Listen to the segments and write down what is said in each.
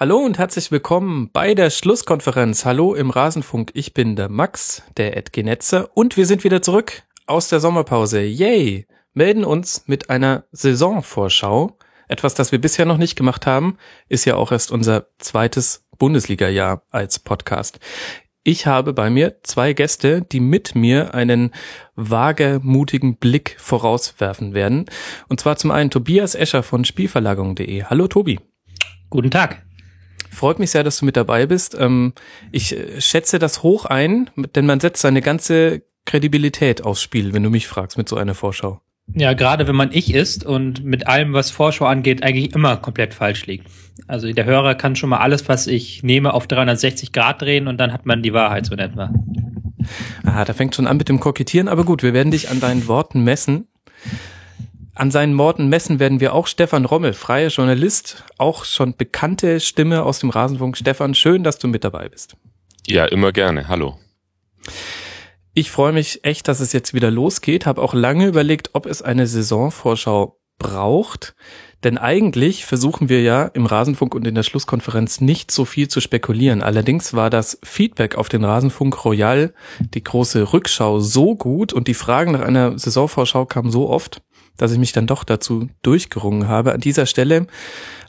Hallo und herzlich willkommen bei der Schlusskonferenz. Hallo im Rasenfunk. Ich bin der Max, der Ed Genetze und wir sind wieder zurück aus der Sommerpause. Yay! Melden uns mit einer Saisonvorschau. Etwas, das wir bisher noch nicht gemacht haben, ist ja auch erst unser zweites Bundesliga-Jahr als Podcast. Ich habe bei mir zwei Gäste, die mit mir einen wagemutigen Blick vorauswerfen werden. Und zwar zum einen Tobias Escher von Spielverlagerung.de. Hallo Tobi. Guten Tag. Freut mich sehr, dass du mit dabei bist. Ähm, ich äh, schätze das hoch ein, denn man setzt seine ganze Kredibilität aufs Spiel, wenn du mich fragst, mit so einer Vorschau. Ja, gerade wenn man ich ist und mit allem, was Vorschau angeht, eigentlich immer komplett falsch liegt. Also der Hörer kann schon mal alles, was ich nehme, auf 360 Grad drehen und dann hat man die Wahrheit so in etwa. Aha, da fängt schon an mit dem Kokettieren, aber gut, wir werden dich an deinen Worten messen. An seinen Worten messen werden wir auch Stefan Rommel, freier Journalist, auch schon bekannte Stimme aus dem Rasenfunk. Stefan, schön, dass du mit dabei bist. Ja, immer gerne. Hallo. Ich freue mich echt, dass es jetzt wieder losgeht. Habe auch lange überlegt, ob es eine Saisonvorschau braucht. Denn eigentlich versuchen wir ja im Rasenfunk und in der Schlusskonferenz nicht so viel zu spekulieren. Allerdings war das Feedback auf den Rasenfunk Royal, die große Rückschau so gut und die Fragen nach einer Saisonvorschau kamen so oft, dass ich mich dann doch dazu durchgerungen habe. An dieser Stelle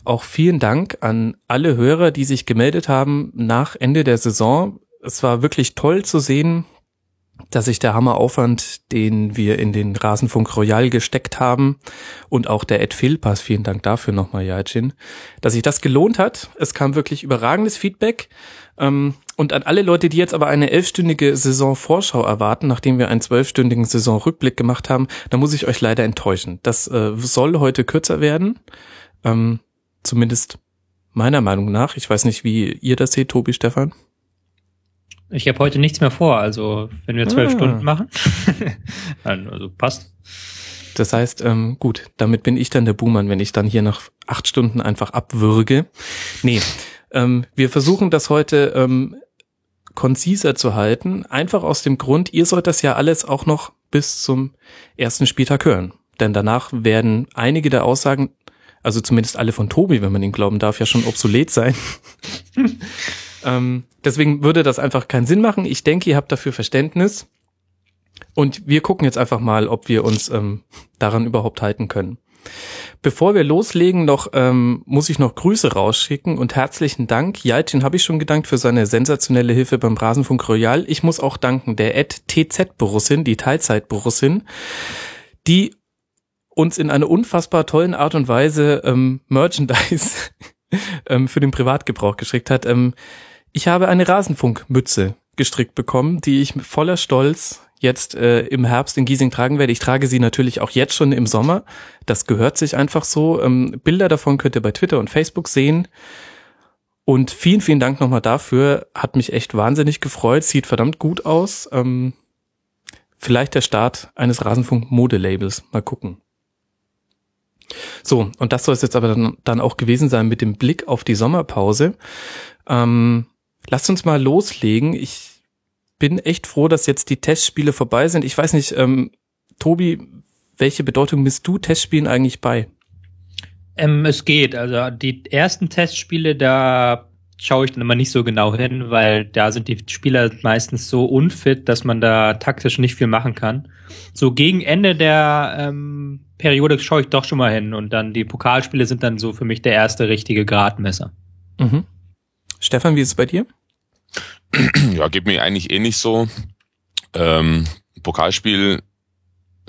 auch vielen Dank an alle Hörer, die sich gemeldet haben nach Ende der Saison. Es war wirklich toll zu sehen, dass sich der Hammeraufwand, den wir in den Rasenfunk Royal gesteckt haben und auch der Ed Philpass, vielen Dank dafür nochmal, Jajin, dass sich das gelohnt hat. Es kam wirklich überragendes Feedback. Ähm, und an alle Leute, die jetzt aber eine elfstündige Saisonvorschau erwarten, nachdem wir einen zwölfstündigen Saisonrückblick gemacht haben, da muss ich euch leider enttäuschen. Das äh, soll heute kürzer werden. Ähm, zumindest meiner Meinung nach. Ich weiß nicht, wie ihr das seht, Tobi, Stefan. Ich habe heute nichts mehr vor, also wenn wir zwölf ah. Stunden machen, also passt. Das heißt, ähm, gut, damit bin ich dann der Buhmann, wenn ich dann hier nach acht Stunden einfach abwürge. Nee, ähm, wir versuchen das heute ähm, konziser zu halten, einfach aus dem Grund, ihr sollt das ja alles auch noch bis zum ersten Spieltag hören. Denn danach werden einige der Aussagen, also zumindest alle von Tobi, wenn man ihn glauben darf, ja schon obsolet sein. Ähm, deswegen würde das einfach keinen Sinn machen. Ich denke, ihr habt dafür Verständnis. Und wir gucken jetzt einfach mal, ob wir uns ähm, daran überhaupt halten können. Bevor wir loslegen, noch ähm, muss ich noch Grüße rausschicken und herzlichen Dank. Jaltin habe ich schon gedankt für seine sensationelle Hilfe beim Rasenfunk Royal. Ich muss auch danken der Ed TZ Borussin, die Teilzeit Borussin, die uns in einer unfassbar tollen Art und Weise ähm, Merchandise ähm, für den Privatgebrauch geschickt hat. Ähm, ich habe eine Rasenfunkmütze gestrickt bekommen, die ich voller Stolz jetzt äh, im Herbst in Giesing tragen werde. Ich trage sie natürlich auch jetzt schon im Sommer. Das gehört sich einfach so. Ähm, Bilder davon könnt ihr bei Twitter und Facebook sehen. Und vielen, vielen Dank nochmal dafür. Hat mich echt wahnsinnig gefreut. Sieht verdammt gut aus. Ähm, vielleicht der Start eines Rasenfunk-Modelabels. Mal gucken. So, und das soll es jetzt aber dann, dann auch gewesen sein mit dem Blick auf die Sommerpause. Ähm, Lasst uns mal loslegen. Ich bin echt froh, dass jetzt die Testspiele vorbei sind. Ich weiß nicht, ähm, Tobi, welche Bedeutung misst du Testspielen eigentlich bei? Ähm, es geht. Also die ersten Testspiele, da schaue ich dann immer nicht so genau hin, weil da sind die Spieler meistens so unfit, dass man da taktisch nicht viel machen kann. So gegen Ende der ähm, Periode schaue ich doch schon mal hin und dann die Pokalspiele sind dann so für mich der erste richtige Gradmesser. Mhm. Stefan, wie ist es bei dir? Ja, geht mir eigentlich eh nicht so. Ähm, Pokalspiel,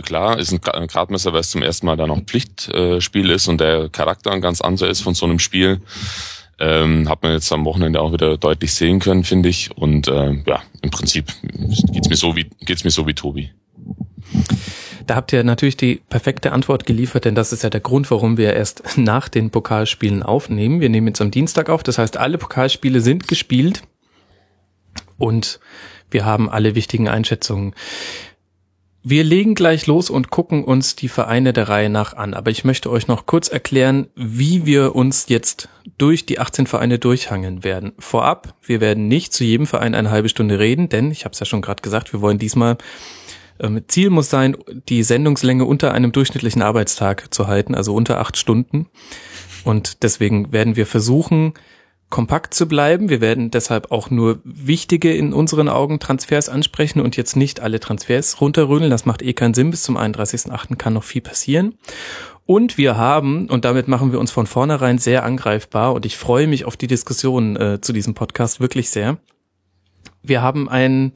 klar, ist ein Gradmesser, weil es zum ersten Mal da noch Pflichtspiel ist und der Charakter ein ganz anderer ist von so einem Spiel. Ähm, hat man jetzt am Wochenende auch wieder deutlich sehen können, finde ich. Und äh, ja, im Prinzip geht's mir so wie geht's mir so wie Tobi. Da habt ihr natürlich die perfekte Antwort geliefert, denn das ist ja der Grund, warum wir erst nach den Pokalspielen aufnehmen. Wir nehmen jetzt am Dienstag auf, das heißt, alle Pokalspiele sind gespielt und wir haben alle wichtigen Einschätzungen. Wir legen gleich los und gucken uns die Vereine der Reihe nach an. Aber ich möchte euch noch kurz erklären, wie wir uns jetzt durch die 18 Vereine durchhangeln werden. Vorab, wir werden nicht zu jedem Verein eine halbe Stunde reden, denn ich habe es ja schon gerade gesagt, wir wollen diesmal ähm, Ziel muss sein, die Sendungslänge unter einem durchschnittlichen Arbeitstag zu halten, also unter acht Stunden. Und deswegen werden wir versuchen, kompakt zu bleiben. Wir werden deshalb auch nur wichtige in unseren Augen Transfers ansprechen und jetzt nicht alle Transfers runterrüdeln. Das macht eh keinen Sinn. Bis zum 31.8. kann noch viel passieren. Und wir haben, und damit machen wir uns von vornherein sehr angreifbar, und ich freue mich auf die Diskussion äh, zu diesem Podcast wirklich sehr. Wir haben ein,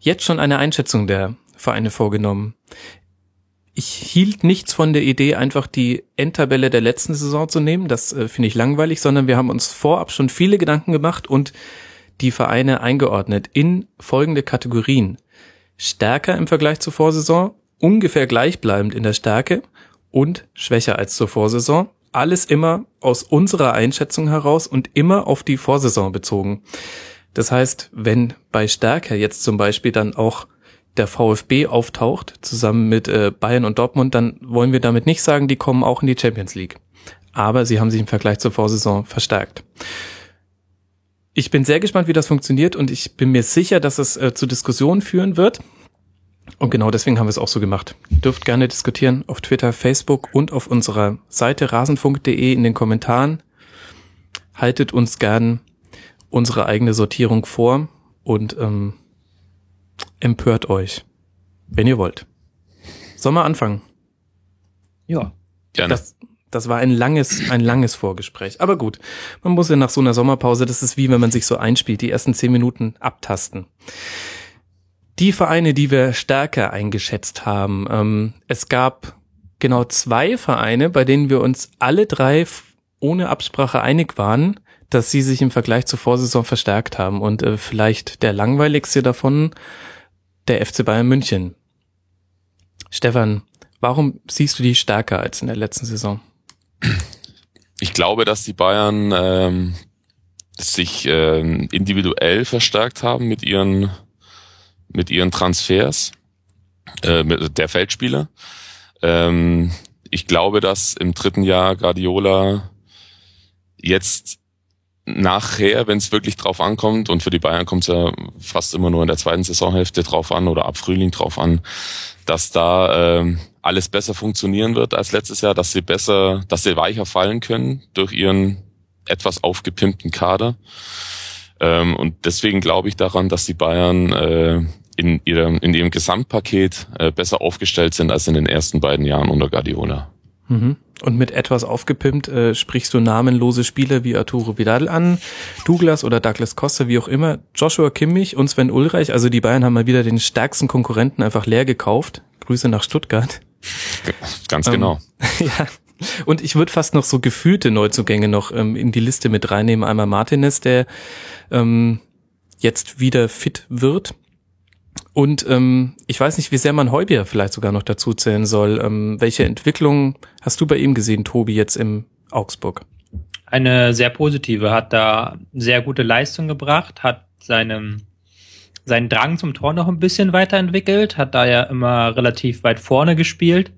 jetzt schon eine Einschätzung der Vereine vorgenommen ich hielt nichts von der Idee, einfach die Endtabelle der letzten Saison zu nehmen. Das äh, finde ich langweilig, sondern wir haben uns vorab schon viele Gedanken gemacht und die Vereine eingeordnet in folgende Kategorien. Stärker im Vergleich zur Vorsaison, ungefähr gleichbleibend in der Stärke und schwächer als zur Vorsaison. Alles immer aus unserer Einschätzung heraus und immer auf die Vorsaison bezogen. Das heißt, wenn bei Stärker jetzt zum Beispiel dann auch der VfB auftaucht, zusammen mit äh, Bayern und Dortmund, dann wollen wir damit nicht sagen, die kommen auch in die Champions League. Aber sie haben sich im Vergleich zur Vorsaison verstärkt. Ich bin sehr gespannt, wie das funktioniert und ich bin mir sicher, dass es äh, zu Diskussionen führen wird. Und genau deswegen haben wir es auch so gemacht. Dürft gerne diskutieren auf Twitter, Facebook und auf unserer Seite rasenfunk.de in den Kommentaren. Haltet uns gern unsere eigene Sortierung vor und ähm, empört euch, wenn ihr wollt. Sollen wir anfangen? Ja. Gerne. Das, das war ein langes, ein langes Vorgespräch. Aber gut, man muss ja nach so einer Sommerpause, das ist wie wenn man sich so einspielt, die ersten zehn Minuten abtasten. Die Vereine, die wir stärker eingeschätzt haben, ähm, es gab genau zwei Vereine, bei denen wir uns alle drei ohne Absprache einig waren, dass sie sich im Vergleich zur Vorsaison verstärkt haben. Und äh, vielleicht der langweiligste davon der FC Bayern München. Stefan, warum siehst du die stärker als in der letzten Saison? Ich glaube, dass die Bayern ähm, sich ähm, individuell verstärkt haben mit ihren mit ihren Transfers äh, mit der Feldspieler. Ähm, ich glaube, dass im dritten Jahr Guardiola jetzt nachher, wenn es wirklich drauf ankommt, und für die Bayern kommt es ja fast immer nur in der zweiten Saisonhälfte drauf an oder ab Frühling drauf an, dass da äh, alles besser funktionieren wird als letztes Jahr, dass sie besser, dass sie weicher fallen können durch ihren etwas aufgepimpten Kader. Ähm, und deswegen glaube ich daran, dass die Bayern äh, in ihrem, in ihrem Gesamtpaket äh, besser aufgestellt sind als in den ersten beiden Jahren unter Guardiola. Mhm. Und mit etwas aufgepimpt äh, sprichst du namenlose Spieler wie Arturo Vidal an, Douglas oder Douglas Costa, wie auch immer, Joshua Kimmich und Sven Ulreich. Also die Bayern haben mal wieder den stärksten Konkurrenten einfach leer gekauft. Grüße nach Stuttgart. Ganz genau. Ähm, ja. Und ich würde fast noch so gefühlte Neuzugänge noch ähm, in die Liste mit reinnehmen. Einmal Martinez, der ähm, jetzt wieder fit wird. Und ähm, ich weiß nicht, wie sehr man Heubier vielleicht sogar noch dazu zählen soll. Ähm, welche Entwicklung hast du bei ihm gesehen, Tobi, jetzt im Augsburg? Eine sehr positive, hat da sehr gute Leistung gebracht, hat seinem seinen Drang zum Tor noch ein bisschen weiterentwickelt, hat da ja immer relativ weit vorne gespielt.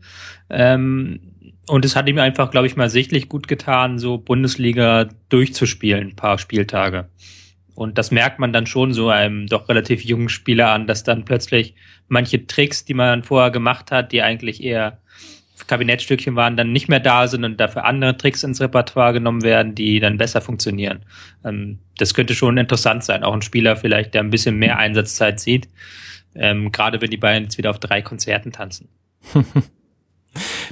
Ähm, und es hat ihm einfach, glaube ich, mal sichtlich gut getan, so Bundesliga durchzuspielen, ein paar Spieltage. Und das merkt man dann schon so einem doch relativ jungen Spieler an, dass dann plötzlich manche Tricks, die man vorher gemacht hat, die eigentlich eher Kabinettstückchen waren, dann nicht mehr da sind und dafür andere Tricks ins Repertoire genommen werden, die dann besser funktionieren. Ähm, das könnte schon interessant sein. Auch ein Spieler vielleicht, der ein bisschen mehr Einsatzzeit sieht. Ähm, gerade wenn die beiden jetzt wieder auf drei Konzerten tanzen.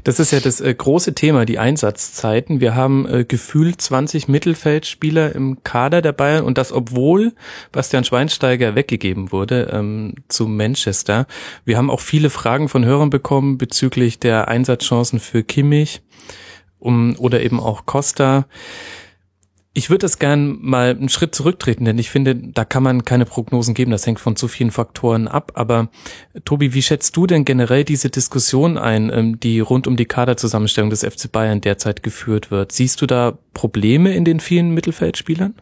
Das ist ja das äh, große Thema, die Einsatzzeiten. Wir haben äh, gefühlt 20 Mittelfeldspieler im Kader der Bayern und das obwohl Bastian Schweinsteiger weggegeben wurde ähm, zu Manchester. Wir haben auch viele Fragen von Hörern bekommen bezüglich der Einsatzchancen für Kimmich um, oder eben auch Costa. Ich würde das gern mal einen Schritt zurücktreten, denn ich finde, da kann man keine Prognosen geben. Das hängt von zu vielen Faktoren ab. Aber Tobi, wie schätzt du denn generell diese Diskussion ein, ähm, die rund um die Kaderzusammenstellung des FC Bayern derzeit geführt wird? Siehst du da Probleme in den vielen Mittelfeldspielern?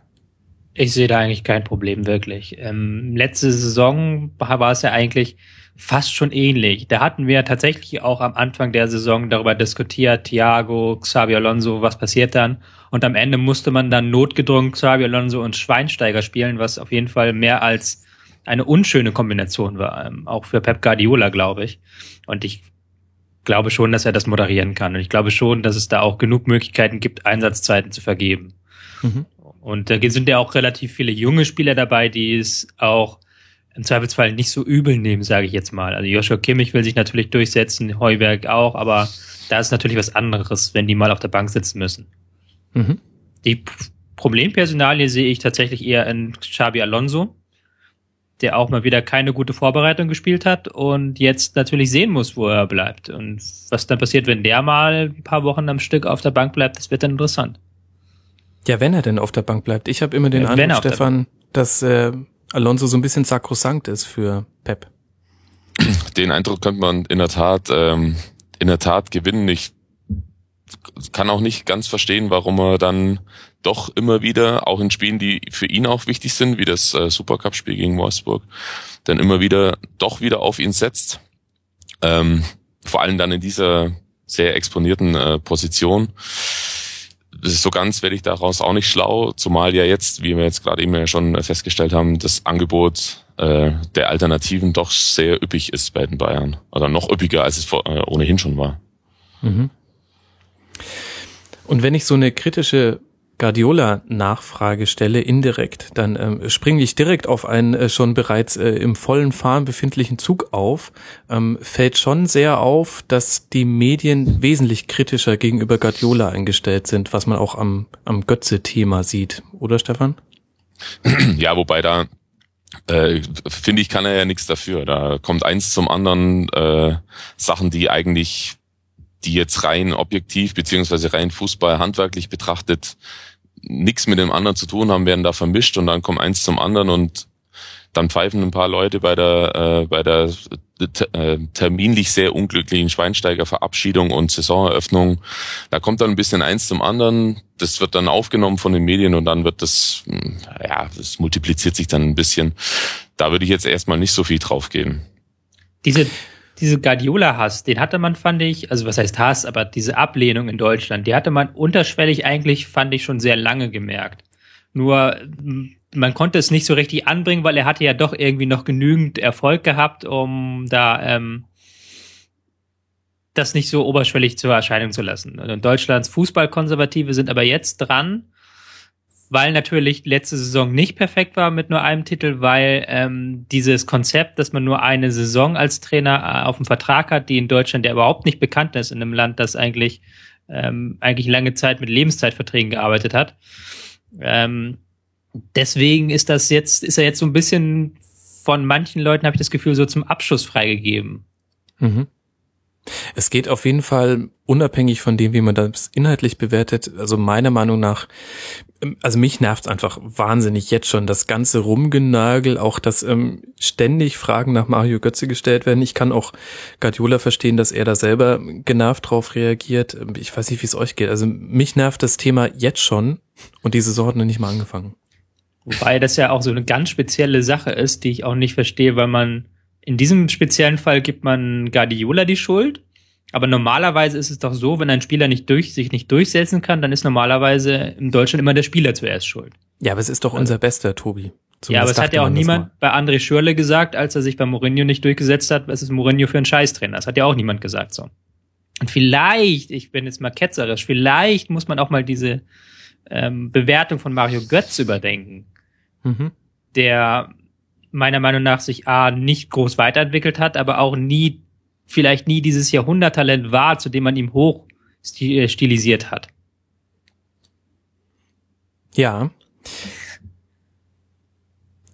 Ich sehe da eigentlich kein Problem wirklich. Ähm, letzte Saison war es ja eigentlich fast schon ähnlich. Da hatten wir tatsächlich auch am Anfang der Saison darüber diskutiert, Thiago, Xabi Alonso, was passiert dann? Und am Ende musste man dann notgedrungen Xabi Alonso und Schweinsteiger spielen, was auf jeden Fall mehr als eine unschöne Kombination war, ähm, auch für Pep Guardiola, glaube ich. Und ich glaube schon, dass er das moderieren kann. Und ich glaube schon, dass es da auch genug Möglichkeiten gibt, Einsatzzeiten zu vergeben. Mhm. Und da sind ja auch relativ viele junge Spieler dabei, die es auch im Zweifelsfall nicht so übel nehmen, sage ich jetzt mal. Also Joshua Kimmich will sich natürlich durchsetzen, Heuberg auch, aber da ist natürlich was anderes, wenn die mal auf der Bank sitzen müssen. Mhm. Die Problempersonalie sehe ich tatsächlich eher in Xabi Alonso, der auch mal wieder keine gute Vorbereitung gespielt hat und jetzt natürlich sehen muss, wo er bleibt. Und was dann passiert, wenn der mal ein paar Wochen am Stück auf der Bank bleibt, das wird dann interessant. Ja, wenn er denn auf der Bank bleibt. Ich habe immer den ja, Eindruck, Stefan, dass äh, Alonso so ein bisschen sakrosankt ist für Pep. Den Eindruck könnte man in der Tat, ähm, in der Tat gewinnen. Ich kann auch nicht ganz verstehen, warum er dann doch immer wieder, auch in Spielen, die für ihn auch wichtig sind, wie das äh, Supercup-Spiel gegen Wolfsburg, dann immer wieder doch wieder auf ihn setzt. Ähm, vor allem dann in dieser sehr exponierten äh, Position so ganz werde ich daraus auch nicht schlau, zumal ja jetzt, wie wir jetzt gerade eben ja schon festgestellt haben, das Angebot äh, der Alternativen doch sehr üppig ist bei den Bayern. Oder noch üppiger, als es vor, äh, ohnehin schon war. Mhm. Und wenn ich so eine kritische Guardiola-Nachfrage stelle, indirekt, dann ähm, springe ich direkt auf einen äh, schon bereits äh, im vollen Fahren befindlichen Zug auf. Ähm, fällt schon sehr auf, dass die Medien wesentlich kritischer gegenüber Guardiola eingestellt sind, was man auch am, am Götze-Thema sieht, oder Stefan? Ja, wobei da äh, finde ich, kann er ja nichts dafür. Da kommt eins zum anderen äh, Sachen, die eigentlich die jetzt rein objektiv beziehungsweise rein Fußball handwerklich betrachtet nichts mit dem anderen zu tun haben, werden da vermischt und dann kommt eins zum anderen und dann pfeifen ein paar Leute bei der äh, bei der äh, terminlich sehr unglücklichen Schweinsteiger Verabschiedung und Saisoneröffnung. Da kommt dann ein bisschen eins zum anderen. Das wird dann aufgenommen von den Medien und dann wird das hm, ja, das multipliziert sich dann ein bisschen. Da würde ich jetzt erstmal nicht so viel drauf geben. Diese diese Guardiola-Hass, den hatte man, fand ich, also was heißt Hass, aber diese Ablehnung in Deutschland, die hatte man unterschwellig eigentlich, fand ich, schon sehr lange gemerkt. Nur man konnte es nicht so richtig anbringen, weil er hatte ja doch irgendwie noch genügend Erfolg gehabt, um da ähm, das nicht so oberschwellig zur Erscheinung zu lassen. Und Deutschlands Fußballkonservative sind aber jetzt dran, weil natürlich letzte Saison nicht perfekt war mit nur einem Titel, weil ähm, dieses Konzept, dass man nur eine Saison als Trainer äh, auf dem Vertrag hat, die in Deutschland ja überhaupt nicht bekannt ist, in einem Land, das eigentlich ähm, eigentlich lange Zeit mit Lebenszeitverträgen gearbeitet hat. Ähm, deswegen ist das jetzt, ist er jetzt so ein bisschen von manchen Leuten, habe ich das Gefühl, so zum Abschuss freigegeben. Mhm. Es geht auf jeden Fall unabhängig von dem, wie man das inhaltlich bewertet, also meiner Meinung nach, ähm, also mich nervt einfach wahnsinnig jetzt schon das ganze Rumgenagel, auch dass ähm, ständig Fragen nach Mario Götze gestellt werden. Ich kann auch Guardiola verstehen, dass er da selber genervt drauf reagiert. Ich weiß nicht, wie es euch geht. Also mich nervt das Thema jetzt schon und die Saison hat noch nicht mal angefangen. Wobei das ja auch so eine ganz spezielle Sache ist, die ich auch nicht verstehe, weil man in diesem speziellen Fall gibt man Guardiola die Schuld. Aber normalerweise ist es doch so, wenn ein Spieler nicht durch, sich nicht durchsetzen kann, dann ist normalerweise in Deutschland immer der Spieler zuerst schuld. Ja, aber es ist doch unser bester, Tobi. Zumindest ja, aber es hat ja auch niemand bei André Schürle gesagt, als er sich bei Mourinho nicht durchgesetzt hat, was ist Mourinho für ein Scheißtrainer? Das hat ja auch niemand gesagt so. Und vielleicht, ich bin jetzt mal ketzerisch, vielleicht muss man auch mal diese ähm, Bewertung von Mario Götz überdenken. Mhm. Der meiner Meinung nach sich A nicht groß weiterentwickelt hat, aber auch nie, vielleicht nie dieses Jahrhunderttalent war, zu dem man ihm hoch äh, stilisiert hat. Ja.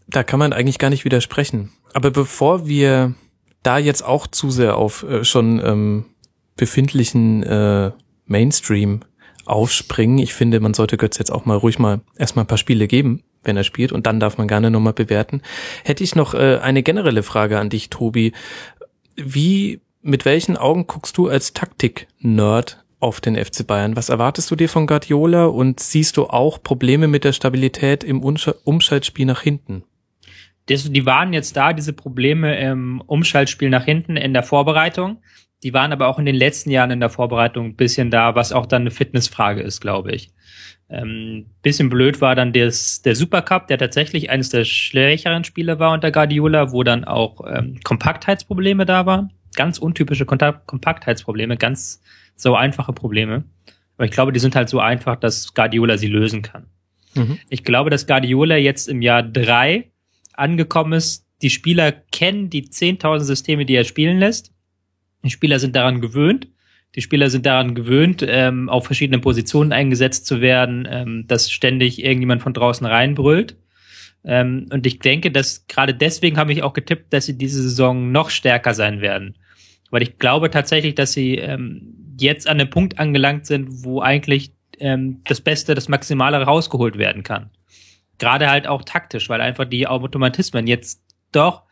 Da kann man eigentlich gar nicht widersprechen. Aber bevor wir da jetzt auch zu sehr auf äh, schon ähm, befindlichen äh, Mainstream aufspringen, ich finde, man sollte Götz jetzt auch mal ruhig mal erstmal ein paar Spiele geben wenn er spielt und dann darf man gerne nochmal bewerten. Hätte ich noch äh, eine generelle Frage an dich, Tobi. Wie, mit welchen Augen guckst du als Taktik-Nerd auf den FC Bayern? Was erwartest du dir von Guardiola und siehst du auch Probleme mit der Stabilität im Umschaltspiel nach hinten? Die waren jetzt da, diese Probleme im Umschaltspiel nach hinten in der Vorbereitung. Die waren aber auch in den letzten Jahren in der Vorbereitung ein bisschen da, was auch dann eine Fitnessfrage ist, glaube ich. Ähm, bisschen blöd war dann des, der Supercup, der tatsächlich eines der schwächeren Spiele war unter Guardiola, wo dann auch ähm, Kompaktheitsprobleme da waren. Ganz untypische Kontakt Kompaktheitsprobleme, ganz so einfache Probleme. Aber ich glaube, die sind halt so einfach, dass Guardiola sie lösen kann. Mhm. Ich glaube, dass Guardiola jetzt im Jahr drei angekommen ist. Die Spieler kennen die 10.000 Systeme, die er spielen lässt. Die Spieler sind daran gewöhnt. Die Spieler sind daran gewöhnt, ähm, auf verschiedenen Positionen eingesetzt zu werden, ähm, dass ständig irgendjemand von draußen reinbrüllt. Ähm, und ich denke, dass gerade deswegen habe ich auch getippt, dass sie diese Saison noch stärker sein werden. Weil ich glaube tatsächlich, dass sie ähm, jetzt an dem Punkt angelangt sind, wo eigentlich ähm, das Beste, das Maximale rausgeholt werden kann. Gerade halt auch taktisch, weil einfach die Automatismen jetzt doch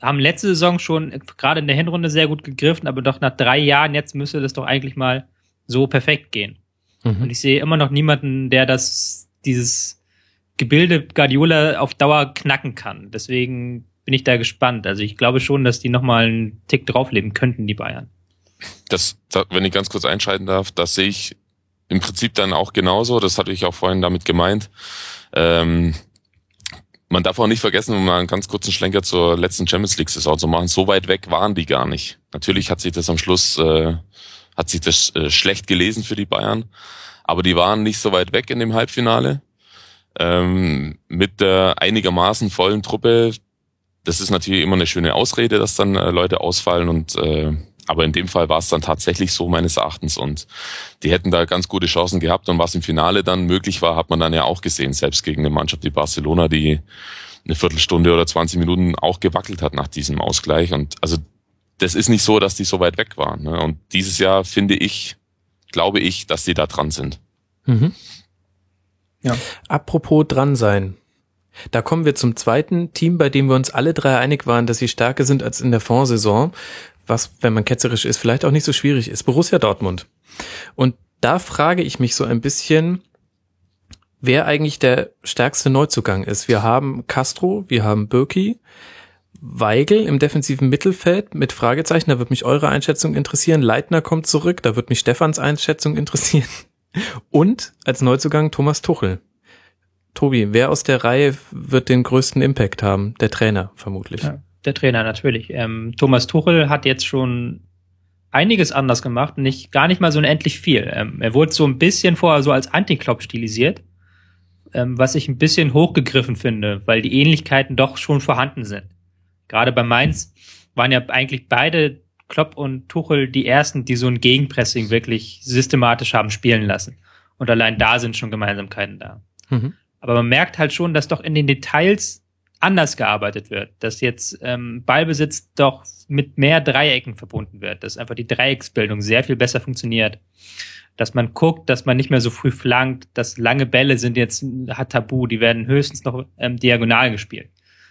haben letzte Saison schon gerade in der Hinrunde sehr gut gegriffen, aber doch nach drei Jahren jetzt müsste das doch eigentlich mal so perfekt gehen. Mhm. Und ich sehe immer noch niemanden, der das, dieses Gebilde Guardiola auf Dauer knacken kann. Deswegen bin ich da gespannt. Also ich glaube schon, dass die nochmal einen Tick draufleben könnten, die Bayern. Das, wenn ich ganz kurz einschalten darf, das sehe ich im Prinzip dann auch genauso. Das hatte ich auch vorhin damit gemeint. Ähm, man darf auch nicht vergessen, um mal einen ganz kurzen Schlenker zur letzten Champions League Saison zu machen. So weit weg waren die gar nicht. Natürlich hat sich das am Schluss äh, hat sich das äh, schlecht gelesen für die Bayern, aber die waren nicht so weit weg in dem Halbfinale ähm, mit der einigermaßen vollen Truppe. Das ist natürlich immer eine schöne Ausrede, dass dann äh, Leute ausfallen und äh, aber in dem Fall war es dann tatsächlich so meines Erachtens und die hätten da ganz gute Chancen gehabt und was im Finale dann möglich war, hat man dann ja auch gesehen, selbst gegen eine Mannschaft wie Barcelona, die eine Viertelstunde oder 20 Minuten auch gewackelt hat nach diesem Ausgleich und also das ist nicht so, dass die so weit weg waren ne? und dieses Jahr finde ich, glaube ich, dass die da dran sind. Mhm. Ja. Apropos dran sein. Da kommen wir zum zweiten Team, bei dem wir uns alle drei einig waren, dass sie stärker sind als in der Fondsaison was, wenn man ketzerisch ist, vielleicht auch nicht so schwierig ist, Borussia Dortmund. Und da frage ich mich so ein bisschen, wer eigentlich der stärkste Neuzugang ist. Wir haben Castro, wir haben Birki, Weigel im defensiven Mittelfeld mit Fragezeichen, da wird mich eure Einschätzung interessieren. Leitner kommt zurück, da wird mich Stefans Einschätzung interessieren. Und als Neuzugang Thomas Tuchel. Tobi, wer aus der Reihe wird den größten Impact haben? Der Trainer vermutlich. Ja der Trainer natürlich. Ähm, Thomas Tuchel hat jetzt schon einiges anders gemacht nicht gar nicht mal so unendlich viel. Ähm, er wurde so ein bisschen vorher so als Anti-Klopp stilisiert, ähm, was ich ein bisschen hochgegriffen finde, weil die Ähnlichkeiten doch schon vorhanden sind. Gerade bei Mainz waren ja eigentlich beide Klopp und Tuchel die ersten, die so ein Gegenpressing wirklich systematisch haben spielen lassen. Und allein da sind schon Gemeinsamkeiten da. Mhm. Aber man merkt halt schon, dass doch in den Details anders gearbeitet wird, dass jetzt ähm, Ballbesitz doch mit mehr Dreiecken verbunden wird, dass einfach die Dreiecksbildung sehr viel besser funktioniert, dass man guckt, dass man nicht mehr so früh flankt, dass lange Bälle sind jetzt hat Tabu, die werden höchstens noch ähm, diagonal gespielt.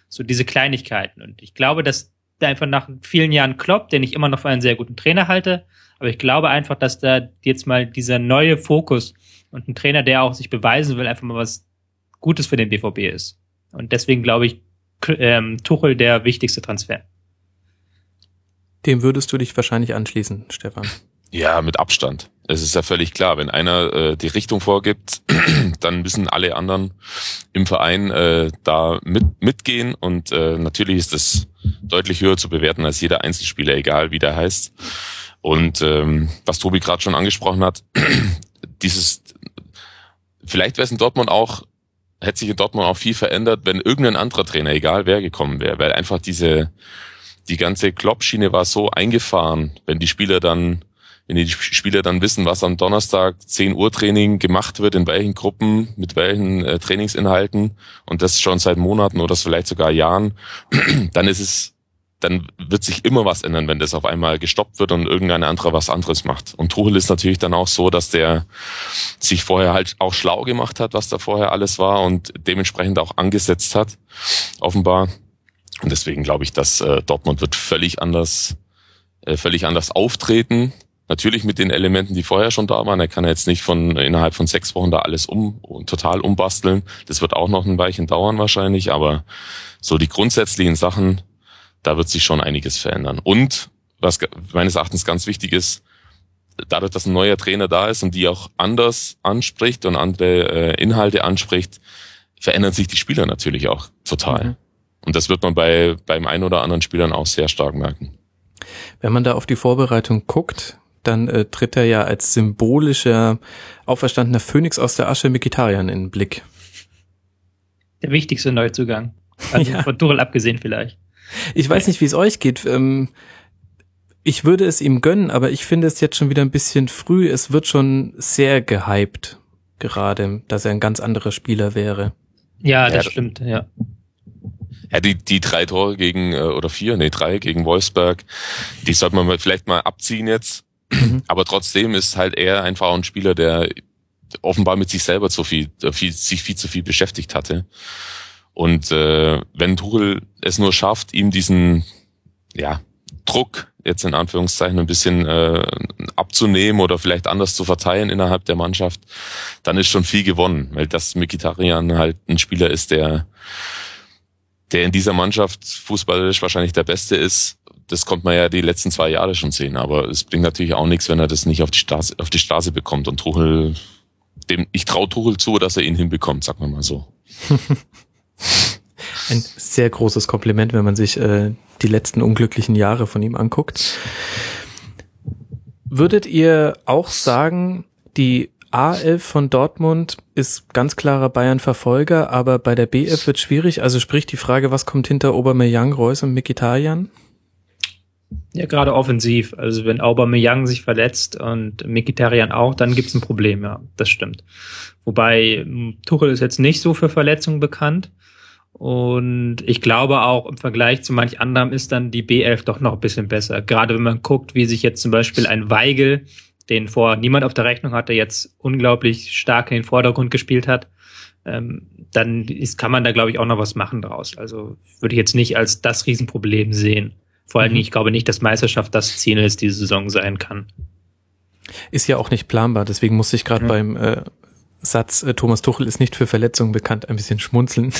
So diese Kleinigkeiten und ich glaube, dass da einfach nach vielen Jahren Klopp, den ich immer noch für einen sehr guten Trainer halte, aber ich glaube einfach, dass da jetzt mal dieser neue Fokus und ein Trainer, der auch sich beweisen will, einfach mal was Gutes für den BVB ist. Und deswegen glaube ich, ähm, Tuchel der wichtigste Transfer. Dem würdest du dich wahrscheinlich anschließen, Stefan. Ja, mit Abstand. Es ist ja völlig klar, wenn einer äh, die Richtung vorgibt, dann müssen alle anderen im Verein äh, da mit, mitgehen und äh, natürlich ist das deutlich höher zu bewerten als jeder Einzelspieler, egal wie der heißt. Und ähm, was Tobi gerade schon angesprochen hat, dieses vielleicht wäre es in Dortmund auch hätte sich in Dortmund auch viel verändert, wenn irgendein anderer Trainer, egal wer gekommen wäre, weil einfach diese, die ganze Kloppschiene war so eingefahren, wenn die Spieler dann, wenn die Spieler dann wissen, was am Donnerstag 10 Uhr Training gemacht wird, in welchen Gruppen, mit welchen äh, Trainingsinhalten und das schon seit Monaten oder vielleicht sogar Jahren, dann ist es dann wird sich immer was ändern, wenn das auf einmal gestoppt wird und irgendein anderer was anderes macht. Und Tuchel ist natürlich dann auch so, dass der sich vorher halt auch schlau gemacht hat, was da vorher alles war und dementsprechend auch angesetzt hat, offenbar. Und deswegen glaube ich, dass äh, Dortmund wird völlig anders, äh, völlig anders auftreten. Natürlich mit den Elementen, die vorher schon da waren. Er kann jetzt nicht von innerhalb von sechs Wochen da alles um total umbasteln. Das wird auch noch ein Weilchen dauern wahrscheinlich, aber so die grundsätzlichen Sachen da wird sich schon einiges verändern. Und was meines Erachtens ganz wichtig ist, dadurch, dass ein neuer Trainer da ist und die auch anders anspricht und andere äh, Inhalte anspricht, verändern sich die Spieler natürlich auch total. Mhm. Und das wird man bei beim einen oder anderen Spielern auch sehr stark merken. Wenn man da auf die Vorbereitung guckt, dann äh, tritt er ja als symbolischer auferstandener Phönix aus der Asche Mikitarian in den Blick. Der wichtigste Neuzugang. Also ja. von Tuchel abgesehen vielleicht. Ich weiß nicht, wie es euch geht. Ähm, ich würde es ihm gönnen, aber ich finde es jetzt schon wieder ein bisschen früh. Es wird schon sehr gehypt, gerade, dass er ein ganz anderer Spieler wäre. Ja, das ja, stimmt, ja. Ja, die, die drei Tore gegen, äh, oder vier, nee, drei gegen Wolfsburg, die sollte man vielleicht mal abziehen jetzt. Mhm. Aber trotzdem ist halt er einfach ein Spieler, der offenbar mit sich selber zu viel, äh, viel sich viel zu viel beschäftigt hatte. Und äh, wenn Tuchel es nur schafft, ihm diesen ja, Druck jetzt in Anführungszeichen ein bisschen äh, abzunehmen oder vielleicht anders zu verteilen innerhalb der Mannschaft, dann ist schon viel gewonnen, weil das Mikitarian halt ein Spieler ist, der der in dieser Mannschaft fußballisch wahrscheinlich der Beste ist. Das konnte man ja die letzten zwei Jahre schon sehen, aber es bringt natürlich auch nichts, wenn er das nicht auf die Straße, auf die Straße bekommt. Und Tuchel, dem, ich traue Tuchel zu, dass er ihn hinbekommt, sagen wir mal so. Ein sehr großes Kompliment, wenn man sich äh, die letzten unglücklichen Jahre von ihm anguckt. Würdet ihr auch sagen, die A11 von Dortmund ist ganz klarer Bayern-Verfolger, aber bei der B11 wird schwierig. Also sprich die Frage, was kommt hinter Aubameyang, Reus und Mkhitaryan? Ja, gerade offensiv. Also wenn Aubameyang sich verletzt und Mkhitaryan auch, dann gibt's ein Problem, ja, das stimmt. Wobei Tuchel ist jetzt nicht so für Verletzungen bekannt. Und ich glaube auch im Vergleich zu manch anderem ist dann die B11 doch noch ein bisschen besser. Gerade wenn man guckt, wie sich jetzt zum Beispiel ein Weigel den vor niemand auf der Rechnung hatte, jetzt unglaublich stark in den Vordergrund gespielt hat, ähm, dann ist, kann man da, glaube ich, auch noch was machen draus. Also würde ich jetzt nicht als das Riesenproblem sehen. Vor allem, mhm. ich glaube nicht, dass Meisterschaft das Ziel ist, diese Saison sein kann. Ist ja auch nicht planbar, deswegen musste ich gerade mhm. beim äh, Satz, äh, Thomas Tuchel ist nicht für Verletzungen bekannt, ein bisschen schmunzeln.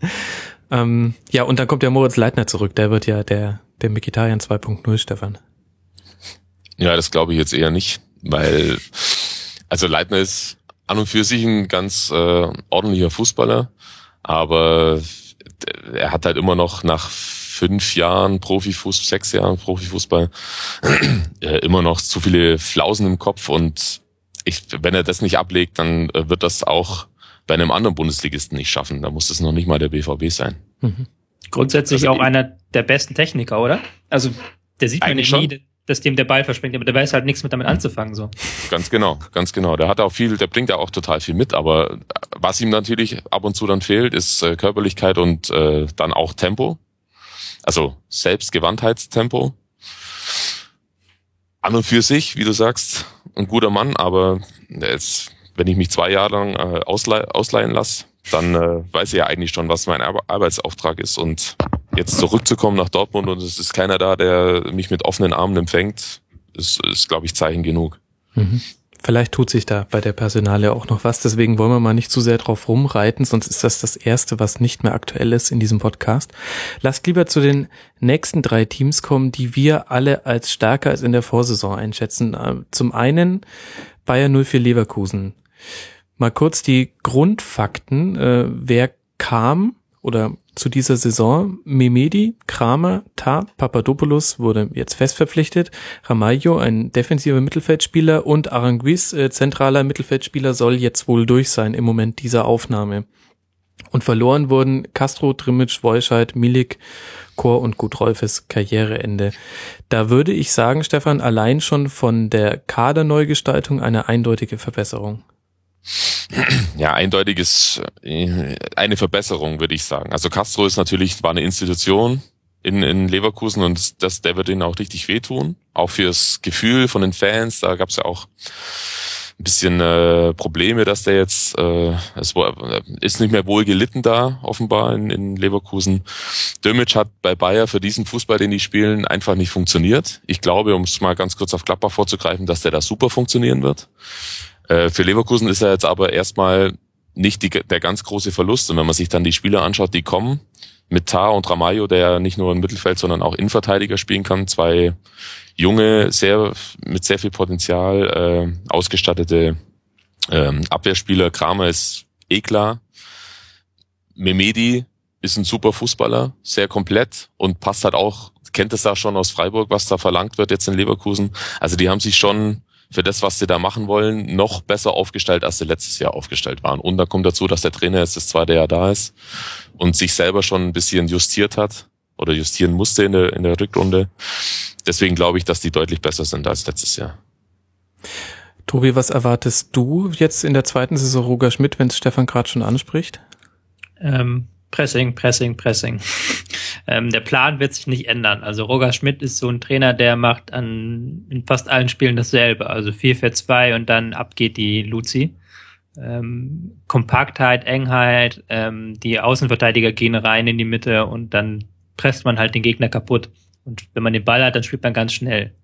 ähm, ja, und dann kommt ja Moritz Leitner zurück, der wird ja der, der Mikitarian 2.0, Stefan. Ja, das glaube ich jetzt eher nicht, weil also Leitner ist an und für sich ein ganz äh, ordentlicher Fußballer, aber er hat halt immer noch nach fünf Jahren Profifußball, sechs Jahren Profifußball äh, immer noch zu viele Flausen im Kopf und ich, wenn er das nicht ablegt, dann äh, wird das auch bei einem anderen Bundesligisten nicht schaffen. Da muss es noch nicht mal der BVB sein. Mhm. Grundsätzlich also auch einer der besten Techniker, oder? Also der sieht man nicht nie, dass dem der Ball verspringt, aber der weiß halt nichts mit damit anzufangen, so. Ganz genau, ganz genau. Der hat auch viel, der bringt ja auch total viel mit, aber was ihm natürlich ab und zu dann fehlt, ist äh, Körperlichkeit und äh, dann auch Tempo. Also Selbstgewandtheitstempo. An und für sich, wie du sagst, ein guter Mann, aber jetzt, wenn ich mich zwei Jahre lang äh, ausleih, ausleihen lasse, dann äh, weiß ich ja eigentlich schon, was mein Arbeitsauftrag ist und jetzt zurückzukommen nach Dortmund und es ist keiner da, der mich mit offenen Armen empfängt, ist, ist glaube ich, Zeichen genug. Mhm. Vielleicht tut sich da bei der Personale auch noch was, deswegen wollen wir mal nicht zu sehr drauf rumreiten, sonst ist das das Erste, was nicht mehr aktuell ist in diesem Podcast. Lasst lieber zu den nächsten drei Teams kommen, die wir alle als stärker als in der Vorsaison einschätzen. Äh, zum einen Bayern 04 Leverkusen. Mal kurz die Grundfakten. Äh, wer kam oder zu dieser Saison. Memedi, Kramer, Ta, Papadopoulos wurde jetzt fest verpflichtet. Ramayo, ein defensiver Mittelfeldspieler und Aranguiz, äh, zentraler Mittelfeldspieler, soll jetzt wohl durch sein im Moment dieser Aufnahme. Und verloren wurden Castro, Trimic, Wolscheid, Milik, Chor und Gudrolfes Karriereende. Da würde ich sagen, Stefan, allein schon von der Kaderneugestaltung eine eindeutige Verbesserung. Ja, eindeutig ist äh, eine Verbesserung, würde ich sagen. Also Castro ist natürlich, war eine Institution in, in Leverkusen und das, der wird ihnen auch richtig wehtun. Auch fürs Gefühl von den Fans, da gab es ja auch ein bisschen äh, Probleme, dass der jetzt, äh, es war, ist nicht mehr wohl gelitten da, offenbar in, in Leverkusen. Dömic hat bei Bayer für diesen Fußball, den die spielen, einfach nicht funktioniert. Ich glaube, um es mal ganz kurz auf Klapper vorzugreifen, dass der da super funktionieren wird. Äh, für Leverkusen ist er jetzt aber erstmal nicht die, der ganz große Verlust. Und wenn man sich dann die Spieler anschaut, die kommen, mit Tar und Ramayo, der nicht nur im Mittelfeld, sondern auch Innenverteidiger spielen kann, zwei junge, sehr mit sehr viel Potenzial äh, ausgestattete ähm, Abwehrspieler. Kramer ist eh klar. Memedi ist ein super Fußballer, sehr komplett und passt halt auch, kennt es da schon aus Freiburg, was da verlangt wird jetzt in Leverkusen. Also die haben sich schon für das, was sie da machen wollen, noch besser aufgestellt, als sie letztes Jahr aufgestellt waren. Und da kommt dazu, dass der Trainer jetzt das zweite Jahr da ist und sich selber schon ein bisschen justiert hat oder justieren musste in der, in der Rückrunde. Deswegen glaube ich, dass die deutlich besser sind als letztes Jahr. Tobi, was erwartest du jetzt in der zweiten Saison Roger Schmidt, wenn es Stefan gerade schon anspricht? Ähm, Pressing, Pressing, Pressing. ähm, der Plan wird sich nicht ändern. Also Roger Schmidt ist so ein Trainer, der macht an in fast allen Spielen dasselbe. Also 4-4-2 und dann ab geht die Luzi. Ähm, Kompaktheit, Engheit, ähm, die Außenverteidiger gehen rein in die Mitte und dann presst man halt den Gegner kaputt. Und wenn man den Ball hat, dann spielt man ganz schnell.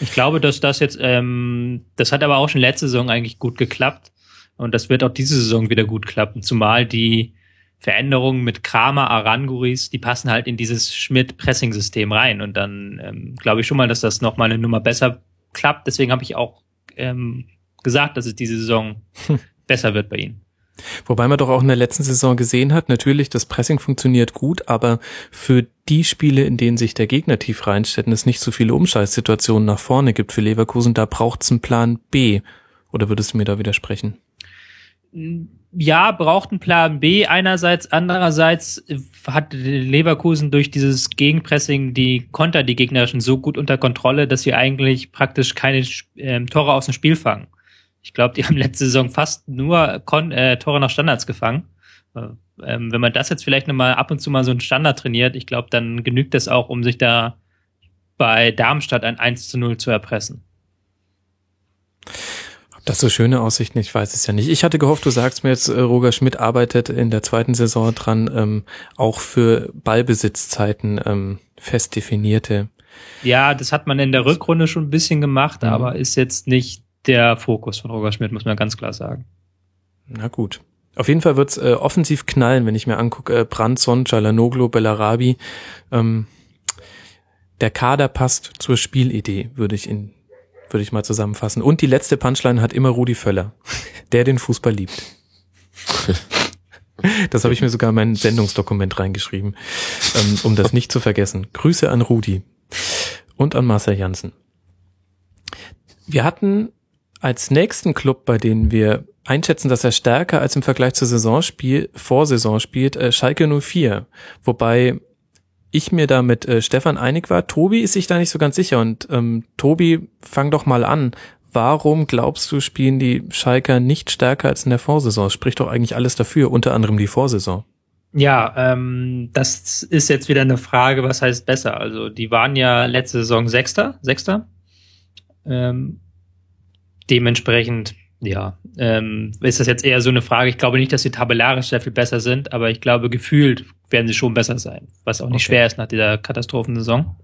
Ich glaube, dass das jetzt, ähm, das hat aber auch schon letzte Saison eigentlich gut geklappt. Und das wird auch diese Saison wieder gut klappen. Zumal die Veränderungen mit Kramer, Aranguris, die passen halt in dieses Schmidt-Pressing-System rein. Und dann ähm, glaube ich schon mal, dass das nochmal eine Nummer besser klappt. Deswegen habe ich auch ähm, gesagt, dass es diese Saison hm. besser wird bei ihnen. Wobei man doch auch in der letzten Saison gesehen hat, natürlich, das Pressing funktioniert gut, aber für die Spiele, in denen sich der Gegner tief reinstellt und es nicht so viele Umschaltsituationen nach vorne gibt für Leverkusen, da braucht es einen Plan B. Oder würdest du mir da widersprechen? Ja, braucht einen Plan B einerseits, andererseits hat Leverkusen durch dieses Gegenpressing die Konter, die gegnerischen, so gut unter Kontrolle, dass sie eigentlich praktisch keine äh, Tore aus dem Spiel fangen. Ich glaube, die haben letzte Saison fast nur Kon äh, Tore nach Standards gefangen. Äh, ähm, wenn man das jetzt vielleicht nochmal ab und zu mal so einen Standard trainiert, ich glaube, dann genügt das auch, um sich da bei Darmstadt ein 1 zu 0 zu erpressen. Das so schöne Aussichten, ich weiß es ja nicht. Ich hatte gehofft, du sagst mir jetzt, äh, Roger Schmidt arbeitet in der zweiten Saison dran, ähm, auch für Ballbesitzzeiten ähm, fest definierte. Ja, das hat man in der Rückrunde schon ein bisschen gemacht, mhm. aber ist jetzt nicht der Fokus von Roger Schmidt, muss man ganz klar sagen. Na gut. Auf jeden Fall wird's äh, offensiv knallen, wenn ich mir angucke, äh, Brandson, Chalanoglu, Bellarabi. Ähm, der Kader passt zur Spielidee, würde ich in würde ich mal zusammenfassen. Und die letzte Punchline hat immer Rudi Völler, der den Fußball liebt. Das habe ich mir sogar in mein Sendungsdokument reingeschrieben, ähm, um das nicht zu vergessen. Grüße an Rudi und an Marcel Janssen. Wir hatten als nächsten Club, bei denen wir einschätzen, dass er stärker als im Vergleich zur Saisonspiel, Vorsaison spielt, äh, Schalke 04. Wobei ich mir da mit äh, Stefan einig war. Tobi ist sich da nicht so ganz sicher. Und ähm, Tobi, fang doch mal an. Warum glaubst du, spielen die Schalker nicht stärker als in der Vorsaison? Spricht doch eigentlich alles dafür, unter anderem die Vorsaison. Ja, ähm, das ist jetzt wieder eine Frage, was heißt besser? Also die waren ja letzte Saison Sechster, Sechster. Ähm, dementsprechend ja, ähm, ist das jetzt eher so eine Frage. Ich glaube nicht, dass sie tabellarisch sehr viel besser sind, aber ich glaube, gefühlt werden sie schon besser sein, was auch nicht okay. schwer ist nach dieser Katastrophensaison.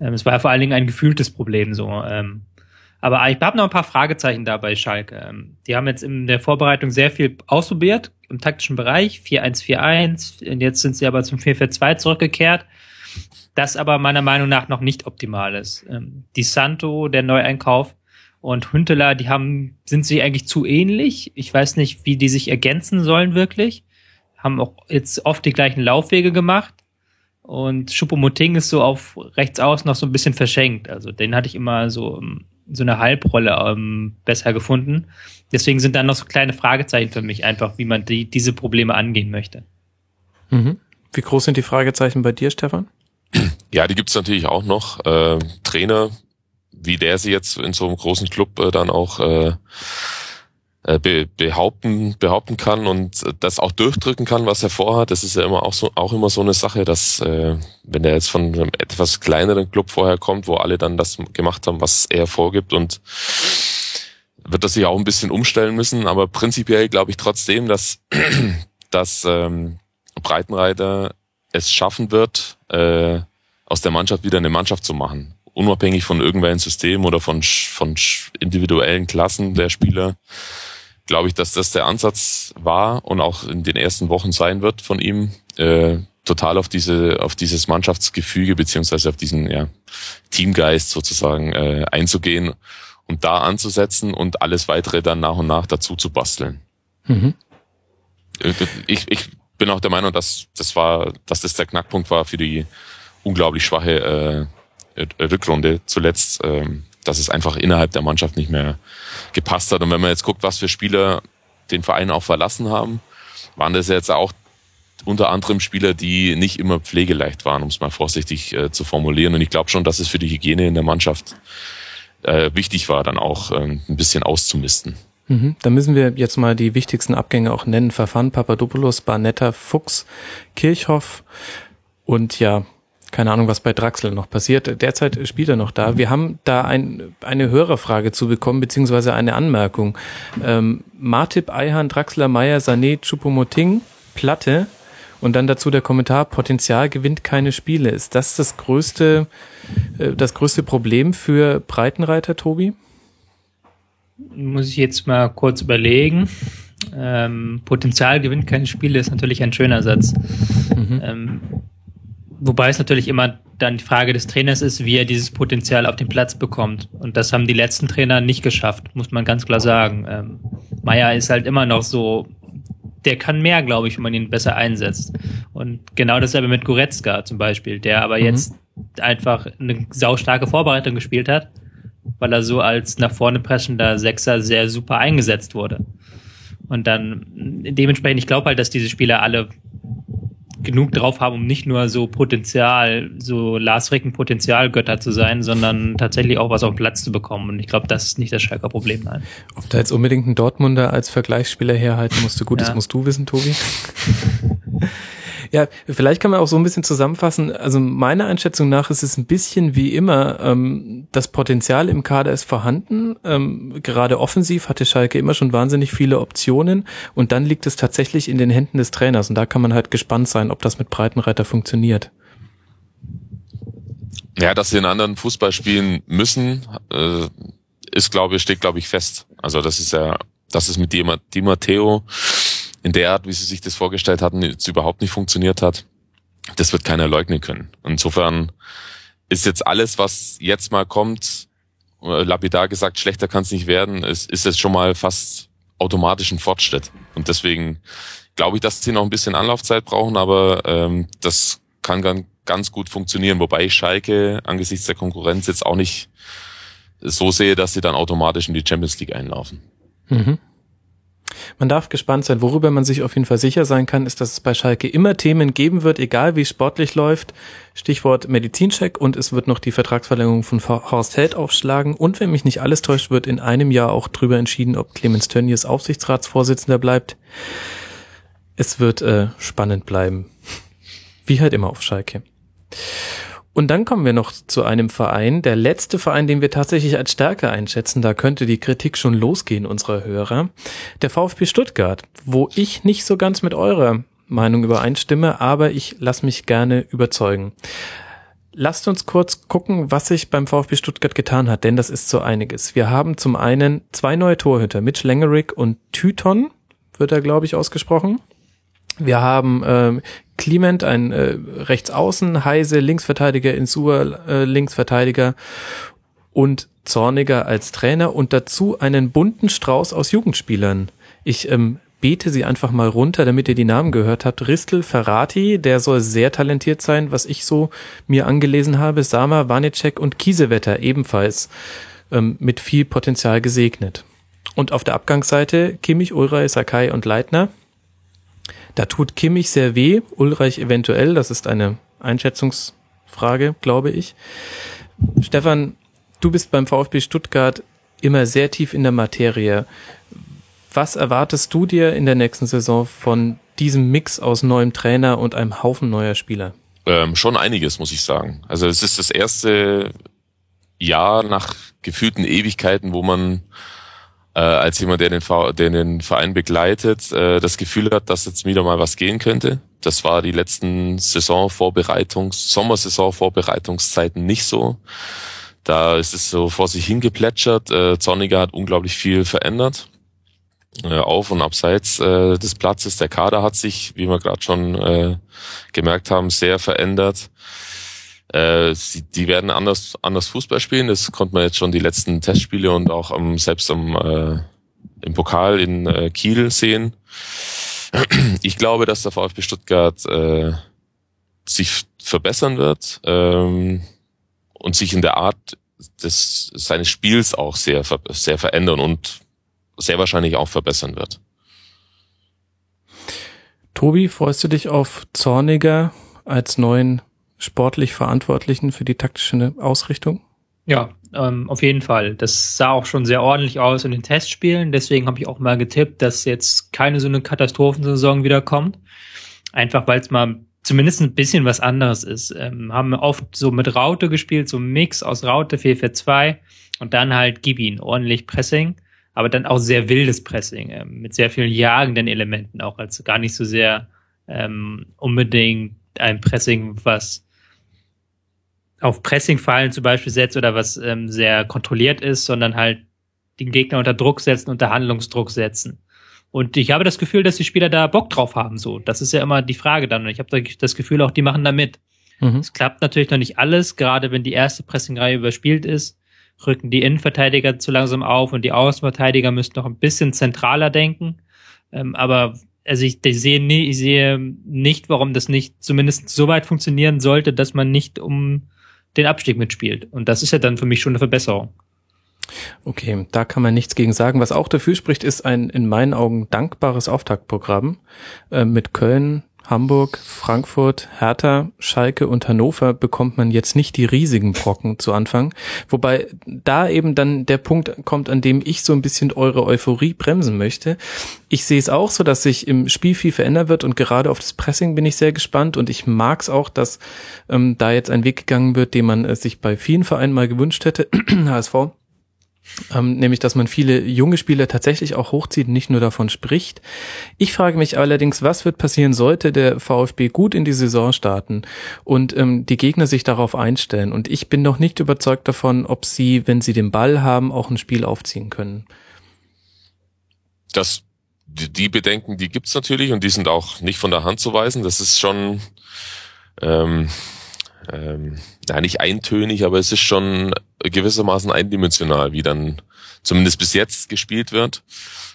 Ähm, es war ja vor allen Dingen ein gefühltes Problem so. Ähm, aber ich habe noch ein paar Fragezeichen da bei Schalke. Ähm, die haben jetzt in der Vorbereitung sehr viel ausprobiert im taktischen Bereich, 4-1-4-1, und jetzt sind sie aber zum 4-4-2 zurückgekehrt. Das aber meiner Meinung nach noch nicht optimal ist. Ähm, die Santo, der Neueinkauf, und Hünteler, die haben, sind sie eigentlich zu ähnlich. Ich weiß nicht, wie die sich ergänzen sollen wirklich. Haben auch jetzt oft die gleichen Laufwege gemacht. Und Schuppomoting ist so auf rechts aus noch so ein bisschen verschenkt. Also den hatte ich immer so, ähm, so eine Halbrolle ähm, besser gefunden. Deswegen sind da noch so kleine Fragezeichen für mich einfach, wie man die, diese Probleme angehen möchte. Mhm. Wie groß sind die Fragezeichen bei dir, Stefan? Ja, die gibt's natürlich auch noch. Äh, Trainer wie der sie jetzt in so einem großen Club äh, dann auch äh, äh, be behaupten behaupten kann und das auch durchdrücken kann, was er vorhat. Das ist ja immer auch so auch immer so eine Sache, dass äh, wenn er jetzt von einem etwas kleineren Club vorher kommt, wo alle dann das gemacht haben, was er vorgibt und wird er sich auch ein bisschen umstellen müssen. Aber prinzipiell glaube ich trotzdem, dass dass ähm, Breitenreiter es schaffen wird, äh, aus der Mannschaft wieder eine Mannschaft zu machen unabhängig von irgendwelchen Systemen oder von, von individuellen Klassen der Spieler, glaube ich, dass das der Ansatz war und auch in den ersten Wochen sein wird von ihm, äh, total auf diese, auf dieses Mannschaftsgefüge beziehungsweise auf diesen ja, Teamgeist sozusagen äh, einzugehen und da anzusetzen und alles weitere dann nach und nach dazu zu basteln. Mhm. Äh, ich, ich bin auch der Meinung, dass das war, dass das der Knackpunkt war für die unglaublich schwache äh, Rückrunde zuletzt, ähm, dass es einfach innerhalb der Mannschaft nicht mehr gepasst hat. Und wenn man jetzt guckt, was für Spieler den Verein auch verlassen haben, waren das jetzt auch unter anderem Spieler, die nicht immer pflegeleicht waren, um es mal vorsichtig äh, zu formulieren. Und ich glaube schon, dass es für die Hygiene in der Mannschaft äh, wichtig war, dann auch äh, ein bisschen auszumisten. Mhm. Da müssen wir jetzt mal die wichtigsten Abgänge auch nennen. Verfahren, Papadopoulos, Barnetta, Fuchs, Kirchhoff und ja, keine Ahnung, was bei Draxler noch passiert. Derzeit spielt er noch da. Wir haben da ein, eine Hörerfrage zu bekommen, beziehungsweise eine Anmerkung. Ähm, Martip, Eihan, Draxler, Meier, Sané, Chupomoting, Platte und dann dazu der Kommentar, Potenzial gewinnt keine Spiele. Ist das das größte, äh, das größte Problem für Breitenreiter, Tobi? Muss ich jetzt mal kurz überlegen. Ähm, Potenzial gewinnt keine Spiele ist natürlich ein schöner Satz. Mhm. Ähm, wobei es natürlich immer dann die Frage des Trainers ist, wie er dieses Potenzial auf den Platz bekommt. Und das haben die letzten Trainer nicht geschafft, muss man ganz klar sagen. Ähm, Meier ist halt immer noch so der kann mehr, glaube ich, wenn man ihn besser einsetzt. Und genau dasselbe mit Goretzka zum Beispiel, der aber mhm. jetzt einfach eine saustarke Vorbereitung gespielt hat, weil er so als nach vorne pressender Sechser sehr super eingesetzt wurde. Und dann dementsprechend, ich glaube halt, dass diese Spieler alle genug drauf haben, um nicht nur so Potenzial, so Lars Ricken Potenzialgötter zu sein, sondern tatsächlich auch was auf den Platz zu bekommen. Und ich glaube, das ist nicht das Schalker Problem. Nein. Ob da jetzt unbedingt ein Dortmunder als Vergleichsspieler herhalten musste, gut, ja. das musst du wissen, Tobi. Ja, vielleicht kann man auch so ein bisschen zusammenfassen. Also meiner Einschätzung nach ist es ein bisschen wie immer, ähm, das Potenzial im Kader ist vorhanden. Ähm, gerade offensiv hatte Schalke immer schon wahnsinnig viele Optionen und dann liegt es tatsächlich in den Händen des Trainers und da kann man halt gespannt sein, ob das mit Breitenreiter funktioniert. Ja, dass sie in anderen Fußball spielen müssen, äh, ist, glaube ich, steht, glaube ich, fest. Also das ist ja, das ist mit Di, Matteo in der Art, wie sie sich das vorgestellt hatten, jetzt überhaupt nicht funktioniert hat, das wird keiner leugnen können. Insofern ist jetzt alles, was jetzt mal kommt, äh, lapidar gesagt, schlechter kann es nicht werden, ist, ist jetzt schon mal fast automatisch ein Fortschritt. Und deswegen glaube ich, dass sie noch ein bisschen Anlaufzeit brauchen, aber ähm, das kann ganz, ganz gut funktionieren. Wobei ich Schalke angesichts der Konkurrenz jetzt auch nicht so sehe, dass sie dann automatisch in die Champions League einlaufen. Mhm. Man darf gespannt sein. Worüber man sich auf jeden Fall sicher sein kann, ist, dass es bei Schalke immer Themen geben wird, egal wie sportlich läuft. Stichwort Medizincheck und es wird noch die Vertragsverlängerung von Horst Held aufschlagen. Und wenn mich nicht alles täuscht, wird in einem Jahr auch drüber entschieden, ob Clemens Tönnies Aufsichtsratsvorsitzender bleibt. Es wird äh, spannend bleiben. Wie halt immer auf Schalke. Und dann kommen wir noch zu einem Verein, der letzte Verein, den wir tatsächlich als Stärke einschätzen. Da könnte die Kritik schon losgehen unserer Hörer. Der VfB Stuttgart, wo ich nicht so ganz mit eurer Meinung übereinstimme, aber ich lasse mich gerne überzeugen. Lasst uns kurz gucken, was sich beim VfB Stuttgart getan hat, denn das ist so einiges. Wir haben zum einen zwei neue Torhüter, Mitch Langerick und Tyton, wird er, glaube ich, ausgesprochen. Wir haben ähm, Clement, ein äh, Rechtsaußen, Heise, Linksverteidiger, Insua, äh, Linksverteidiger und Zorniger als Trainer und dazu einen bunten Strauß aus Jugendspielern. Ich ähm, bete sie einfach mal runter, damit ihr die Namen gehört habt. Ristel Ferrati, der soll sehr talentiert sein, was ich so mir angelesen habe. Sama, Vanicek und Kiesewetter ebenfalls ähm, mit viel Potenzial gesegnet. Und auf der Abgangsseite Kimmich, Ulreich, Sakai und Leitner. Da tut Kimmich sehr weh, Ulreich eventuell, das ist eine Einschätzungsfrage, glaube ich. Stefan, du bist beim VfB Stuttgart immer sehr tief in der Materie. Was erwartest du dir in der nächsten Saison von diesem Mix aus neuem Trainer und einem Haufen neuer Spieler? Ähm, schon einiges, muss ich sagen. Also es ist das erste Jahr nach gefühlten Ewigkeiten, wo man äh, als jemand, der den, der den Verein begleitet, äh, das Gefühl hat, dass jetzt wieder mal was gehen könnte. Das war die letzten Saisonvorbereitungs-, Sommersaisonvorbereitungszeiten nicht so. Da ist es so vor sich hingeplätschert. Äh, Zorniger hat unglaublich viel verändert. Äh, auf und abseits äh, des Platzes. Der Kader hat sich, wie wir gerade schon äh, gemerkt haben, sehr verändert. Äh, sie, die werden anders, anders Fußball spielen. Das konnte man jetzt schon die letzten Testspiele und auch am, selbst am, äh, im Pokal in äh, Kiel sehen. Ich glaube, dass der VfB Stuttgart äh, sich verbessern wird ähm, und sich in der Art des, seines Spiels auch sehr, sehr verändern und sehr wahrscheinlich auch verbessern wird. Tobi, freust du dich auf Zorniger als neuen sportlich Verantwortlichen für die taktische Ausrichtung? Ja, ähm, auf jeden Fall. Das sah auch schon sehr ordentlich aus in den Testspielen. Deswegen habe ich auch mal getippt, dass jetzt keine so eine Katastrophensaison wiederkommt. Einfach weil es mal zumindest ein bisschen was anderes ist. Ähm, haben oft so mit Raute gespielt, so ein Mix aus Raute 4-4-2 und dann halt gib ihn ordentlich Pressing, aber dann auch sehr wildes Pressing, ähm, mit sehr vielen jagenden Elementen auch, also gar nicht so sehr ähm, unbedingt ein Pressing, was auf Pressing-Fallen zum Beispiel setzt oder was ähm, sehr kontrolliert ist, sondern halt den Gegner unter Druck setzen, unter Handlungsdruck setzen. Und ich habe das Gefühl, dass die Spieler da Bock drauf haben. So, das ist ja immer die Frage dann. Und ich habe das Gefühl, auch die machen da mit. Mhm. Es klappt natürlich noch nicht alles, gerade wenn die erste Pressingreihe überspielt ist, rücken die Innenverteidiger zu langsam auf und die Außenverteidiger müssen noch ein bisschen zentraler denken. Ähm, aber also ich, ich, sehe nie, ich sehe nicht, warum das nicht zumindest so weit funktionieren sollte, dass man nicht um den Abstieg mitspielt. Und das ist ja dann für mich schon eine Verbesserung. Okay, da kann man nichts gegen sagen. Was auch dafür spricht, ist ein in meinen Augen dankbares Auftaktprogramm äh, mit Köln, Hamburg, Frankfurt, Hertha, Schalke und Hannover bekommt man jetzt nicht die riesigen Brocken zu Anfang. Wobei da eben dann der Punkt kommt, an dem ich so ein bisschen eure Euphorie bremsen möchte. Ich sehe es auch so, dass sich im Spiel viel verändern wird und gerade auf das Pressing bin ich sehr gespannt und ich mag es auch, dass ähm, da jetzt ein Weg gegangen wird, den man äh, sich bei vielen Vereinen mal gewünscht hätte. HSV ähm, nämlich dass man viele junge Spieler tatsächlich auch hochzieht, nicht nur davon spricht. Ich frage mich allerdings, was wird passieren, sollte der VfB gut in die Saison starten und ähm, die Gegner sich darauf einstellen. Und ich bin noch nicht überzeugt davon, ob sie, wenn sie den Ball haben, auch ein Spiel aufziehen können. Das, die Bedenken, die gibt's natürlich und die sind auch nicht von der Hand zu weisen. Das ist schon ähm, ähm, ja nicht eintönig, aber es ist schon gewissermaßen eindimensional, wie dann zumindest bis jetzt gespielt wird.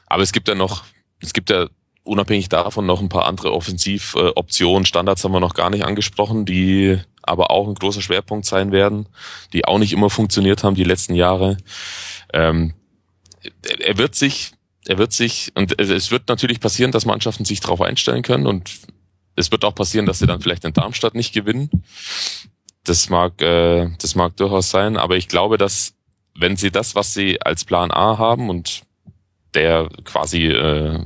Aber es gibt ja noch, es gibt ja unabhängig davon noch ein paar andere Offensivoptionen. Standards haben wir noch gar nicht angesprochen, die aber auch ein großer Schwerpunkt sein werden, die auch nicht immer funktioniert haben die letzten Jahre. Ähm, er wird sich, er wird sich, und es wird natürlich passieren, dass Mannschaften sich darauf einstellen können und es wird auch passieren, dass sie dann vielleicht in Darmstadt nicht gewinnen. Das mag, äh, das mag durchaus sein, aber ich glaube, dass wenn sie das, was sie als Plan A haben und der quasi äh,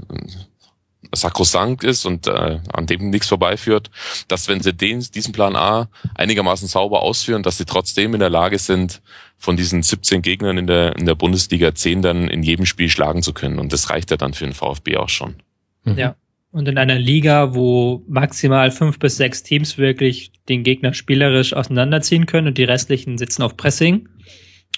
sakrosankt ist und äh, an dem nichts vorbeiführt, dass wenn sie den, diesen Plan A einigermaßen sauber ausführen, dass sie trotzdem in der Lage sind, von diesen 17 Gegnern in der, in der Bundesliga 10 dann in jedem Spiel schlagen zu können. Und das reicht ja dann für den VfB auch schon. Mhm. Ja. Und in einer Liga, wo maximal fünf bis sechs Teams wirklich den Gegner spielerisch auseinanderziehen können und die restlichen sitzen auf Pressing,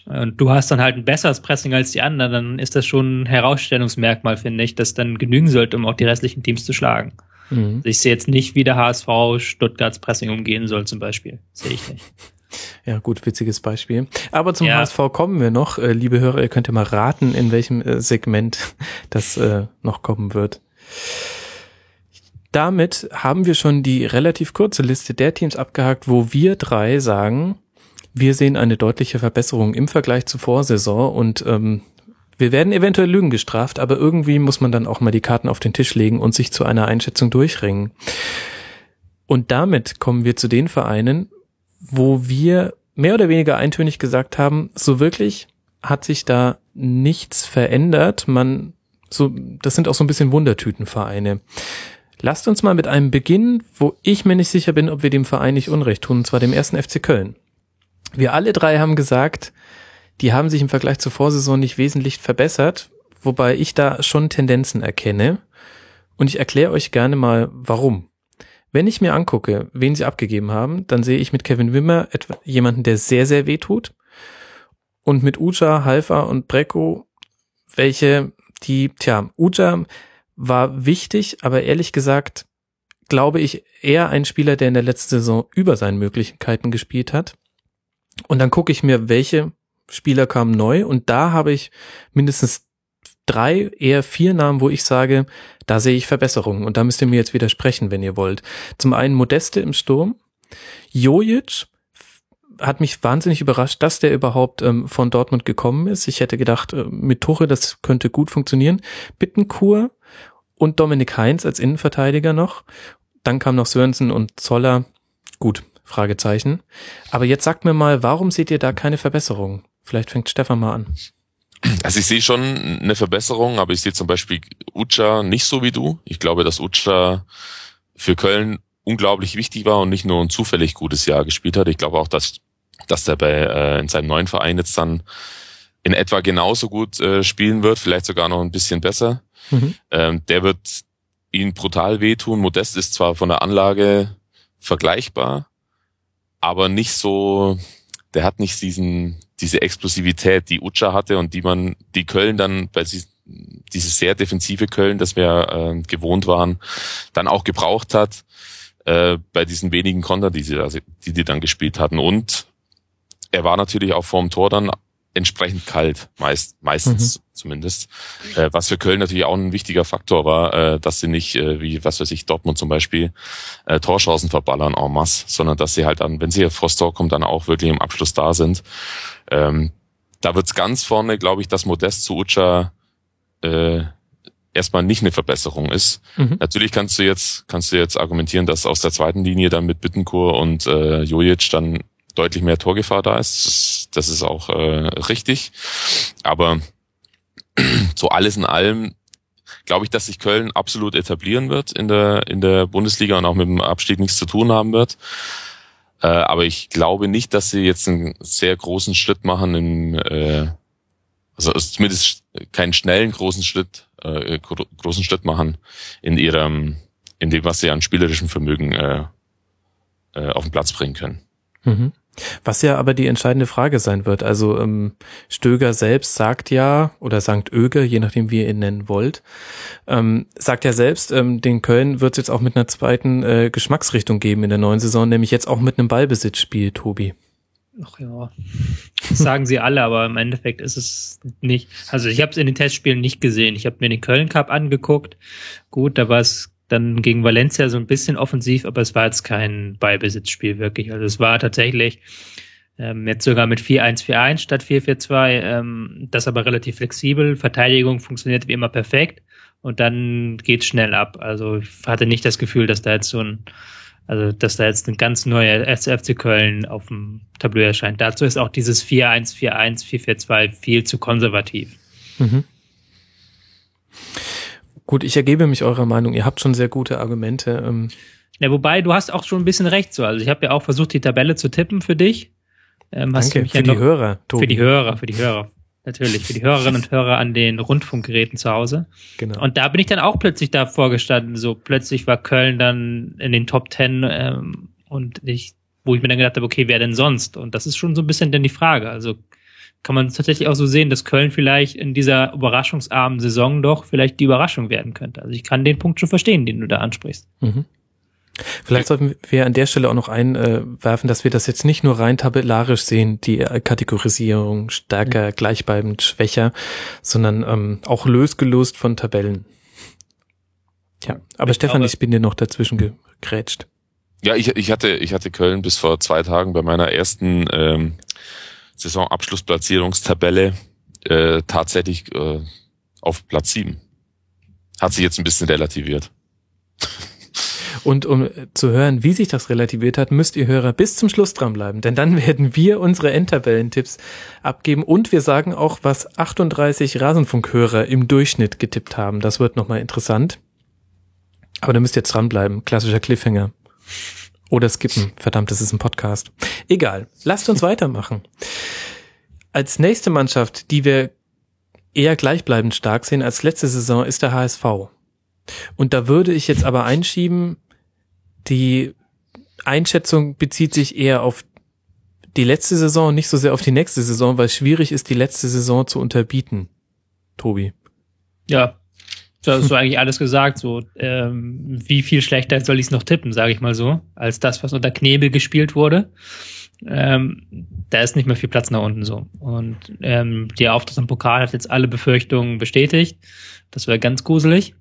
und du hast dann halt ein besseres Pressing als die anderen, dann ist das schon ein Herausstellungsmerkmal, finde ich, das dann genügen sollte, um auch die restlichen Teams zu schlagen. Mhm. Also ich sehe jetzt nicht, wie der HSV Stuttgarts Pressing umgehen soll, zum Beispiel. Sehe ich nicht. Ja, gut, witziges Beispiel. Aber zum ja. HSV kommen wir noch. Äh, liebe Hörer, ihr könnt ja mal raten, in welchem äh, Segment das äh, noch kommen wird. Damit haben wir schon die relativ kurze Liste der Teams abgehakt, wo wir drei sagen, wir sehen eine deutliche Verbesserung im Vergleich zur Vorsaison und ähm, wir werden eventuell Lügen gestraft, aber irgendwie muss man dann auch mal die Karten auf den Tisch legen und sich zu einer Einschätzung durchringen. Und damit kommen wir zu den Vereinen, wo wir mehr oder weniger eintönig gesagt haben, so wirklich hat sich da nichts verändert. Man, so, das sind auch so ein bisschen Wundertütenvereine. Lasst uns mal mit einem beginnen, wo ich mir nicht sicher bin, ob wir dem Verein nicht Unrecht tun, und zwar dem ersten FC Köln. Wir alle drei haben gesagt, die haben sich im Vergleich zur Vorsaison nicht wesentlich verbessert, wobei ich da schon Tendenzen erkenne. Und ich erkläre euch gerne mal, warum. Wenn ich mir angucke, wen sie abgegeben haben, dann sehe ich mit Kevin Wimmer jemanden, der sehr, sehr weh tut. Und mit Uja, Halfa und Brecco, welche, die, tja, Uja war wichtig, aber ehrlich gesagt glaube ich eher ein Spieler, der in der letzten Saison über seinen Möglichkeiten gespielt hat. Und dann gucke ich mir, welche Spieler kamen neu und da habe ich mindestens drei, eher vier Namen, wo ich sage, da sehe ich Verbesserungen und da müsst ihr mir jetzt widersprechen, wenn ihr wollt. Zum einen Modeste im Sturm, Jojic hat mich wahnsinnig überrascht, dass der überhaupt ähm, von Dortmund gekommen ist. Ich hätte gedacht, äh, mit Tuche, das könnte gut funktionieren. Bittenkur und Dominik Heinz als Innenverteidiger noch. Dann kam noch Sörensen und Zoller. Gut, Fragezeichen. Aber jetzt sagt mir mal, warum seht ihr da keine Verbesserung? Vielleicht fängt Stefan mal an. Also ich sehe schon eine Verbesserung, aber ich sehe zum Beispiel Ucha nicht so wie du. Ich glaube, dass Ucha für Köln unglaublich wichtig war und nicht nur ein zufällig gutes Jahr gespielt hat. Ich glaube auch, dass, dass er bei äh, in seinem neuen Verein jetzt dann in etwa genauso gut äh, spielen wird, vielleicht sogar noch ein bisschen besser. Mhm. Ähm, der wird ihn brutal wehtun. Modest ist zwar von der Anlage vergleichbar, aber nicht so, der hat nicht diesen, diese Explosivität, die Ucha hatte und die man, die Köln dann, sie dieses sehr defensive Köln, das wir äh, gewohnt waren, dann auch gebraucht hat äh, bei diesen wenigen Konter, die sie da, die die dann gespielt hatten. Und er war natürlich auch vorm Tor dann entsprechend kalt, meist, meistens mhm. zumindest. Äh, was für Köln natürlich auch ein wichtiger Faktor war, äh, dass sie nicht, äh, wie was weiß ich, Dortmund zum Beispiel, äh, Torchancen verballern en masse, sondern dass sie halt dann, wenn sie vors Tor kommen, dann auch wirklich im Abschluss da sind. Ähm, da wird's ganz vorne, glaube ich, dass Modest zu Ucha äh, erstmal nicht eine Verbesserung ist. Mhm. Natürlich kannst du jetzt kannst du jetzt argumentieren, dass aus der zweiten Linie dann mit Bittenkur und äh, Jojic dann deutlich mehr Torgefahr da ist. Das, ist auch äh, richtig. Aber so alles in allem glaube ich, dass sich Köln absolut etablieren wird in der in der Bundesliga und auch mit dem Abstieg nichts zu tun haben wird. Äh, aber ich glaube nicht, dass sie jetzt einen sehr großen Schritt machen im äh, also zumindest keinen schnellen großen Schritt äh, großen Schritt machen in ihrem in dem was sie an spielerischem Vermögen äh, äh, auf den Platz bringen können. Mhm. Was ja aber die entscheidende Frage sein wird. Also ähm, Stöger selbst sagt ja, oder sagt Öger, je nachdem wie ihr ihn nennen wollt, ähm, sagt ja selbst, ähm, den Köln wird es jetzt auch mit einer zweiten äh, Geschmacksrichtung geben in der neuen Saison, nämlich jetzt auch mit einem Ballbesitzspiel, Tobi. Ach ja, das sagen sie alle, aber im Endeffekt ist es nicht. Also ich habe es in den Testspielen nicht gesehen. Ich habe mir den Köln Cup angeguckt. Gut, da war es dann gegen Valencia so ein bisschen offensiv, aber es war jetzt kein Beibesitzspiel wirklich. Also es war tatsächlich ähm, jetzt sogar mit 4-1-4-1 statt 4-4-2, ähm, das aber relativ flexibel. Verteidigung funktioniert wie immer perfekt und dann geht's schnell ab. Also ich hatte nicht das Gefühl, dass da jetzt so ein also, dass da jetzt ein ganz neuer SFC Köln auf dem Tableau erscheint. Dazu ist auch dieses 4-1-4-1, 4-4-2 viel zu konservativ. Mhm. Gut, ich ergebe mich eurer Meinung. Ihr habt schon sehr gute Argumente. Ähm. Ja, wobei du hast auch schon ein bisschen recht so. Also ich habe ja auch versucht, die Tabelle zu tippen für dich. Ähm, Danke, für ja die Hörer. Tobi. Für die Hörer, für die Hörer. Natürlich, für die Hörerinnen und Hörer an den Rundfunkgeräten zu Hause. Genau. Und da bin ich dann auch plötzlich davor gestanden. So plötzlich war Köln dann in den Top Ten ähm, und ich, wo ich mir dann gedacht habe, okay, wer denn sonst? Und das ist schon so ein bisschen dann die Frage. Also kann man tatsächlich auch so sehen, dass Köln vielleicht in dieser überraschungsarmen Saison doch vielleicht die Überraschung werden könnte. Also ich kann den Punkt schon verstehen, den du da ansprichst. Mhm. Vielleicht sollten wir an der Stelle auch noch einwerfen, dass wir das jetzt nicht nur rein tabellarisch sehen, die Kategorisierung stärker, ja. gleichbleibend, schwächer, sondern ähm, auch losgelöst von Tabellen. Ja, aber ich Stefan, glaube, ich bin dir noch dazwischen gegrätscht. Ja, ich, ich hatte ich hatte Köln bis vor zwei Tagen bei meiner ersten ähm, Saisonabschlussplatzierungstabelle äh, tatsächlich äh, auf Platz sieben. Hat sich jetzt ein bisschen relativiert. Und um zu hören, wie sich das relativiert hat, müsst ihr Hörer bis zum Schluss dranbleiben, denn dann werden wir unsere Endtabellentipps abgeben und wir sagen auch, was 38 Rasenfunkhörer im Durchschnitt getippt haben. Das wird nochmal interessant. Aber da müsst ihr jetzt dranbleiben. Klassischer Cliffhanger. Oder skippen. Verdammt, das ist ein Podcast. Egal. Lasst uns weitermachen. Als nächste Mannschaft, die wir eher gleichbleibend stark sehen als letzte Saison, ist der HSV. Und da würde ich jetzt aber einschieben, die Einschätzung bezieht sich eher auf die letzte Saison nicht so sehr auf die nächste Saison, weil es schwierig ist, die letzte Saison zu unterbieten. Tobi. Ja, du hast so eigentlich alles gesagt. So, ähm, wie viel schlechter soll ich es noch tippen, sage ich mal so, als das, was unter Knebel gespielt wurde. Ähm, da ist nicht mehr viel Platz nach unten so. Und ähm, der Auftritt im Pokal hat jetzt alle Befürchtungen bestätigt. Das wäre ganz gruselig.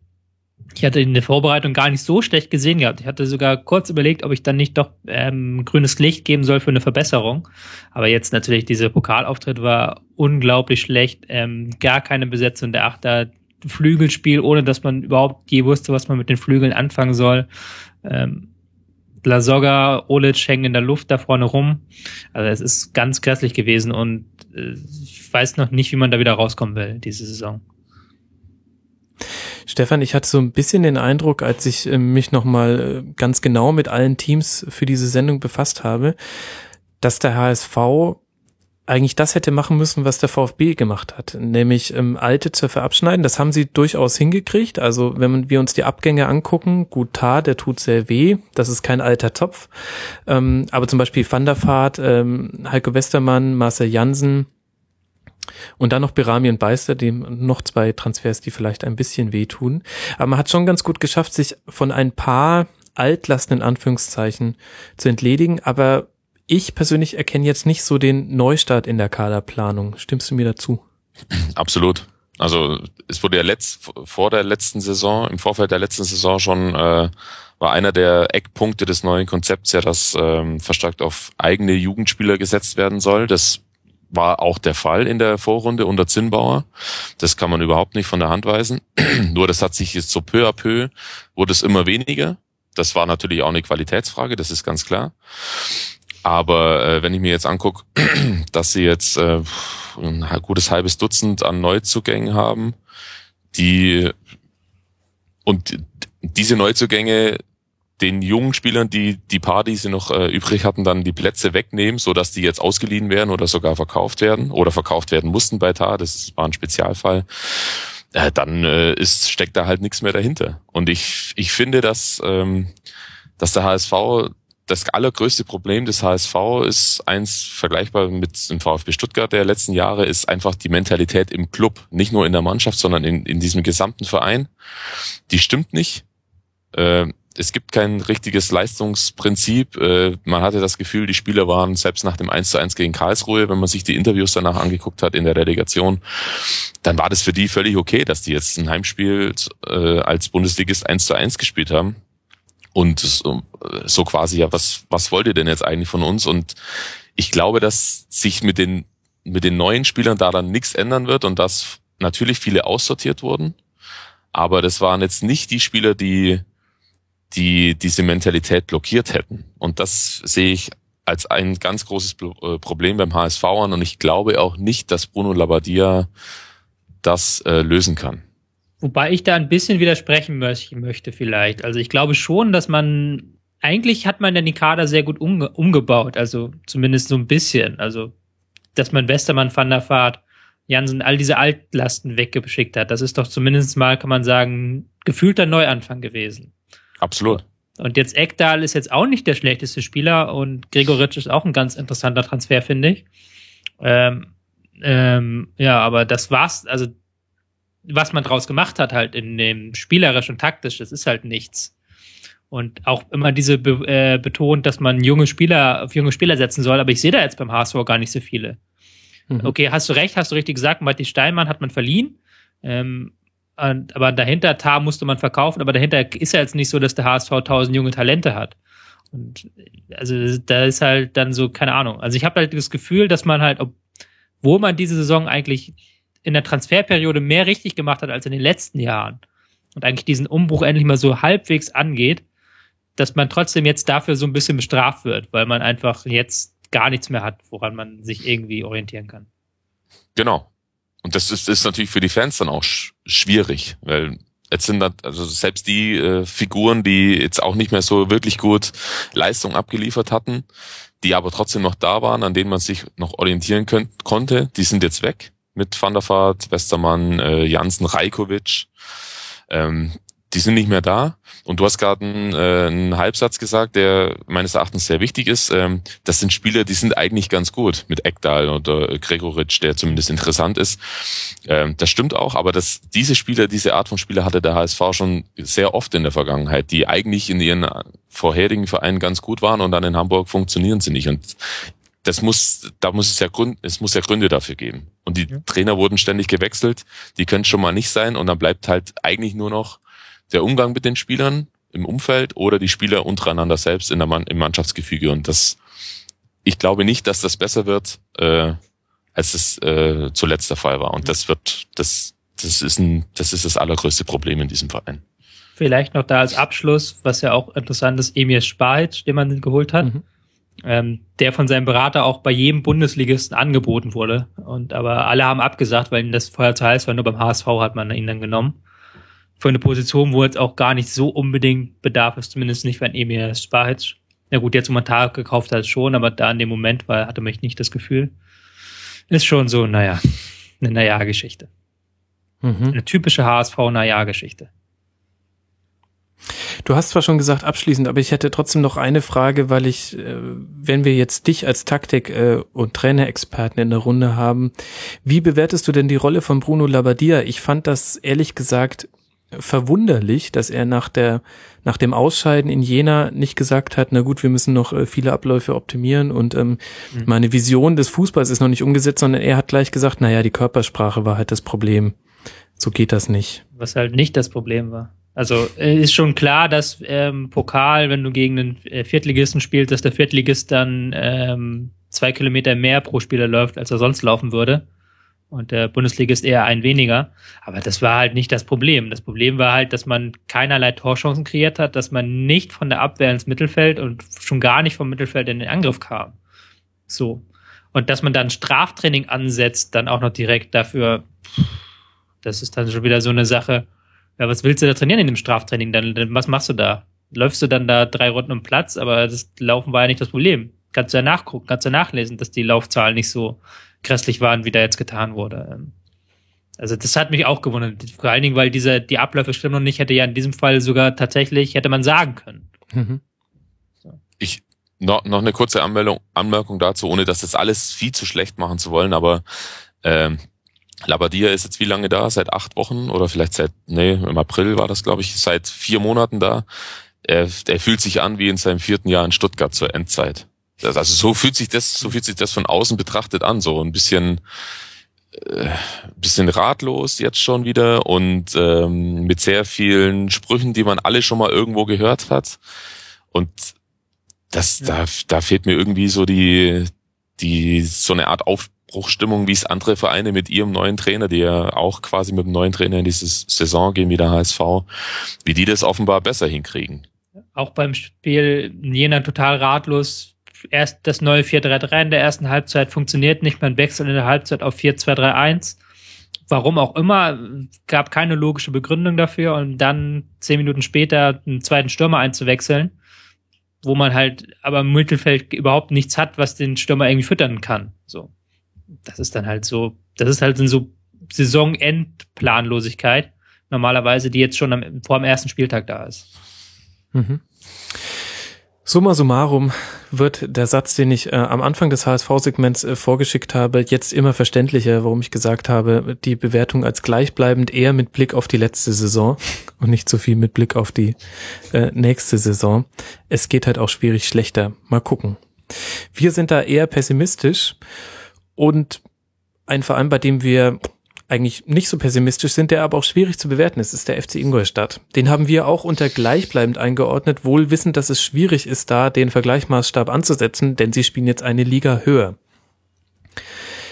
ich hatte in der Vorbereitung gar nicht so schlecht gesehen gehabt. Ich hatte sogar kurz überlegt, ob ich dann nicht doch ähm, grünes Licht geben soll für eine Verbesserung. Aber jetzt natürlich dieser Pokalauftritt war unglaublich schlecht. Ähm, gar keine Besetzung der Achter. Flügelspiel, ohne dass man überhaupt je wusste, was man mit den Flügeln anfangen soll. Ähm, Lasogga, Olic hängen in der Luft da vorne rum. Also es ist ganz grässlich gewesen und äh, ich weiß noch nicht, wie man da wieder rauskommen will, diese Saison. Stefan, ich hatte so ein bisschen den Eindruck, als ich äh, mich nochmal äh, ganz genau mit allen Teams für diese Sendung befasst habe, dass der HSV eigentlich das hätte machen müssen, was der VfB gemacht hat, nämlich ähm, Alte zu verabschneiden. Das haben sie durchaus hingekriegt. Also wenn wir uns die Abgänge angucken, gut Tar, der tut sehr weh. Das ist kein alter Topf. Ähm, aber zum Beispiel Van der Vaart, ähm, Heiko Westermann, Marcel Jansen, und dann noch Berami und Beister, die noch zwei Transfers, die vielleicht ein bisschen wehtun. Aber man hat schon ganz gut geschafft, sich von ein paar Altlasten in Anführungszeichen zu entledigen. Aber ich persönlich erkenne jetzt nicht so den Neustart in der Kaderplanung. Stimmst du mir dazu? Absolut. Also es wurde ja letzt, vor der letzten Saison, im Vorfeld der letzten Saison schon äh, war einer der Eckpunkte des neuen Konzepts ja, dass ähm, verstärkt auf eigene Jugendspieler gesetzt werden soll. Das war auch der Fall in der Vorrunde unter Zinnbauer. Das kann man überhaupt nicht von der Hand weisen. Nur das hat sich jetzt so peu à peu, wurde es immer weniger. Das war natürlich auch eine Qualitätsfrage, das ist ganz klar. Aber äh, wenn ich mir jetzt angucke, dass sie jetzt äh, ein gutes halbes Dutzend an Neuzugängen haben, die und diese Neuzugänge den jungen Spielern, die die paar, die sie noch äh, übrig hatten, dann die Plätze wegnehmen, so dass die jetzt ausgeliehen werden oder sogar verkauft werden oder verkauft werden mussten bei Tar. Das war ein Spezialfall. Äh, dann äh, ist, steckt da halt nichts mehr dahinter. Und ich, ich finde, dass, ähm, dass der HSV das allergrößte Problem des HSV ist eins vergleichbar mit dem VfB Stuttgart der letzten Jahre, ist einfach die Mentalität im Club. Nicht nur in der Mannschaft, sondern in, in diesem gesamten Verein. Die stimmt nicht. Äh, es gibt kein richtiges Leistungsprinzip. Äh, man hatte das Gefühl, die Spieler waren selbst nach dem 1 zu 1 gegen Karlsruhe, wenn man sich die Interviews danach angeguckt hat in der Relegation, dann war das für die völlig okay, dass die jetzt ein Heimspiel äh, als Bundesligist 1 zu 1 gespielt haben. Und so, so quasi, ja, was, was wollt ihr denn jetzt eigentlich von uns? Und ich glaube, dass sich mit den, mit den neuen Spielern daran nichts ändern wird und dass natürlich viele aussortiert wurden. Aber das waren jetzt nicht die Spieler, die die diese Mentalität blockiert hätten. Und das sehe ich als ein ganz großes äh, Problem beim HSV an und ich glaube auch nicht, dass Bruno Labbadia das äh, lösen kann. Wobei ich da ein bisschen widersprechen möchte vielleicht. Also ich glaube schon, dass man eigentlich hat man den Kader sehr gut umge umgebaut, also zumindest so ein bisschen. Also dass man Westermann, Van der Vaart, Jansen all diese Altlasten weggeschickt hat, das ist doch zumindest mal, kann man sagen, gefühlter Neuanfang gewesen. Absolut. Und jetzt Ekdal ist jetzt auch nicht der schlechteste Spieler und Gregoritsch ist auch ein ganz interessanter Transfer, finde ich. Ähm, ähm, ja, aber das war's, also was man draus gemacht hat, halt in dem spielerisch und taktisch, das ist halt nichts. Und auch immer diese be äh, betont, dass man junge Spieler auf junge Spieler setzen soll, aber ich sehe da jetzt beim HSV gar nicht so viele. Mhm. Okay, hast du recht, hast du richtig gesagt, Matti Steinmann hat man verliehen. Ähm, und, aber dahinter, Tar musste man verkaufen, aber dahinter ist ja jetzt nicht so, dass der HSV tausend junge Talente hat. Und also da ist halt dann so, keine Ahnung. Also ich habe halt das Gefühl, dass man halt, obwohl man diese Saison eigentlich in der Transferperiode mehr richtig gemacht hat als in den letzten Jahren und eigentlich diesen Umbruch endlich mal so halbwegs angeht, dass man trotzdem jetzt dafür so ein bisschen bestraft wird, weil man einfach jetzt gar nichts mehr hat, woran man sich irgendwie orientieren kann. Genau. Und das ist, ist natürlich für die Fans dann auch sch schwierig, weil jetzt sind das, also selbst die äh, Figuren, die jetzt auch nicht mehr so wirklich gut Leistung abgeliefert hatten, die aber trotzdem noch da waren, an denen man sich noch orientieren könnt, konnte, die sind jetzt weg mit Van der Vaart, Westermann, äh, Jansen, Rajkovic. Ähm, die sind nicht mehr da. Und du hast gerade einen, äh, einen Halbsatz gesagt, der meines Erachtens sehr wichtig ist. Ähm, das sind Spieler, die sind eigentlich ganz gut mit Ekdal oder Gregoritsch, der zumindest interessant ist. Ähm, das stimmt auch, aber das, diese Spieler, diese Art von Spieler hatte der HSV schon sehr oft in der Vergangenheit, die eigentlich in ihren vorherigen Vereinen ganz gut waren und dann in Hamburg funktionieren sie nicht. Und das muss, da muss es ja Grund, es muss ja Gründe dafür geben. Und die ja. Trainer wurden ständig gewechselt, die können schon mal nicht sein und dann bleibt halt eigentlich nur noch der Umgang mit den Spielern im Umfeld oder die Spieler untereinander selbst in der Mann, im Mannschaftsgefüge. Und das, ich glaube nicht, dass das besser wird, äh, als es äh, zuletzt der Fall war. Und das wird, das, das ist ein, das ist das allergrößte Problem in diesem Verein. Vielleicht noch da als Abschluss, was ja auch interessant ist, Emir Spahit, den man geholt hat. Mhm. Ähm, der von seinem Berater auch bei jedem Bundesligisten angeboten wurde. Und aber alle haben abgesagt, weil ihm das vorher zu heiß war. Nur beim HSV hat man ihn dann genommen für eine Position, wo jetzt auch gar nicht so unbedingt Bedarf ist, zumindest nicht, wenn Emir Spahic. Na gut, jetzt um einen Tag gekauft hat schon, aber da in dem Moment war, hatte mich nicht das Gefühl. Ist schon so, naja, eine Naja-Geschichte. Mhm. Eine typische HSV-Naja-Geschichte. Du hast zwar schon gesagt abschließend, aber ich hätte trotzdem noch eine Frage, weil ich, äh, wenn wir jetzt dich als Taktik- äh, und Trainerexperten in der Runde haben, wie bewertest du denn die Rolle von Bruno Labbadia? Ich fand das ehrlich gesagt verwunderlich, dass er nach der nach dem Ausscheiden in Jena nicht gesagt hat, na gut, wir müssen noch äh, viele Abläufe optimieren und ähm, mhm. meine Vision des Fußballs ist noch nicht umgesetzt, sondern er hat gleich gesagt, na ja, die Körpersprache war halt das Problem. So geht das nicht. Was halt nicht das Problem war. Also äh, ist schon klar, dass ähm, Pokal, wenn du gegen einen äh, Viertligisten spielst, dass der Viertligist dann ähm, zwei Kilometer mehr pro Spieler läuft, als er sonst laufen würde und der Bundesligist eher ein weniger. Aber das war halt nicht das Problem. Das Problem war halt, dass man keinerlei Torchancen kreiert hat, dass man nicht von der Abwehr ins Mittelfeld und schon gar nicht vom Mittelfeld in den Angriff kam. So. Und dass man dann Straftraining ansetzt, dann auch noch direkt dafür, das ist dann schon wieder so eine Sache. Ja, was willst du da trainieren in dem Straftraining? Dann, dann was machst du da? Läufst du dann da drei Runden um Platz, aber das Laufen war ja nicht das Problem. Kannst du ja nachgucken, kannst du ja nachlesen, dass die Laufzahlen nicht so grässlich waren, wie da jetzt getan wurde. Also das hat mich auch gewundert. Vor allen Dingen, weil diese, die Abläufe stimmen noch nicht, hätte ja in diesem Fall sogar tatsächlich, hätte man sagen können. Mhm. So. Ich, noch, noch eine kurze Anmeldung, Anmerkung dazu, ohne das jetzt alles viel zu schlecht machen zu wollen, aber ähm, Labadia ist jetzt wie lange da? Seit acht Wochen oder vielleicht seit, nee, im April war das, glaube ich, seit vier Monaten da. Er, er fühlt sich an wie in seinem vierten Jahr in Stuttgart zur Endzeit. Also so fühlt sich das, so fühlt sich das von außen betrachtet an, so ein bisschen, äh, bisschen ratlos jetzt schon wieder und ähm, mit sehr vielen Sprüchen, die man alle schon mal irgendwo gehört hat. Und das, ja. da, da fehlt mir irgendwie so die, die, so eine Art Aufbruchstimmung, wie es andere Vereine mit ihrem neuen Trainer, die ja auch quasi mit dem neuen Trainer in diese Saison gehen, wie der HSV, wie die das offenbar besser hinkriegen. Auch beim Spiel Jena total ratlos, erst das neue 4-3-3 in der ersten Halbzeit funktioniert nicht, man wechselt in der Halbzeit auf 4-2-3-1. Warum auch immer, gab keine logische Begründung dafür und dann zehn Minuten später einen zweiten Stürmer einzuwechseln, wo man halt aber im Mittelfeld überhaupt nichts hat, was den Stürmer irgendwie füttern kann. So. Das ist dann halt so, das ist halt so Saisonendplanlosigkeit, normalerweise, die jetzt schon am, vor dem ersten Spieltag da ist. Mhm. Summa summarum wird der Satz, den ich äh, am Anfang des HSV-Segments äh, vorgeschickt habe, jetzt immer verständlicher, warum ich gesagt habe, die Bewertung als gleichbleibend eher mit Blick auf die letzte Saison und nicht so viel mit Blick auf die äh, nächste Saison. Es geht halt auch schwierig schlechter. Mal gucken. Wir sind da eher pessimistisch und ein Verein, bei dem wir eigentlich nicht so pessimistisch sind, der aber auch schwierig zu bewerten ist, ist der FC Ingolstadt. Den haben wir auch unter gleichbleibend eingeordnet, wohl wissend, dass es schwierig ist, da den Vergleichsmaßstab anzusetzen, denn sie spielen jetzt eine Liga höher.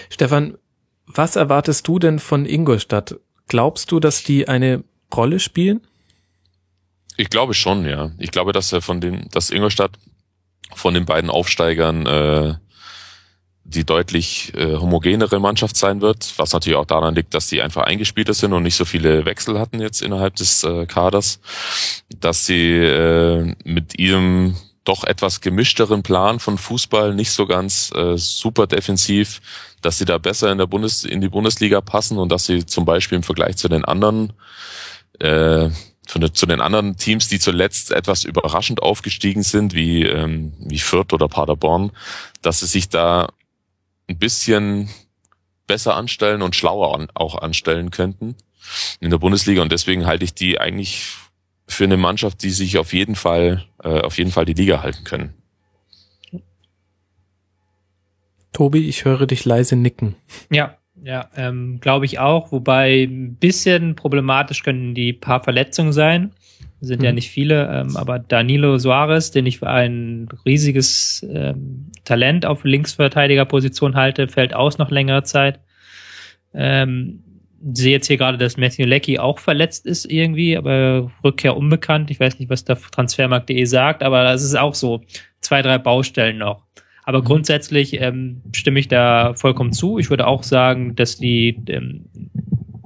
Stefan, was erwartest du denn von Ingolstadt? Glaubst du, dass die eine Rolle spielen? Ich glaube schon, ja. Ich glaube, dass er von den, dass Ingolstadt von den beiden Aufsteigern äh, die deutlich äh, homogenere Mannschaft sein wird, was natürlich auch daran liegt, dass die einfach eingespielter sind und nicht so viele Wechsel hatten jetzt innerhalb des äh, Kaders, dass sie äh, mit ihrem doch etwas gemischteren Plan von Fußball, nicht so ganz äh, super defensiv, dass sie da besser in der Bundes in die Bundesliga passen und dass sie zum Beispiel im Vergleich zu den anderen äh, zu den anderen Teams, die zuletzt etwas überraschend aufgestiegen sind, wie, ähm, wie Fürth oder Paderborn, dass sie sich da ein bisschen besser anstellen und schlauer an, auch anstellen könnten in der Bundesliga. Und deswegen halte ich die eigentlich für eine Mannschaft, die sich auf jeden Fall, äh, auf jeden Fall die Liga halten können. Tobi, ich höre dich leise nicken. Ja, ja, ähm, glaube ich auch. Wobei ein bisschen problematisch können die paar Verletzungen sein. Sind mhm. ja nicht viele, ähm, aber Danilo Suarez, den ich für ein riesiges ähm, Talent auf Linksverteidigerposition halte, fällt aus nach längerer Zeit. Ähm, sehe jetzt hier gerade, dass Matthew Leckie auch verletzt ist irgendwie, aber Rückkehr unbekannt. Ich weiß nicht, was der Transfermarkt.de sagt, aber das ist auch so zwei, drei Baustellen noch. Aber mhm. grundsätzlich ähm, stimme ich da vollkommen zu. Ich würde auch sagen, dass die ähm,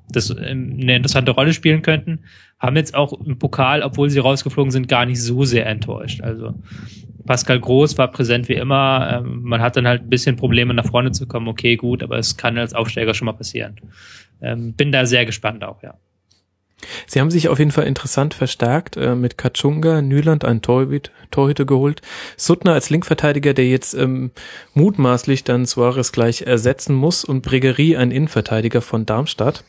das ähm, eine interessante Rolle spielen könnten. Haben jetzt auch im Pokal, obwohl sie rausgeflogen sind, gar nicht so sehr enttäuscht. Also Pascal Groß war präsent wie immer. Ähm, man hat dann halt ein bisschen Probleme nach vorne zu kommen. Okay, gut, aber es kann als Aufsteiger schon mal passieren. Ähm, bin da sehr gespannt auch, ja. Sie haben sich auf jeden Fall interessant verstärkt äh, mit Kachunga, Nyland ein Torhüt, Torhüter geholt, Suttner als Linkverteidiger, der jetzt ähm, mutmaßlich dann Suarez gleich ersetzen muss und Bregerie ein Innenverteidiger von Darmstadt.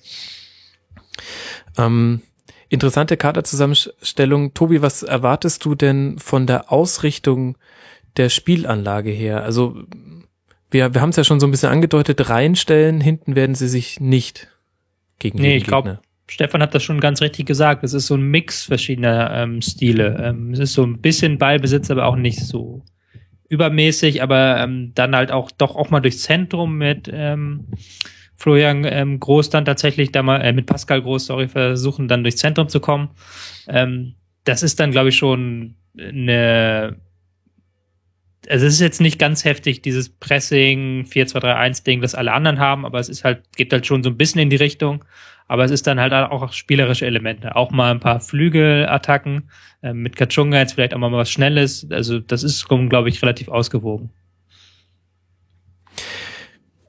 Ähm, interessante Kaderzusammenstellung. Tobi, was erwartest du denn von der Ausrichtung der Spielanlage her? Also wir, wir haben es ja schon so ein bisschen angedeutet, reinstellen, hinten werden sie sich nicht gegen nee, ich glaube, Stefan hat das schon ganz richtig gesagt. Es ist so ein Mix verschiedener ähm, Stile. Ähm, es ist so ein bisschen Ballbesitz, aber auch nicht so übermäßig, aber ähm, dann halt auch doch auch mal durchs Zentrum mit ähm, Florian ähm, Groß dann tatsächlich da mal äh, mit Pascal Groß, sorry, versuchen dann durchs Zentrum zu kommen. Ähm, das ist dann, glaube ich, schon eine also es ist jetzt nicht ganz heftig, dieses Pressing 4-2-3-1-Ding, das alle anderen haben, aber es ist halt, geht halt schon so ein bisschen in die Richtung. Aber es ist dann halt auch spielerische Elemente. Auch mal ein paar Flügelattacken, äh, mit Kachunga jetzt vielleicht auch mal was Schnelles. Also das ist, glaube ich, relativ ausgewogen.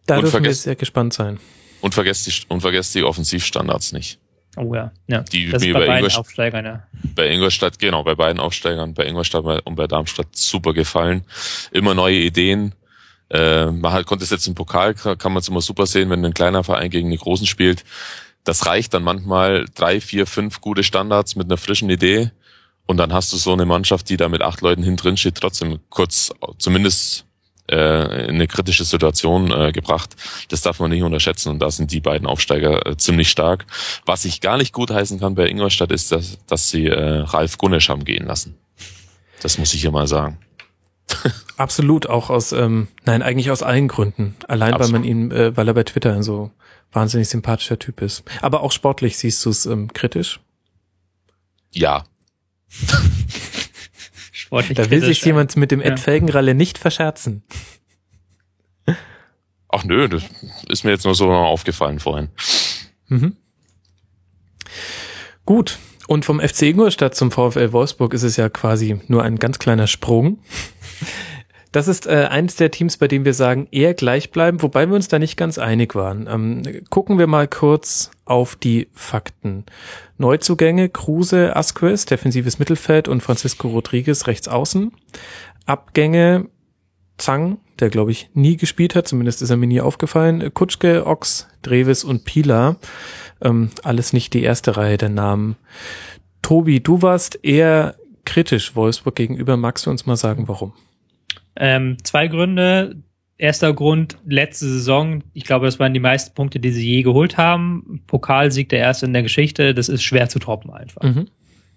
Da und dürfen wir sehr gespannt sein. Und vergesst die, und vergesst die Offensivstandards nicht. Oh ja, ja. Die das mir bei, beiden Ingolstadt, Aufsteigern, ja. Bei Ingolstadt, genau, bei beiden Aufsteigern, bei Ingolstadt und bei Darmstadt super gefallen. Immer neue Ideen. Äh, man halt, konnte es jetzt im Pokal, kann man es immer super sehen, wenn ein kleiner Verein gegen einen großen spielt. Das reicht dann manchmal drei, vier, fünf gute Standards mit einer frischen Idee. Und dann hast du so eine Mannschaft, die da mit acht Leuten hinten drin steht, trotzdem kurz, zumindest äh, in eine kritische Situation äh, gebracht. Das darf man nicht unterschätzen und da sind die beiden Aufsteiger äh, ziemlich stark. Was ich gar nicht gut heißen kann bei Ingolstadt ist, dass, dass sie äh, Ralf Gunnisch haben gehen lassen. Das muss ich hier mal sagen. Absolut, auch aus, ähm, nein, eigentlich aus allen Gründen. Allein Absolut. weil man ihn, äh, weil er bei Twitter ein so wahnsinnig sympathischer Typ ist. Aber auch sportlich siehst du es ähm, kritisch? Ja. Sportlich da will sich jemand mit dem ja. Ed Felgenralle nicht verscherzen. Ach nö, das ist mir jetzt nur so aufgefallen vorhin. Mhm. Gut. Und vom FC Ingolstadt zum VfL Wolfsburg ist es ja quasi nur ein ganz kleiner Sprung. Das ist äh, eins der Teams, bei dem wir sagen, eher gleich bleiben, wobei wir uns da nicht ganz einig waren. Ähm, gucken wir mal kurz auf die Fakten. Neuzugänge, Kruse, Asquez, defensives Mittelfeld und Francisco Rodriguez rechts außen. Abgänge, Zang, der glaube ich nie gespielt hat, zumindest ist er mir nie aufgefallen. Kutschke, Ox, Dreves und Pila. Ähm, alles nicht die erste Reihe der Namen. Tobi, du warst eher kritisch Wolfsburg gegenüber. Magst du uns mal sagen, warum? Ähm, zwei Gründe. Erster Grund, letzte Saison, ich glaube, das waren die meisten Punkte, die sie je geholt haben. Pokalsieg der erste in der Geschichte, das ist schwer zu toppen einfach. Mhm.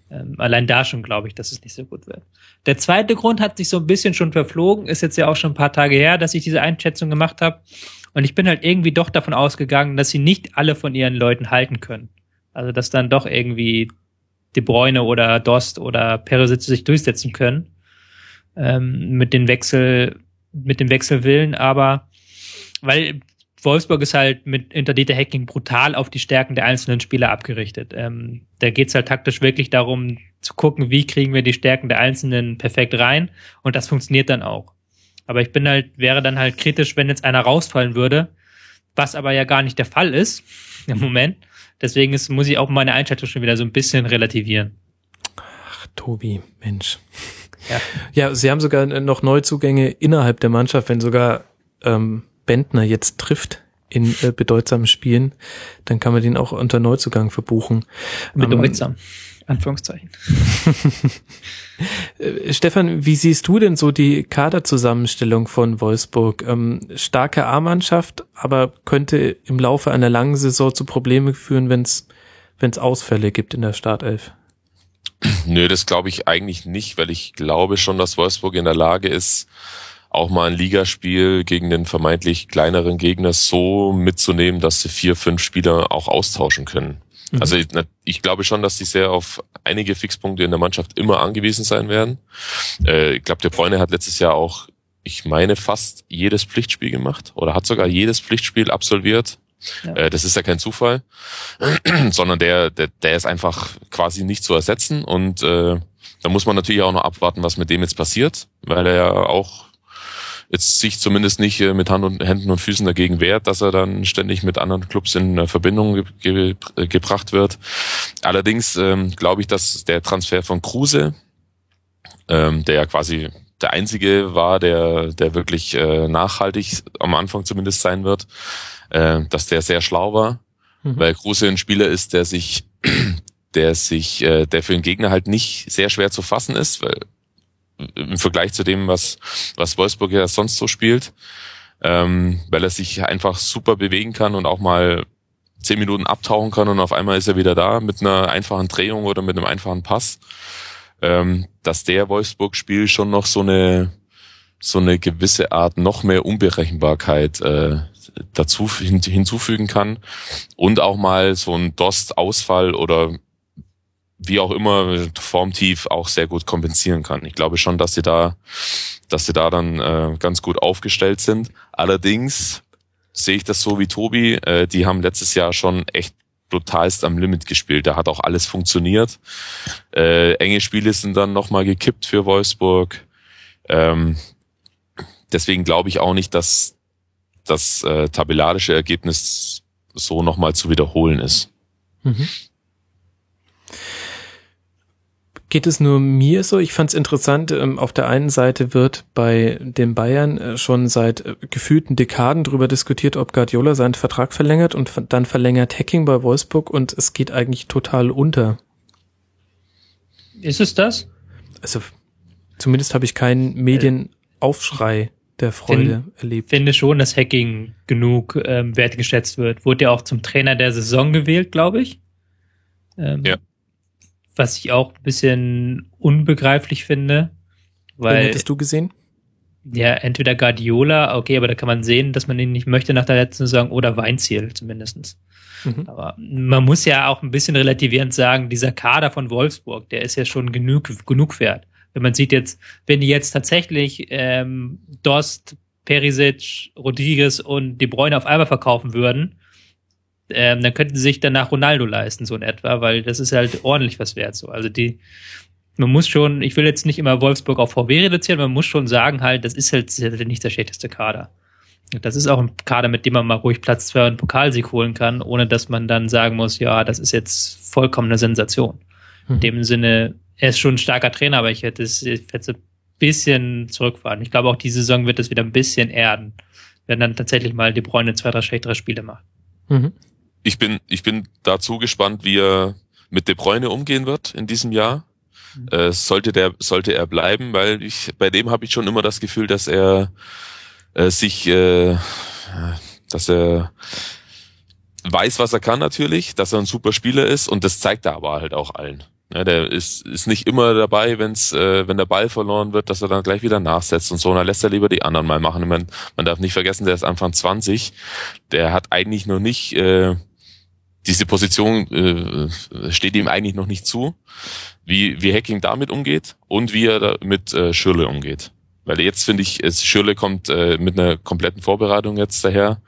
Ähm, allein da schon glaube ich, dass es nicht so gut wird. Der zweite Grund hat sich so ein bisschen schon verflogen, ist jetzt ja auch schon ein paar Tage her, dass ich diese Einschätzung gemacht habe. Und ich bin halt irgendwie doch davon ausgegangen, dass sie nicht alle von ihren Leuten halten können. Also dass dann doch irgendwie De Bruyne oder Dost oder Perisic sich durchsetzen können ähm, mit den Wechsel, mit dem Wechselwillen, aber weil Wolfsburg ist halt mit hinter Dieter Hacking brutal auf die Stärken der einzelnen Spieler abgerichtet. Ähm, da geht's halt taktisch wirklich darum zu gucken, wie kriegen wir die Stärken der Einzelnen perfekt rein und das funktioniert dann auch. Aber ich bin halt, wäre dann halt kritisch, wenn jetzt einer rausfallen würde, was aber ja gar nicht der Fall ist im Moment. Deswegen ist, muss ich auch meine Einschätzung schon wieder so ein bisschen relativieren. Ach, Tobi, Mensch. Ja. ja, sie haben sogar noch Neuzugänge innerhalb der Mannschaft, wenn sogar ähm, Bentner jetzt trifft in äh, bedeutsamen Spielen, dann kann man den auch unter Neuzugang verbuchen. Bedeutsam. Ähm, Anführungszeichen. Äh, Stefan, wie siehst du denn so die Kaderzusammenstellung von Wolfsburg? Ähm, starke A-Mannschaft, aber könnte im Laufe einer langen Saison zu Problemen führen, wenn es Ausfälle gibt in der Startelf? Nö, das glaube ich eigentlich nicht, weil ich glaube schon, dass Wolfsburg in der Lage ist, auch mal ein Ligaspiel gegen den vermeintlich kleineren Gegner so mitzunehmen, dass sie vier, fünf Spieler auch austauschen können. Mhm. Also ich, ich, glaube schon, dass sie sehr auf einige Fixpunkte in der Mannschaft immer angewiesen sein werden. Äh, ich glaube, der Bräune hat letztes Jahr auch, ich meine, fast jedes Pflichtspiel gemacht oder hat sogar jedes Pflichtspiel absolviert. Ja. Äh, das ist ja kein Zufall, sondern der, der, der ist einfach quasi nicht zu ersetzen und äh, da muss man natürlich auch noch abwarten, was mit dem jetzt passiert, weil er ja auch jetzt sich zumindest nicht äh, mit Hand und, Händen und Füßen dagegen wehrt, dass er dann ständig mit anderen Clubs in Verbindung ge ge äh, gebracht wird. Allerdings ähm, glaube ich, dass der Transfer von Kruse, ähm, der ja quasi der einzige war, der, der wirklich äh, nachhaltig am Anfang zumindest sein wird, äh, dass der sehr schlau war, mhm. weil Kruse ein Spieler ist, der sich, der sich, äh, der für den Gegner halt nicht sehr schwer zu fassen ist, weil im Vergleich zu dem, was, was Wolfsburg ja sonst so spielt, ähm, weil er sich einfach super bewegen kann und auch mal zehn Minuten abtauchen kann und auf einmal ist er wieder da mit einer einfachen Drehung oder mit einem einfachen Pass, ähm, dass der Wolfsburg-Spiel schon noch so eine so eine gewisse Art noch mehr Unberechenbarkeit äh, dazu hin, hinzufügen kann und auch mal so ein Dost-Ausfall oder wie auch immer formtief auch sehr gut kompensieren kann. Ich glaube schon, dass sie da, dass sie da dann äh, ganz gut aufgestellt sind. Allerdings sehe ich das so wie Tobi. Äh, die haben letztes Jahr schon echt brutalst am Limit gespielt. Da hat auch alles funktioniert. Äh, enge Spiele sind dann nochmal gekippt für Wolfsburg. Ähm, deswegen glaube ich auch nicht, dass das äh, tabellarische Ergebnis so nochmal zu wiederholen ist. Mhm. Geht es nur mir so? Ich fand es interessant, ähm, auf der einen Seite wird bei den Bayern äh, schon seit äh, gefühlten Dekaden darüber diskutiert, ob Guardiola seinen Vertrag verlängert und dann verlängert Hacking bei Wolfsburg und es geht eigentlich total unter. Ist es das? Also zumindest habe ich keinen Medienaufschrei der Freude Find, erlebt. Finde schon, dass Hacking genug ähm, wertgeschätzt wird. Wurde ja auch zum Trainer der Saison gewählt, glaube ich. Ähm, ja was ich auch ein bisschen unbegreiflich finde. Weil, Wen hättest du gesehen? Ja, entweder Guardiola, okay, aber da kann man sehen, dass man ihn nicht möchte nach der letzten Saison oder Weinziel zumindestens. Mhm. Aber man muss ja auch ein bisschen relativierend sagen, dieser Kader von Wolfsburg, der ist ja schon genug, genug wert. Wenn man sieht jetzt, wenn die jetzt tatsächlich ähm, Dost, Perisic, Rodriguez und De Bruyne auf einmal verkaufen würden, ähm, dann könnten sie sich danach Ronaldo leisten, so in etwa, weil das ist halt ordentlich was wert. So. Also die, man muss schon, ich will jetzt nicht immer Wolfsburg auf VW reduzieren, man muss schon sagen halt, das ist halt, das ist halt nicht der schlechteste Kader. Das ist auch ein Kader, mit dem man mal ruhig Platz für einen Pokalsieg holen kann, ohne dass man dann sagen muss, ja, das ist jetzt vollkommen eine Sensation. In dem Sinne, er ist schon ein starker Trainer, aber ich hätte es, ich hätte ein bisschen zurückfahren. Ich glaube auch die Saison wird es wieder ein bisschen erden, wenn dann tatsächlich mal die Bräune zwei, drei schlechtere Spiele macht. Mhm ich bin, ich bin dazu gespannt, wie er mit De Bruyne umgehen wird in diesem Jahr. Mhm. Äh, sollte der, sollte er bleiben, weil ich, bei dem habe ich schon immer das Gefühl, dass er äh, sich, äh, dass er weiß, was er kann natürlich, dass er ein super Spieler ist und das zeigt er aber halt auch allen. Ja, der ist, ist nicht immer dabei, wenn's, äh, wenn der Ball verloren wird, dass er dann gleich wieder nachsetzt und so. Und dann lässt er lieber die anderen mal machen. Man, man darf nicht vergessen, der ist Anfang 20. Der hat eigentlich noch nicht äh, diese Position äh, steht ihm eigentlich noch nicht zu, wie, wie Hacking damit umgeht und wie er da mit äh, Schürle umgeht. Weil jetzt finde ich, es, Schürle kommt äh, mit einer kompletten Vorbereitung jetzt daher.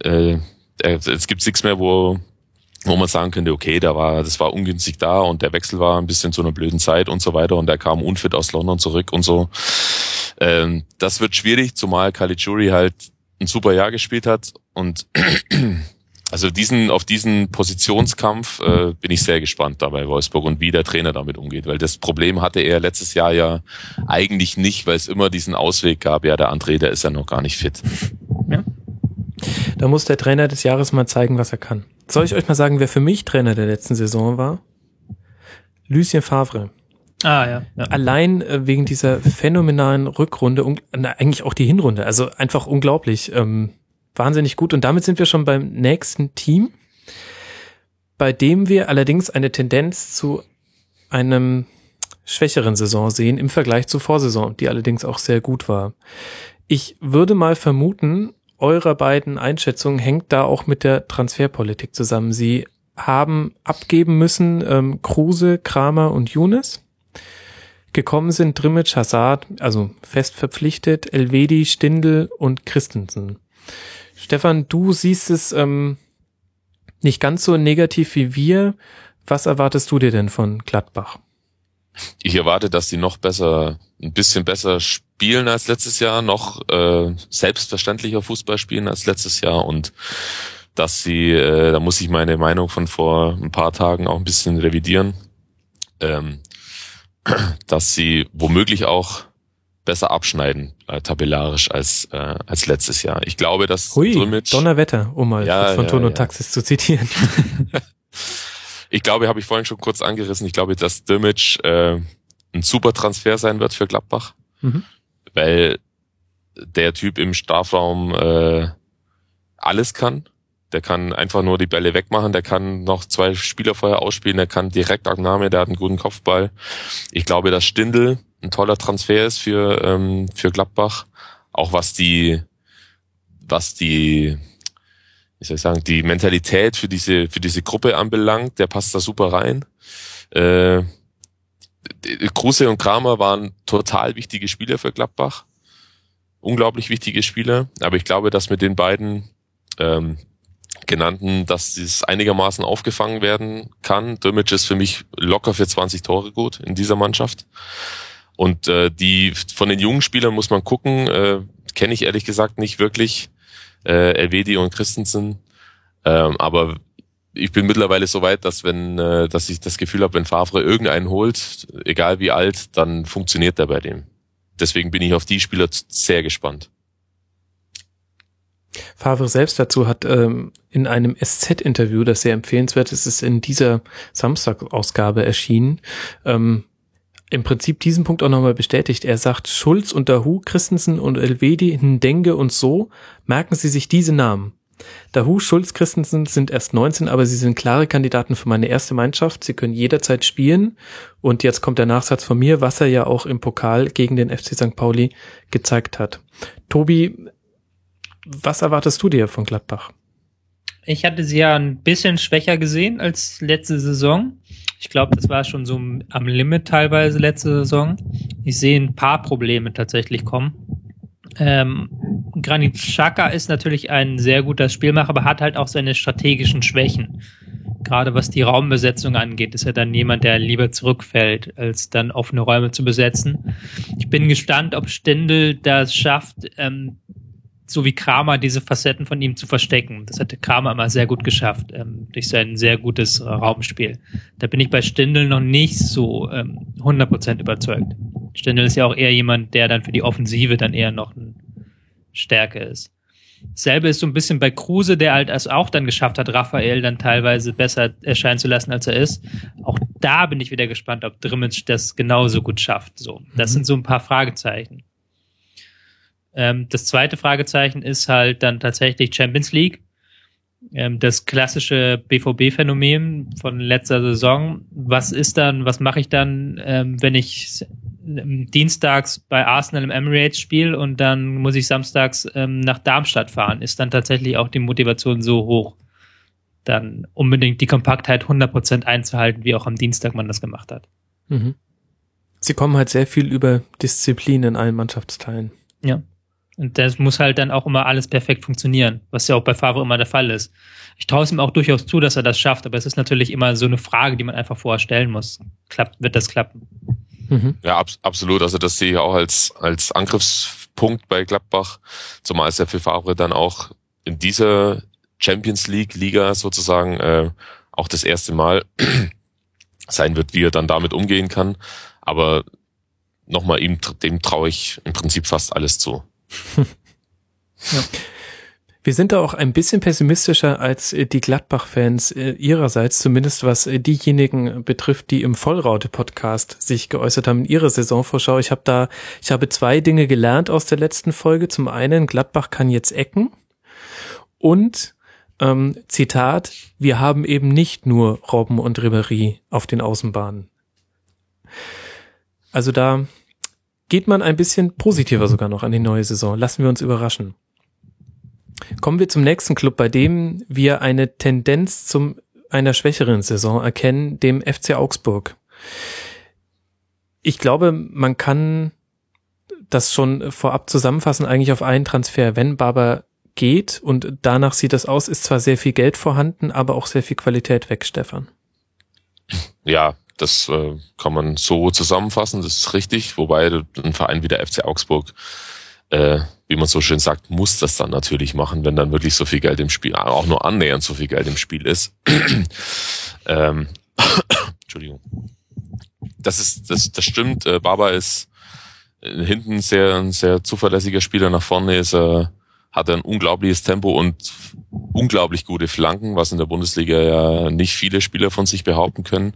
Äh, es gibt nichts mehr, wo, wo man sagen könnte, okay, da war, das war ungünstig da und der Wechsel war ein bisschen zu einer blöden Zeit und so weiter und er kam unfit aus London zurück und so. Ähm, das wird schwierig, zumal Caligiuri halt ein super Jahr gespielt hat und also diesen, auf diesen Positionskampf äh, bin ich sehr gespannt dabei Wolfsburg und wie der Trainer damit umgeht, weil das Problem hatte er letztes Jahr ja eigentlich nicht, weil es immer diesen Ausweg gab, ja, der André, der ist ja noch gar nicht fit. Da muss der Trainer des Jahres mal zeigen, was er kann. Soll ich euch mal sagen, wer für mich Trainer der letzten Saison war? Lucien Favre. Ah, ja. ja. Allein äh, wegen dieser phänomenalen Rückrunde und eigentlich auch die Hinrunde. Also einfach unglaublich. Ähm, wahnsinnig gut. Und damit sind wir schon beim nächsten Team, bei dem wir allerdings eine Tendenz zu einem schwächeren Saison sehen im Vergleich zur Vorsaison, die allerdings auch sehr gut war. Ich würde mal vermuten, eurer beiden Einschätzungen hängt da auch mit der Transferpolitik zusammen. Sie haben abgeben müssen ähm, Kruse, Kramer und Younes. Gekommen sind Drimmitsch, Hazard, also fest verpflichtet, Elvedi, Stindl und Christensen. Stefan, du siehst es ähm, nicht ganz so negativ wie wir. Was erwartest du dir denn von Gladbach? Ich erwarte, dass die noch besser, ein bisschen besser spielen als letztes Jahr, noch äh, selbstverständlicher Fußball spielen als letztes Jahr und dass sie, äh, da muss ich meine Meinung von vor ein paar Tagen auch ein bisschen revidieren, ähm, dass sie womöglich auch besser abschneiden äh, tabellarisch als äh, als letztes Jahr. Ich glaube, dass Hui, Drimic, Donnerwetter, um mal ja, von ja, Ton und ja. Taxis zu zitieren. ich glaube, habe ich vorhin schon kurz angerissen. Ich glaube, dass Dirmic äh, ein super Transfer sein wird für Gladbach, mhm. weil der Typ im Strafraum äh, alles kann. Der kann einfach nur die Bälle wegmachen, der kann noch zwei Spieler vorher ausspielen, der kann direkt Agname, der hat einen guten Kopfball. Ich glaube, dass Stindel ein toller Transfer ist für, ähm, für Gladbach. Auch was die, was die, wie soll ich sagen, die Mentalität für diese, für diese Gruppe anbelangt, der passt da super rein. Äh, Kruse und Kramer waren total wichtige Spieler für Gladbach. Unglaublich wichtige Spieler. Aber ich glaube, dass mit den beiden ähm, genannten, dass dies einigermaßen aufgefangen werden kann. Dümmitsch ist für mich locker für 20 Tore gut in dieser Mannschaft. Und äh, die von den jungen Spielern muss man gucken, äh, kenne ich ehrlich gesagt nicht wirklich. Äh, Elvedi und Christensen. Ähm, aber ich bin mittlerweile so weit, dass wenn, äh, dass ich das Gefühl habe, wenn Favre irgendeinen holt, egal wie alt, dann funktioniert der bei dem. Deswegen bin ich auf die Spieler sehr gespannt. Favre selbst dazu hat ähm, in einem SZ-Interview, das sehr empfehlenswert ist, ist in dieser Samstag-Ausgabe erschienen, ähm, im Prinzip diesen Punkt auch nochmal bestätigt. Er sagt, Schulz und Dahu, Christensen und Elvedi, Ndenge und so, merken Sie sich diese Namen. Dahu, Schulz, Christensen sind erst 19, aber sie sind klare Kandidaten für meine erste Mannschaft. Sie können jederzeit spielen. Und jetzt kommt der Nachsatz von mir, was er ja auch im Pokal gegen den FC St. Pauli gezeigt hat. Tobi, was erwartest du dir von Gladbach? Ich hatte sie ja ein bisschen schwächer gesehen als letzte Saison. Ich glaube, das war schon so am Limit teilweise letzte Saison. Ich sehe ein paar Probleme tatsächlich kommen. Ähm, Granit Xhaka ist natürlich ein sehr guter Spielmacher, aber hat halt auch seine strategischen Schwächen. Gerade was die Raumbesetzung angeht, ist er dann jemand, der lieber zurückfällt, als dann offene Räume zu besetzen. Ich bin gespannt, ob Stindl das schafft, ähm, so wie Kramer diese Facetten von ihm zu verstecken. Das hatte Kramer immer sehr gut geschafft, ähm, durch sein sehr gutes Raumspiel. Da bin ich bei Stindl noch nicht so ähm, 100% überzeugt. Stindl ist ja auch eher jemand, der dann für die Offensive dann eher noch eine Stärke ist. Selbe ist so ein bisschen bei Kruse, der halt es auch dann geschafft hat, Raphael dann teilweise besser erscheinen zu lassen, als er ist. Auch da bin ich wieder gespannt, ob Drimmitsch das genauso gut schafft. So, das mhm. sind so ein paar Fragezeichen. Ähm, das zweite Fragezeichen ist halt dann tatsächlich Champions League. Ähm, das klassische BVB-Phänomen von letzter Saison. Was ist dann, was mache ich dann, ähm, wenn ich dienstags bei Arsenal im Emirates spiele und dann muss ich samstags ähm, nach Darmstadt fahren? Ist dann tatsächlich auch die Motivation so hoch, dann unbedingt die Kompaktheit 100% einzuhalten, wie auch am Dienstag man das gemacht hat? Mhm. Sie kommen halt sehr viel über Disziplin in allen Mannschaftsteilen. Ja. Und das muss halt dann auch immer alles perfekt funktionieren, was ja auch bei Favre immer der Fall ist. Ich traue es ihm auch durchaus zu, dass er das schafft, aber es ist natürlich immer so eine Frage, die man einfach vorher stellen muss. Klappt, wird das klappen? Mhm. Ja, ab, absolut. Also das sehe ich auch als, als Angriffspunkt bei Gladbach, zumal es ja für Favre dann auch in dieser Champions League Liga sozusagen äh, auch das erste Mal sein wird, wie er dann damit umgehen kann. Aber nochmal, ihm, dem traue ich im Prinzip fast alles zu ja. Wir sind da auch ein bisschen pessimistischer als äh, die Gladbach-Fans äh, ihrerseits, zumindest was äh, diejenigen betrifft, die im Vollraute-Podcast sich geäußert haben in ihrer Saisonvorschau. Ich habe da, ich habe zwei Dinge gelernt aus der letzten Folge. Zum einen, Gladbach kann jetzt ecken und ähm, Zitat, wir haben eben nicht nur Robben und Ribéry auf den Außenbahnen. Also da geht man ein bisschen positiver sogar noch an die neue Saison. Lassen wir uns überraschen. Kommen wir zum nächsten Club, bei dem wir eine Tendenz zum einer schwächeren Saison erkennen, dem FC Augsburg. Ich glaube, man kann das schon vorab zusammenfassen, eigentlich auf einen Transfer. Wenn Barber geht und danach sieht das aus, ist zwar sehr viel Geld vorhanden, aber auch sehr viel Qualität weg, Stefan. Ja, das äh, kann man so zusammenfassen, das ist richtig, wobei ein Verein wie der FC Augsburg, äh, wie man so schön sagt, muss das dann natürlich machen, wenn dann wirklich so viel Geld im Spiel, auch nur annähernd so viel Geld im Spiel ist. ähm, Entschuldigung. Das ist, das, das stimmt. Äh, Baba ist äh, hinten sehr, ein sehr zuverlässiger Spieler. Nach vorne ist er hat er ein unglaubliches Tempo und unglaublich gute Flanken, was in der Bundesliga ja nicht viele Spieler von sich behaupten können.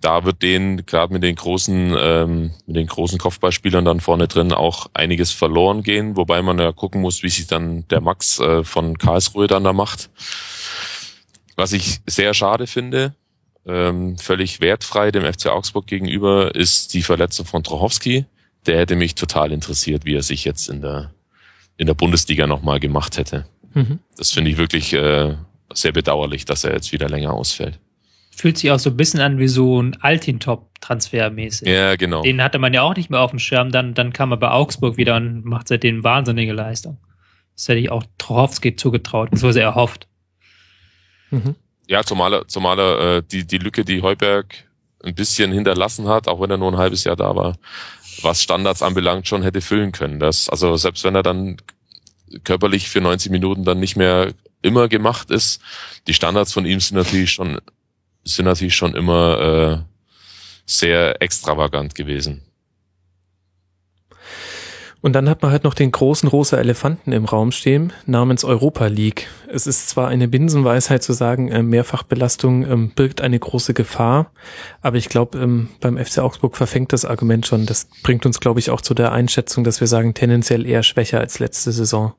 Da wird denen gerade mit den großen, ähm, mit den großen Kopfballspielern dann vorne drin auch einiges verloren gehen, wobei man ja gucken muss, wie sich dann der Max äh, von Karlsruhe dann da macht. Was ich sehr schade finde, ähm, völlig wertfrei dem FC Augsburg gegenüber, ist die Verletzung von Trochowski. Der hätte mich total interessiert, wie er sich jetzt in der in der Bundesliga nochmal gemacht hätte. Mhm. Das finde ich wirklich äh, sehr bedauerlich, dass er jetzt wieder länger ausfällt. Fühlt sich auch so ein bisschen an wie so ein Altintop-Transfer mäßig. Ja, genau. Den hatte man ja auch nicht mehr auf dem Schirm. Dann, dann kam er bei Augsburg wieder und macht seitdem wahnsinnige Leistung. Das hätte ich auch Trochowski zugetraut, beziehungsweise er hofft. Mhm. Ja, zumal er, zumal er äh, die, die Lücke, die Heuberg ein bisschen hinterlassen hat, auch wenn er nur ein halbes Jahr da war, was Standards anbelangt, schon hätte füllen können. Das, also selbst wenn er dann körperlich für 90 Minuten dann nicht mehr immer gemacht ist, die Standards von ihm sind natürlich schon sind natürlich schon immer äh, sehr extravagant gewesen. Und dann hat man halt noch den großen rosa Elefanten im Raum stehen, namens Europa League. Es ist zwar eine Binsenweisheit zu sagen, äh, Mehrfachbelastung ähm, birgt eine große Gefahr, aber ich glaube, ähm, beim FC Augsburg verfängt das Argument schon. Das bringt uns, glaube ich, auch zu der Einschätzung, dass wir sagen, tendenziell eher schwächer als letzte Saison.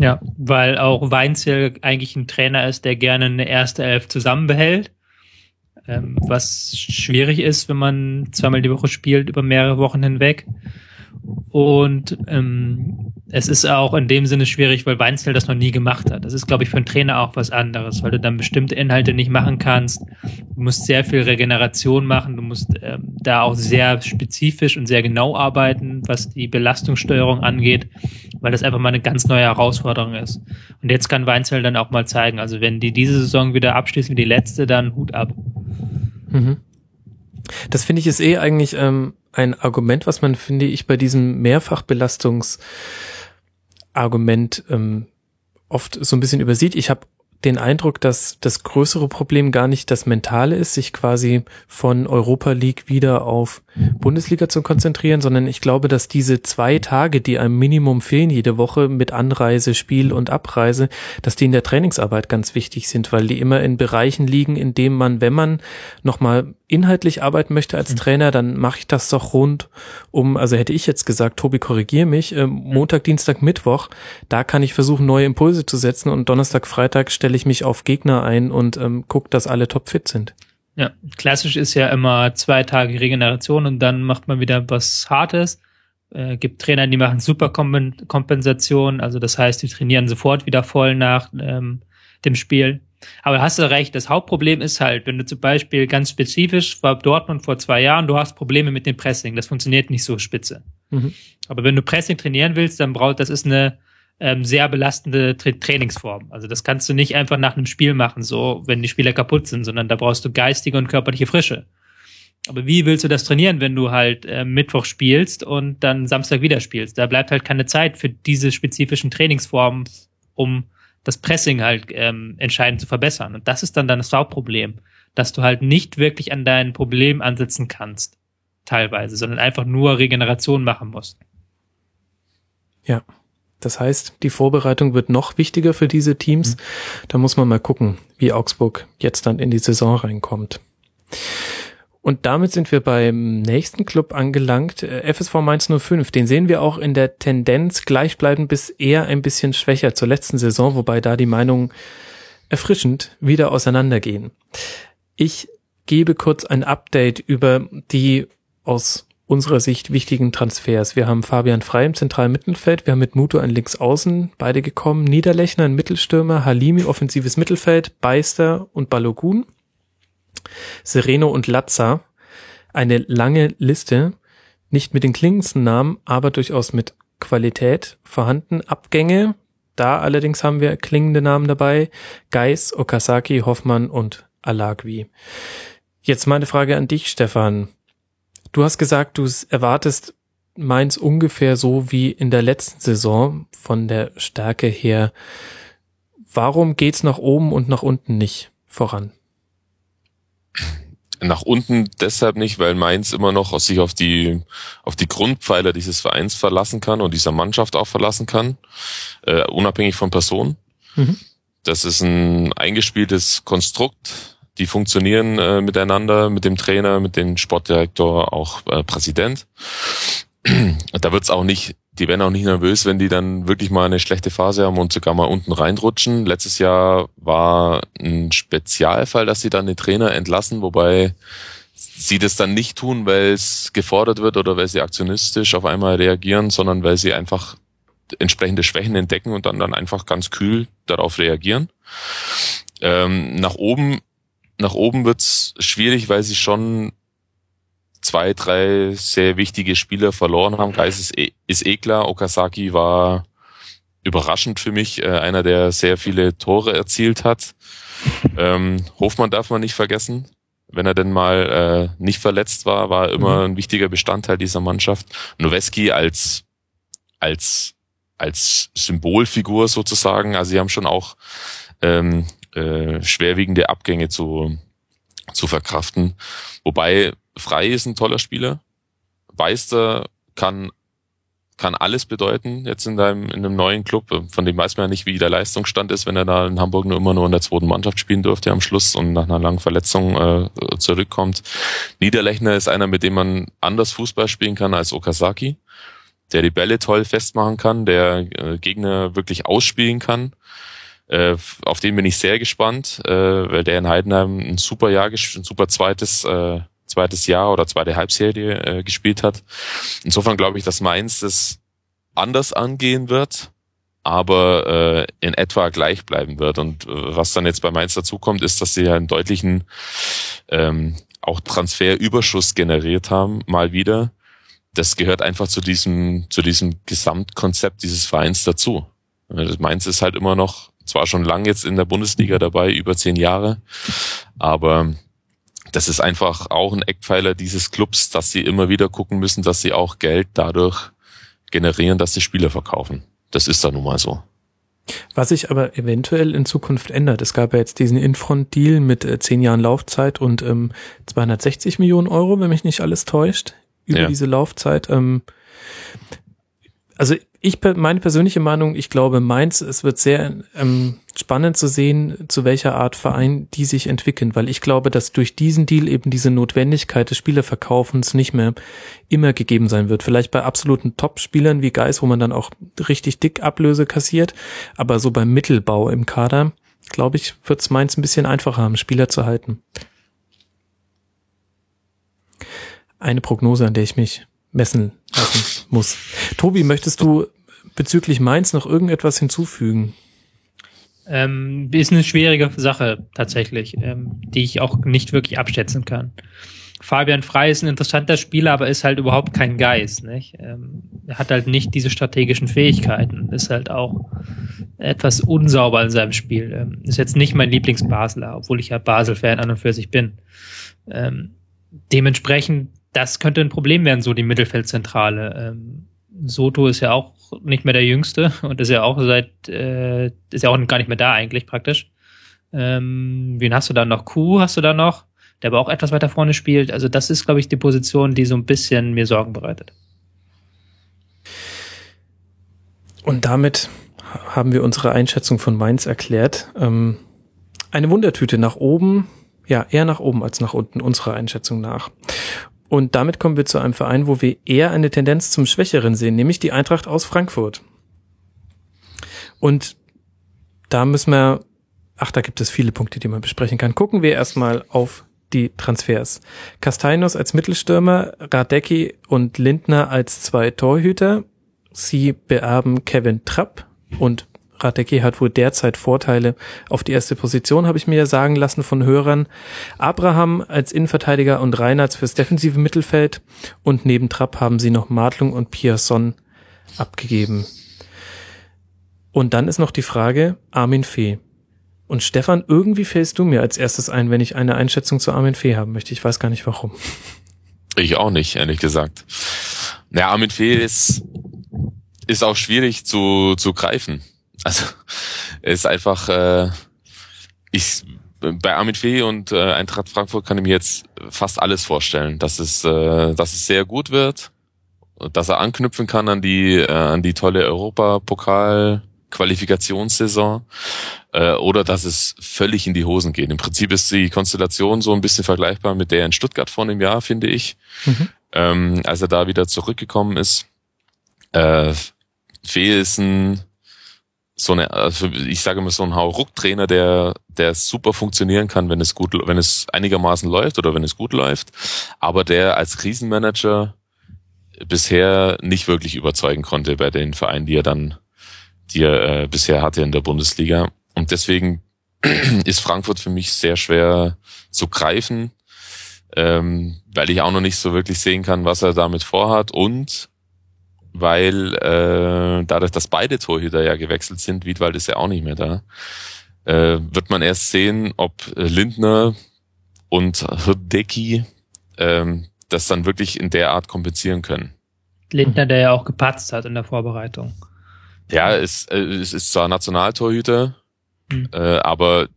Ja, weil auch Weinzel eigentlich ein Trainer ist, der gerne eine erste Elf zusammenbehält. Ähm, was schwierig ist, wenn man zweimal die Woche spielt über mehrere Wochen hinweg. Und ähm, es ist auch in dem Sinne schwierig, weil Weinzel das noch nie gemacht hat. Das ist, glaube ich, für einen Trainer auch was anderes, weil du dann bestimmte Inhalte nicht machen kannst. Du musst sehr viel Regeneration machen. Du musst ähm, da auch sehr spezifisch und sehr genau arbeiten, was die Belastungssteuerung angeht, weil das einfach mal eine ganz neue Herausforderung ist. Und jetzt kann Weinzel dann auch mal zeigen, also wenn die diese Saison wieder abschließen wie die letzte, dann Hut ab. Mhm. Das finde ich ist eh eigentlich ähm, ein Argument, was man, finde ich, bei diesem Mehrfachbelastungsargument ähm, oft so ein bisschen übersieht. Ich habe den Eindruck, dass das größere Problem gar nicht das Mentale ist, sich quasi von Europa League wieder auf Bundesliga zu konzentrieren, sondern ich glaube, dass diese zwei Tage, die einem Minimum fehlen jede Woche mit Anreise, Spiel und Abreise, dass die in der Trainingsarbeit ganz wichtig sind, weil die immer in Bereichen liegen, in dem man, wenn man nochmal inhaltlich arbeiten möchte als mhm. Trainer, dann mache ich das doch rund um, also hätte ich jetzt gesagt, Tobi, korrigier mich, äh, Montag, Dienstag, Mittwoch, da kann ich versuchen, neue Impulse zu setzen und Donnerstag, Freitag stelle ich mich auf Gegner ein und ähm, gucke, dass alle topfit sind. Ja, klassisch ist ja immer zwei Tage Regeneration und dann macht man wieder was Hartes. Äh, gibt Trainer, die machen super Kompensation, also das heißt, die trainieren sofort wieder voll nach ähm, dem Spiel. Aber hast du recht, das Hauptproblem ist halt, wenn du zum Beispiel ganz spezifisch war Dortmund vor zwei Jahren, du hast Probleme mit dem Pressing, das funktioniert nicht so spitze. Mhm. Aber wenn du Pressing trainieren willst, dann braucht das ist eine ähm, sehr belastende Tra Trainingsform. Also das kannst du nicht einfach nach einem Spiel machen, so wenn die Spieler kaputt sind, sondern da brauchst du geistige und körperliche Frische. Aber wie willst du das trainieren, wenn du halt äh, Mittwoch spielst und dann Samstag wieder spielst? Da bleibt halt keine Zeit für diese spezifischen Trainingsformen, um das Pressing halt ähm, entscheidend zu verbessern. Und das ist dann, dann das Hauptproblem, dass du halt nicht wirklich an dein Problem ansetzen kannst, teilweise, sondern einfach nur Regeneration machen musst. Ja. Das heißt, die Vorbereitung wird noch wichtiger für diese Teams. Mhm. Da muss man mal gucken, wie Augsburg jetzt dann in die Saison reinkommt. Und damit sind wir beim nächsten Club angelangt, äh, FSV Mainz 05. Den sehen wir auch in der Tendenz gleichbleibend bis eher ein bisschen schwächer zur letzten Saison, wobei da die Meinungen erfrischend wieder auseinandergehen. Ich gebe kurz ein Update über die aus unserer Sicht wichtigen Transfers. Wir haben Fabian Frei im zentralen Mittelfeld, wir haben mit Muto ein Linksaußen, beide gekommen, Niederlechner ein Mittelstürmer, Halimi offensives Mittelfeld, Beister und Balogun, Sereno und Latza. Eine lange Liste, nicht mit den klingendsten Namen, aber durchaus mit Qualität vorhanden. Abgänge, da allerdings haben wir klingende Namen dabei, Geis, Okazaki, Hoffmann und Alagwi. Jetzt meine Frage an dich, Stefan. Du hast gesagt, du erwartest Mainz ungefähr so wie in der letzten Saison von der Stärke her. Warum geht's nach oben und nach unten nicht voran? Nach unten deshalb nicht, weil Mainz immer noch sich auf die, auf die Grundpfeiler dieses Vereins verlassen kann und dieser Mannschaft auch verlassen kann, äh, unabhängig von Personen. Mhm. Das ist ein eingespieltes Konstrukt, die funktionieren äh, miteinander, mit dem Trainer, mit dem Sportdirektor, auch äh, Präsident. da wird's auch nicht, die werden auch nicht nervös, wenn die dann wirklich mal eine schlechte Phase haben und sogar mal unten reinrutschen. Letztes Jahr war ein Spezialfall, dass sie dann den Trainer entlassen, wobei sie das dann nicht tun, weil es gefordert wird oder weil sie aktionistisch auf einmal reagieren, sondern weil sie einfach entsprechende Schwächen entdecken und dann, dann einfach ganz kühl darauf reagieren. Ähm, nach oben nach oben wird's schwierig, weil sie schon zwei, drei sehr wichtige Spieler verloren haben. Geis ist, eh, ist eh klar. Okazaki war überraschend für mich, äh, einer, der sehr viele Tore erzielt hat. Ähm, Hofmann darf man nicht vergessen. Wenn er denn mal äh, nicht verletzt war, war er immer mhm. ein wichtiger Bestandteil dieser Mannschaft. Noweski als, als, als Symbolfigur sozusagen. Also sie haben schon auch ähm, äh, schwerwiegende Abgänge zu, zu verkraften. Wobei Frei ist ein toller Spieler. Beister kann kann alles bedeuten jetzt in deinem in einem neuen Club. Von dem weiß man ja nicht, wie der Leistungsstand ist, wenn er da in Hamburg nur immer nur in der zweiten Mannschaft spielen durfte am Schluss und nach einer langen Verletzung äh, zurückkommt. Niederlechner ist einer, mit dem man anders Fußball spielen kann als Okazaki, der die Bälle toll festmachen kann, der äh, Gegner wirklich ausspielen kann. Äh, auf den bin ich sehr gespannt, äh, weil der in Heidenheim ein super Jahr, ein super zweites, äh, zweites Jahr oder zweite Halbserie äh, gespielt hat. Insofern glaube ich, dass Mainz das anders angehen wird, aber äh, in etwa gleich bleiben wird. Und äh, was dann jetzt bei Mainz dazukommt, ist, dass sie einen deutlichen ähm, auch Transferüberschuss generiert haben, mal wieder. Das gehört einfach zu diesem, zu diesem Gesamtkonzept dieses Vereins dazu. Mainz ist halt immer noch zwar schon lang jetzt in der Bundesliga dabei, über zehn Jahre, aber das ist einfach auch ein Eckpfeiler dieses Clubs, dass sie immer wieder gucken müssen, dass sie auch Geld dadurch generieren, dass sie Spieler verkaufen. Das ist da nun mal so. Was sich aber eventuell in Zukunft ändert. Es gab ja jetzt diesen Infront-Deal mit äh, zehn Jahren Laufzeit und ähm, 260 Millionen Euro, wenn mich nicht alles täuscht, über ja. diese Laufzeit. Ähm, also ich meine persönliche Meinung, ich glaube Mainz, es wird sehr ähm, spannend zu sehen, zu welcher Art Verein die sich entwickeln, weil ich glaube, dass durch diesen Deal eben diese Notwendigkeit des Spielerverkaufens nicht mehr immer gegeben sein wird. Vielleicht bei absoluten Top-Spielern wie Geis, wo man dann auch richtig dick Ablöse kassiert, aber so beim Mittelbau im Kader, glaube ich, wird es Mainz ein bisschen einfacher haben, Spieler zu halten. Eine Prognose, an der ich mich messen lassen muss. Tobi, möchtest du bezüglich Mainz noch irgendetwas hinzufügen? Ähm, ist eine schwierige Sache tatsächlich, ähm, die ich auch nicht wirklich abschätzen kann. Fabian Frei ist ein interessanter Spieler, aber ist halt überhaupt kein Geist. Nicht? Ähm, er hat halt nicht diese strategischen Fähigkeiten, ist halt auch etwas unsauber in seinem Spiel. Ähm, ist jetzt nicht mein Lieblingsbasler, obwohl ich ja Basel-Fan an und für sich bin. Ähm, dementsprechend das könnte ein Problem werden, so die Mittelfeldzentrale. Ähm, Soto ist ja auch nicht mehr der Jüngste und ist ja auch seit, äh, ist ja auch gar nicht mehr da eigentlich praktisch. Ähm, wen hast du da noch? Kuh hast du da noch, der aber auch etwas weiter vorne spielt. Also das ist, glaube ich, die Position, die so ein bisschen mir Sorgen bereitet. Und damit haben wir unsere Einschätzung von Mainz erklärt. Ähm, eine Wundertüte nach oben, ja, eher nach oben als nach unten, unserer Einschätzung nach. Und damit kommen wir zu einem Verein, wo wir eher eine Tendenz zum Schwächeren sehen, nämlich die Eintracht aus Frankfurt. Und da müssen wir, ach, da gibt es viele Punkte, die man besprechen kann. Gucken wir erstmal auf die Transfers. Castellanos als Mittelstürmer, Radecki und Lindner als zwei Torhüter. Sie beerben Kevin Trapp und Radecki hat wohl derzeit Vorteile auf die erste Position, habe ich mir ja sagen lassen von Hörern. Abraham als Innenverteidiger und Reinhardt fürs defensive Mittelfeld und neben Trapp haben sie noch Martlung und Pierson abgegeben. Und dann ist noch die Frage Armin Fee. Und Stefan, irgendwie fällst du mir als erstes ein, wenn ich eine Einschätzung zu Armin Fee haben möchte. Ich weiß gar nicht warum. Ich auch nicht, ehrlich gesagt. Naja, Armin Fee ist, ist auch schwierig zu, zu greifen. Also, ist einfach, äh, ich, bei Armin Fee und äh, Eintracht Frankfurt kann ich mir jetzt fast alles vorstellen, dass es, äh, dass es sehr gut wird, dass er anknüpfen kann an die, äh, an die tolle Europapokal Qualifikationssaison äh, oder dass es völlig in die Hosen geht. Im Prinzip ist die Konstellation so ein bisschen vergleichbar mit der in Stuttgart vor einem Jahr, finde ich, mhm. ähm, als er da wieder zurückgekommen ist. Äh, Fee ist ein so eine, also ich sage mal so ein Hauruck-Trainer, der, der super funktionieren kann, wenn es gut, wenn es einigermaßen läuft oder wenn es gut läuft, aber der als Krisenmanager bisher nicht wirklich überzeugen konnte bei den Vereinen, die er dann die er äh, bisher hatte in der Bundesliga. Und deswegen ist Frankfurt für mich sehr schwer zu greifen, ähm, weil ich auch noch nicht so wirklich sehen kann, was er damit vorhat und weil äh, dadurch, dass beide Torhüter ja gewechselt sind, Wiedwald ist ja auch nicht mehr da, äh, wird man erst sehen, ob Lindner und Hrdecki ähm, das dann wirklich in der Art kompensieren können. Lindner, der ja auch gepatzt hat in der Vorbereitung. Ja, es, äh, es ist zwar Nationaltorhüter, mhm. äh, aber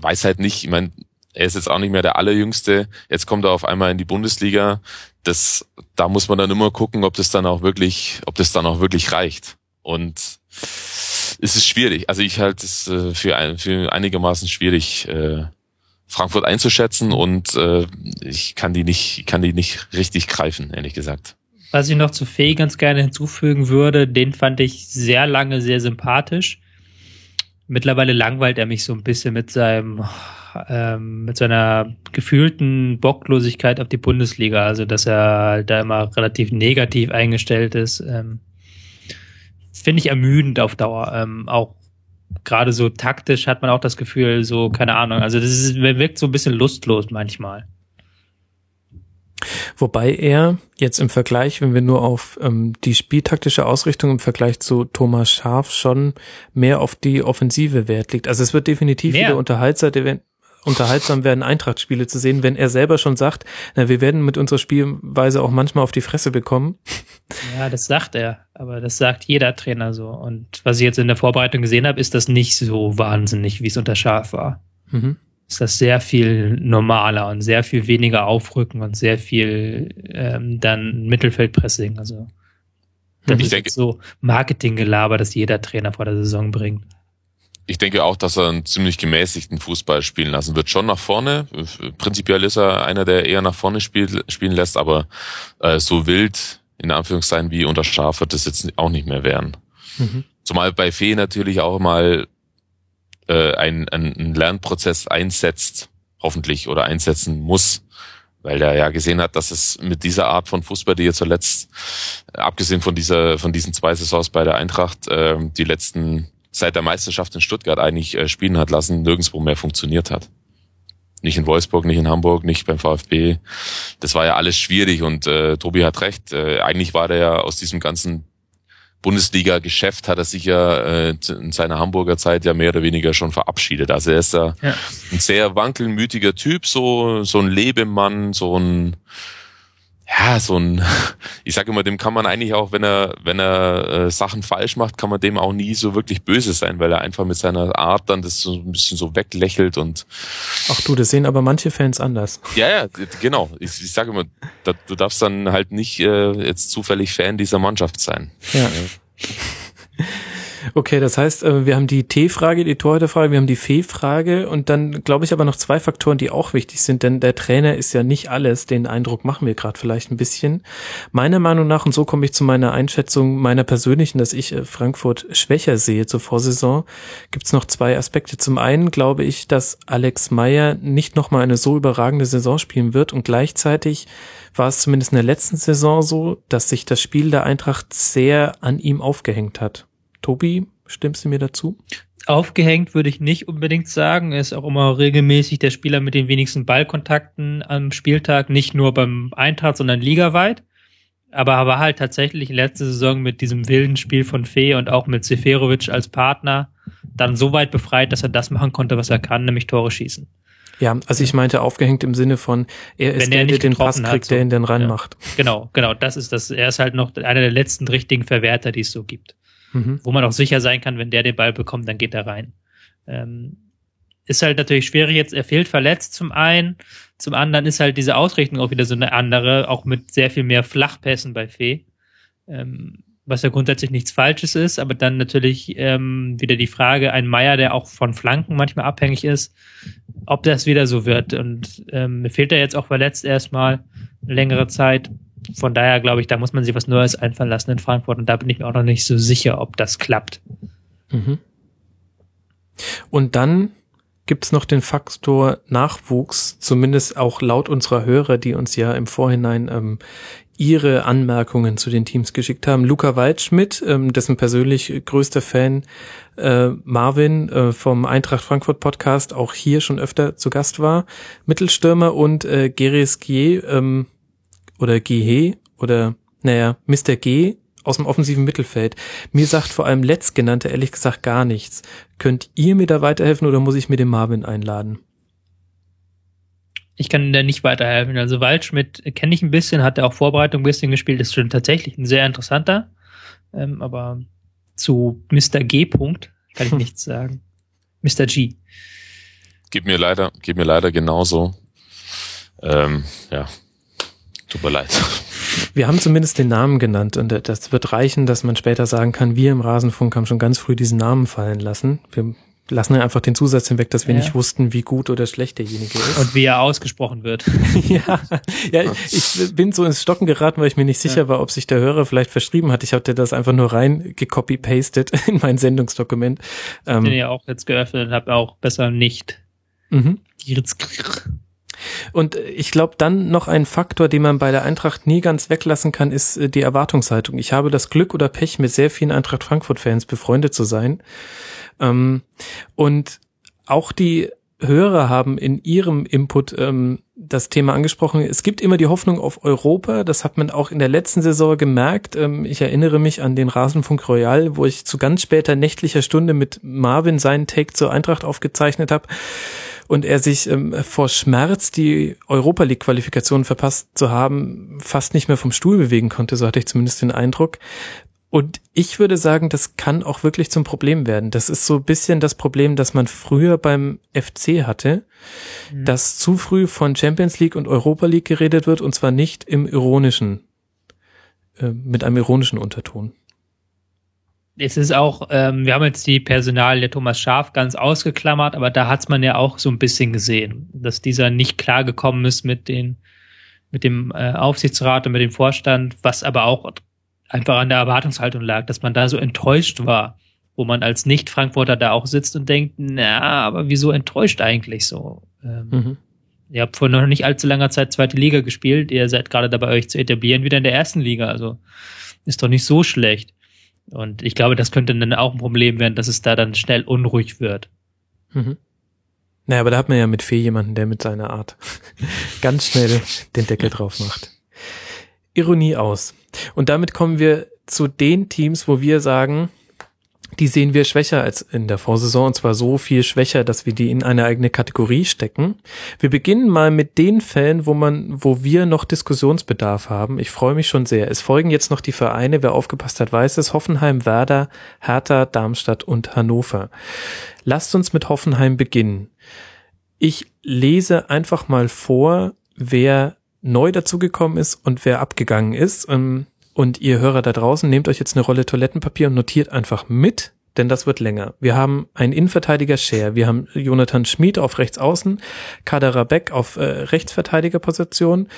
weiß halt nicht, ich meine, er ist jetzt auch nicht mehr der allerjüngste. Jetzt kommt er auf einmal in die Bundesliga. Das, da muss man dann immer gucken, ob das dann auch wirklich, ob das dann auch wirklich reicht. Und es ist schwierig. Also ich halte es äh, für, ein, für einigermaßen schwierig, äh, Frankfurt einzuschätzen und äh, ich kann die nicht, kann die nicht richtig greifen, ehrlich gesagt. Was ich noch zu Fee ganz gerne hinzufügen würde, den fand ich sehr lange sehr sympathisch. Mittlerweile langweilt er mich so ein bisschen mit seinem, ähm, mit seiner gefühlten Bocklosigkeit auf die Bundesliga. Also, dass er halt da immer relativ negativ eingestellt ist. Ähm, Finde ich ermüdend auf Dauer. Ähm, auch gerade so taktisch hat man auch das Gefühl, so, keine Ahnung. Also, das ist, wirkt so ein bisschen lustlos manchmal. Wobei er jetzt im Vergleich, wenn wir nur auf ähm, die spieltaktische Ausrichtung im Vergleich zu Thomas Scharf schon mehr auf die Offensive Wert legt. Also es wird definitiv mehr. wieder unterhaltsam, unterhaltsam werden, Eintrachtspiele zu sehen, wenn er selber schon sagt, na, wir werden mit unserer Spielweise auch manchmal auf die Fresse bekommen. Ja, das sagt er, aber das sagt jeder Trainer so. Und was ich jetzt in der Vorbereitung gesehen habe, ist das nicht so wahnsinnig, wie es unter Scharf war. Mhm ist das sehr viel normaler und sehr viel weniger Aufrücken und sehr viel ähm, dann Mittelfeldpressing. Also das ich ist denke, so Marketinggelaber, das jeder Trainer vor der Saison bringt. Ich denke auch, dass er einen ziemlich gemäßigten Fußball spielen lassen wird. Schon nach vorne. Prinzipiell ist er einer, der eher nach vorne spielt, spielen lässt, aber äh, so wild, in Anführungszeichen, wie unter Schaf wird das jetzt auch nicht mehr werden. Mhm. Zumal bei Fee natürlich auch mal äh, ein, ein Lernprozess einsetzt, hoffentlich, oder einsetzen muss, weil er ja gesehen hat, dass es mit dieser Art von Fußball, die er zuletzt, abgesehen von dieser, von diesen zwei Saisons bei der Eintracht, äh, die letzten seit der Meisterschaft in Stuttgart eigentlich äh, spielen hat lassen, nirgendwo mehr funktioniert hat. Nicht in Wolfsburg, nicht in Hamburg, nicht beim VfB. Das war ja alles schwierig und äh, Tobi hat recht. Äh, eigentlich war der ja aus diesem ganzen Bundesliga-Geschäft hat er sich ja äh, in seiner Hamburger Zeit ja mehr oder weniger schon verabschiedet. Also er ist ja, ja. ein sehr wankelmütiger Typ, so, so ein Lebemann, so ein, ja, so ein, ich sage immer, dem kann man eigentlich auch, wenn er, wenn er äh, Sachen falsch macht, kann man dem auch nie so wirklich böse sein, weil er einfach mit seiner Art dann das so ein bisschen so weglächelt und. Ach du, das sehen aber manche Fans anders. Ja, ja, genau. Ich, ich sage immer, da, du darfst dann halt nicht äh, jetzt zufällig Fan dieser Mannschaft sein. Ja. Okay, das heißt, äh, wir haben die T-Frage, die Torhüterfrage, wir haben die Fee-Frage und dann glaube ich aber noch zwei Faktoren, die auch wichtig sind, denn der Trainer ist ja nicht alles. Den Eindruck machen wir gerade vielleicht ein bisschen. Meiner Meinung nach, und so komme ich zu meiner Einschätzung meiner persönlichen, dass ich äh, Frankfurt schwächer sehe zur Vorsaison, gibt es noch zwei Aspekte. Zum einen glaube ich, dass Alex Meyer nicht nochmal eine so überragende Saison spielen wird und gleichzeitig war es zumindest in der letzten Saison so, dass sich das Spiel der Eintracht sehr an ihm aufgehängt hat. Tobi, stimmst du mir dazu? Aufgehängt würde ich nicht unbedingt sagen. Er ist auch immer regelmäßig der Spieler mit den wenigsten Ballkontakten am Spieltag, nicht nur beim Eintracht, sondern ligaweit. Aber er war halt tatsächlich letzte Saison mit diesem wilden Spiel von Fee und auch mit Seferovic als Partner dann so weit befreit, dass er das machen konnte, was er kann, nämlich Tore schießen. Ja, also ich meinte aufgehängt im Sinne von, er ist der, der den Pass kriegt, so. der ihn dann ranmacht. Ja. Genau, genau, das ist das. Er ist halt noch einer der letzten richtigen Verwerter, die es so gibt mhm. wo man auch sicher sein kann, wenn der den Ball bekommt, dann geht er rein. Ähm, ist halt natürlich schwierig jetzt, er fehlt verletzt zum einen, zum anderen ist halt diese Ausrichtung auch wieder so eine andere, auch mit sehr viel mehr Flachpässen bei Fee. Ähm, was ja grundsätzlich nichts Falsches ist, aber dann natürlich ähm, wieder die Frage, ein Meier, der auch von Flanken manchmal abhängig ist, ob das wieder so wird. Und ähm, mir fehlt er jetzt auch verletzt erstmal längere Zeit von daher glaube ich, da muss man sich was Neues einfallen lassen in Frankfurt und da bin ich mir auch noch nicht so sicher, ob das klappt. Mhm. Und dann gibt's noch den Faktor Nachwuchs, zumindest auch laut unserer Hörer, die uns ja im Vorhinein ähm, ihre Anmerkungen zu den Teams geschickt haben. Luca Waldschmidt, ähm, dessen persönlich größter Fan äh, Marvin äh, vom Eintracht Frankfurt Podcast auch hier schon öfter zu Gast war, Mittelstürmer und äh, Geres Gie, ähm, oder Gehe oder naja, Mr. G aus dem offensiven Mittelfeld. Mir sagt vor allem letztgenannte ehrlich gesagt gar nichts. Könnt ihr mir da weiterhelfen oder muss ich mir den Marvin einladen? Ich kann da nicht weiterhelfen. Also Waldschmidt kenne ich ein bisschen, hat er auch Vorbereitung ein bisschen gespielt, ist schon tatsächlich ein sehr interessanter. Ähm, aber zu Mr. G. Punkt kann ich nichts sagen. Mr. G. Gib mir leider, gib mir leider genauso. Ähm, ja, Tut mir leid. Wir haben zumindest den Namen genannt und das wird reichen, dass man später sagen kann, wir im Rasenfunk haben schon ganz früh diesen Namen fallen lassen. Wir lassen einfach den Zusatz hinweg, dass wir ja. nicht wussten, wie gut oder schlecht derjenige ist. Und wie er ausgesprochen wird. ja, ja, ich bin so ins Stocken geraten, weil ich mir nicht sicher ja. war, ob sich der Hörer vielleicht verschrieben hat. Ich hatte das einfach nur rein gecopy-pasted in mein Sendungsdokument. Ich ähm, den ja auch jetzt geöffnet und habe auch besser nicht. Mhm. Und ich glaube, dann noch ein Faktor, den man bei der Eintracht nie ganz weglassen kann, ist äh, die Erwartungshaltung. Ich habe das Glück oder Pech, mit sehr vielen Eintracht Frankfurt-Fans befreundet zu sein. Ähm, und auch die Hörer haben in ihrem Input ähm, das Thema angesprochen. Es gibt immer die Hoffnung auf Europa. Das hat man auch in der letzten Saison gemerkt. Ähm, ich erinnere mich an den Rasenfunk Royal, wo ich zu ganz später nächtlicher Stunde mit Marvin seinen Take zur Eintracht aufgezeichnet habe und er sich ähm, vor Schmerz, die Europa League Qualifikation verpasst zu haben, fast nicht mehr vom Stuhl bewegen konnte. So hatte ich zumindest den Eindruck. Und ich würde sagen, das kann auch wirklich zum Problem werden. Das ist so ein bisschen das Problem, das man früher beim FC hatte, mhm. dass zu früh von Champions League und Europa League geredet wird und zwar nicht im ironischen, äh, mit einem ironischen Unterton es ist auch, ähm, wir haben jetzt die Personal der Thomas Schaf ganz ausgeklammert, aber da hat's man ja auch so ein bisschen gesehen, dass dieser nicht klargekommen ist mit den, mit dem äh, Aufsichtsrat und mit dem Vorstand, was aber auch einfach an der Erwartungshaltung lag, dass man da so enttäuscht war, wo man als Nicht-Frankfurter da auch sitzt und denkt, na, aber wieso enttäuscht eigentlich so? Ähm, mhm. Ihr habt vor noch nicht allzu langer Zeit zweite Liga gespielt, ihr seid gerade dabei, euch zu etablieren, wieder in der ersten Liga, also ist doch nicht so schlecht. Und ich glaube, das könnte dann auch ein Problem werden, dass es da dann schnell unruhig wird. Mhm. Naja, aber da hat man ja mit Fee jemanden, der mit seiner Art ganz schnell den Deckel drauf macht. Ironie aus. Und damit kommen wir zu den Teams, wo wir sagen, die sehen wir schwächer als in der Vorsaison und zwar so viel schwächer, dass wir die in eine eigene Kategorie stecken. Wir beginnen mal mit den Fällen, wo man, wo wir noch Diskussionsbedarf haben. Ich freue mich schon sehr. Es folgen jetzt noch die Vereine, wer aufgepasst hat, weiß es, Hoffenheim, Werder, Hertha, Darmstadt und Hannover. Lasst uns mit Hoffenheim beginnen. Ich lese einfach mal vor, wer neu dazugekommen ist und wer abgegangen ist. Ähm, und ihr Hörer da draußen, nehmt euch jetzt eine Rolle Toilettenpapier und notiert einfach mit, denn das wird länger. Wir haben einen Innenverteidiger Scher, wir haben Jonathan Schmid auf rechts außen, Kader Beck auf äh, Rechtsverteidigerposition,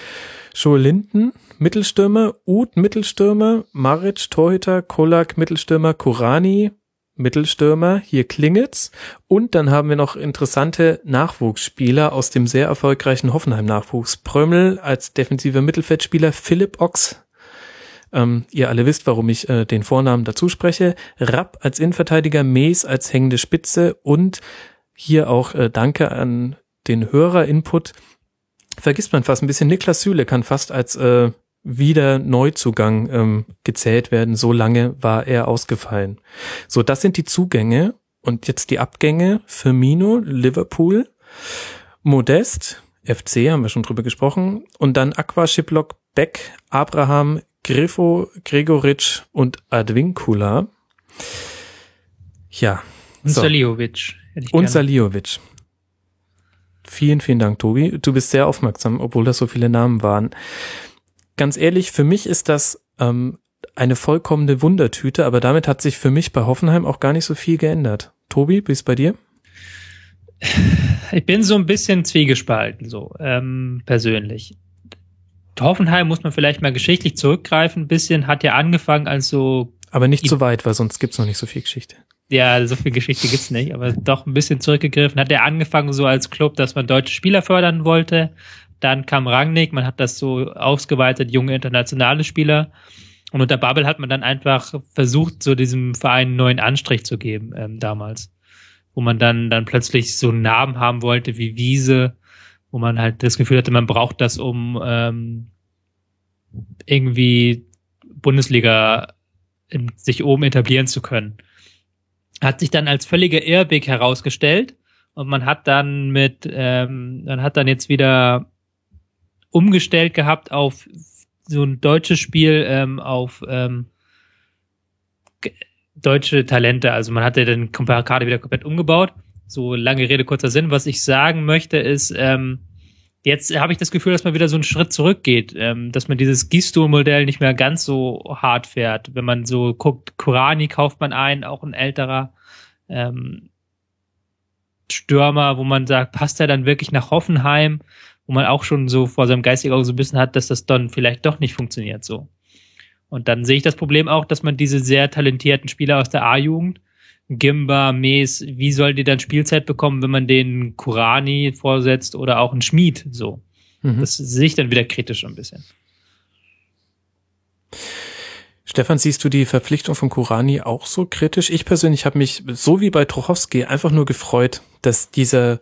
Joel Linden, Mittelstürmer, Uth Mittelstürmer, Maric Torhüter, Kolak Mittelstürmer, Kurani Mittelstürmer, hier Klingetz und dann haben wir noch interessante Nachwuchsspieler aus dem sehr erfolgreichen Hoffenheim-Nachwuchs. Prömmel als defensiver Mittelfeldspieler, Philipp Ochs ähm, ihr alle wisst, warum ich äh, den Vornamen dazu spreche. Rapp als Innenverteidiger, Mees als hängende Spitze und hier auch äh, Danke an den Hörer-Input. Vergisst man fast ein bisschen. Niklas Süle kann fast als äh, wieder Neuzugang ähm, gezählt werden. So lange war er ausgefallen. So, das sind die Zugänge und jetzt die Abgänge. Firmino, Liverpool, Modest, FC, haben wir schon drüber gesprochen. Und dann Aqua, Shiplock, Beck, Abraham, Griffo, Gregoritsch und Advincula. Ja. Und so. Saliovic. Und Saliovic. Vielen, vielen Dank, Tobi. Du bist sehr aufmerksam, obwohl das so viele Namen waren. Ganz ehrlich, für mich ist das ähm, eine vollkommene Wundertüte, aber damit hat sich für mich bei Hoffenheim auch gar nicht so viel geändert. Tobi, wie ist bei dir? Ich bin so ein bisschen zwiegespalten, so ähm, persönlich. Hoffenheim muss man vielleicht mal geschichtlich zurückgreifen. Ein bisschen hat ja angefangen als so. Aber nicht so weit, weil sonst gibt's noch nicht so viel Geschichte. Ja, so viel Geschichte gibt's nicht, aber doch ein bisschen zurückgegriffen. Hat er angefangen so als Club, dass man deutsche Spieler fördern wollte. Dann kam Rangnick, man hat das so ausgeweitet, junge internationale Spieler. Und unter Babel hat man dann einfach versucht, so diesem Verein einen neuen Anstrich zu geben, ähm, damals. Wo man dann, dann plötzlich so einen Namen haben wollte wie Wiese, wo man halt das Gefühl hatte, man braucht das, um ähm, irgendwie Bundesliga in, sich oben etablieren zu können. Hat sich dann als völliger Irrweg herausgestellt und man hat dann mit, ähm, man hat dann jetzt wieder umgestellt gehabt auf so ein deutsches Spiel, ähm, auf ähm, deutsche Talente. Also man hatte den Kader wieder komplett umgebaut so lange Rede, kurzer Sinn. Was ich sagen möchte ist, ähm, jetzt habe ich das Gefühl, dass man wieder so einen Schritt zurückgeht, ähm, dass man dieses Gisto-Modell nicht mehr ganz so hart fährt. Wenn man so guckt, Kurani kauft man ein, auch ein älterer ähm, Stürmer, wo man sagt, passt er dann wirklich nach Hoffenheim, wo man auch schon so vor seinem geistigen Auge so ein bisschen hat, dass das dann vielleicht doch nicht funktioniert so. Und dann sehe ich das Problem auch, dass man diese sehr talentierten Spieler aus der A-Jugend Gimba, Mees, wie soll die dann Spielzeit bekommen, wenn man den Kurani vorsetzt oder auch einen Schmied so? Mhm. Das sehe ich dann wieder kritisch ein bisschen. Stefan, siehst du die Verpflichtung von Kurani auch so kritisch? Ich persönlich habe mich, so wie bei Trochowski, einfach nur gefreut, dass dieser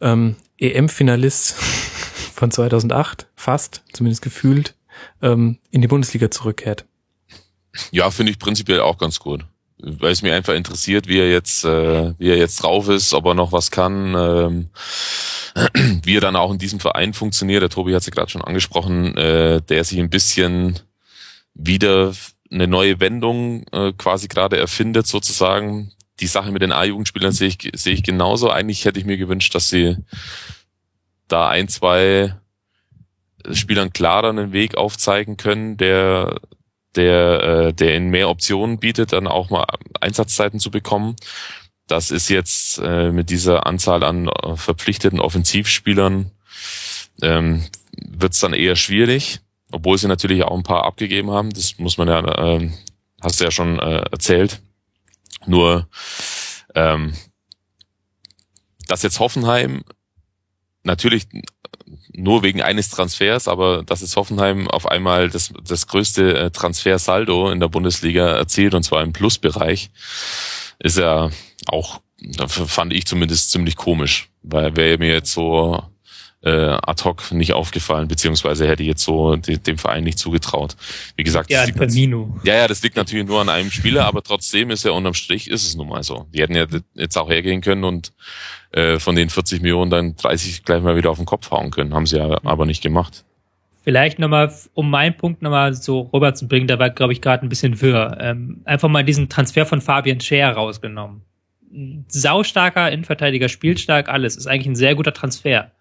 ähm, EM-Finalist von 2008 fast, zumindest gefühlt, ähm, in die Bundesliga zurückkehrt. Ja, finde ich prinzipiell auch ganz gut weil es mir einfach interessiert, wie er jetzt, äh, wie er jetzt drauf ist, ob er noch was kann, ähm, wie er dann auch in diesem Verein funktioniert. Der Tobi hat es ja gerade schon angesprochen, äh, der sich ein bisschen wieder eine neue Wendung äh, quasi gerade erfindet sozusagen. Die Sache mit den A-Jugendspielern sehe ich, sehe ich genauso. Eigentlich hätte ich mir gewünscht, dass sie da ein, zwei Spielern klarer einen Weg aufzeigen können, der der, äh, der in mehr Optionen bietet, dann auch mal Einsatzzeiten zu bekommen. Das ist jetzt äh, mit dieser Anzahl an äh, verpflichteten Offensivspielern ähm, wird es dann eher schwierig, obwohl sie natürlich auch ein paar abgegeben haben. Das muss man ja, äh, hast du ja schon äh, erzählt. Nur, ähm, dass jetzt Hoffenheim natürlich nur wegen eines Transfers, aber dass es Hoffenheim auf einmal das, das größte äh, Transfersaldo in der Bundesliga erzielt und zwar im Plusbereich, ist ja auch, fand ich zumindest ziemlich komisch, weil wäre mir jetzt so äh, ad hoc nicht aufgefallen, beziehungsweise hätte ich jetzt so de, dem Verein nicht zugetraut. Wie gesagt, ja, das liegt, ja, ja, das liegt natürlich nur an einem Spieler, aber trotzdem ist ja unterm Strich ist es nun mal so. Die hätten ja jetzt auch hergehen können und äh, von den 40 Millionen dann 30 gleich mal wieder auf den Kopf hauen können. Haben sie ja aber nicht gemacht. Vielleicht nochmal, um meinen Punkt nochmal so rüber zu bringen, da war, glaube ich, gerade ein bisschen wirr. Ähm, einfach mal diesen Transfer von Fabian Scher rausgenommen. Saustarker Innenverteidiger, spielstark, alles. Ist eigentlich ein sehr guter Transfer.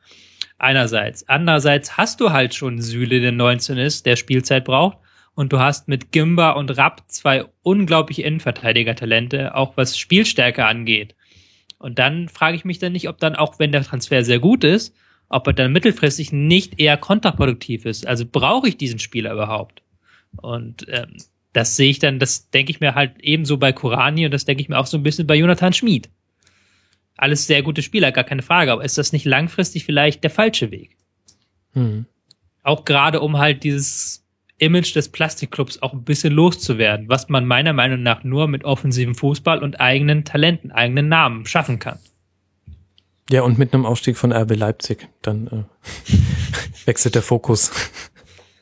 Einerseits. Andererseits hast du halt schon Süle, der 19 ist, der Spielzeit braucht. und du hast mit Gimba und Rapp zwei unglaubliche Innenverteidiger-Talente, auch was Spielstärke angeht. Und dann frage ich mich dann nicht, ob dann auch, wenn der Transfer sehr gut ist, ob er dann mittelfristig nicht eher kontraproduktiv ist. Also brauche ich diesen Spieler überhaupt? Und ähm, das sehe ich dann, das denke ich mir halt ebenso bei Kurani und das denke ich mir auch so ein bisschen bei Jonathan Schmid. Alles sehr gute Spieler, gar keine Frage, aber ist das nicht langfristig vielleicht der falsche Weg? Hm. Auch gerade um halt dieses Image des Plastikclubs auch ein bisschen loszuwerden, was man meiner Meinung nach nur mit offensivem Fußball und eigenen Talenten, eigenen Namen schaffen kann. Ja, und mit einem Aufstieg von RB Leipzig, dann äh, wechselt der Fokus.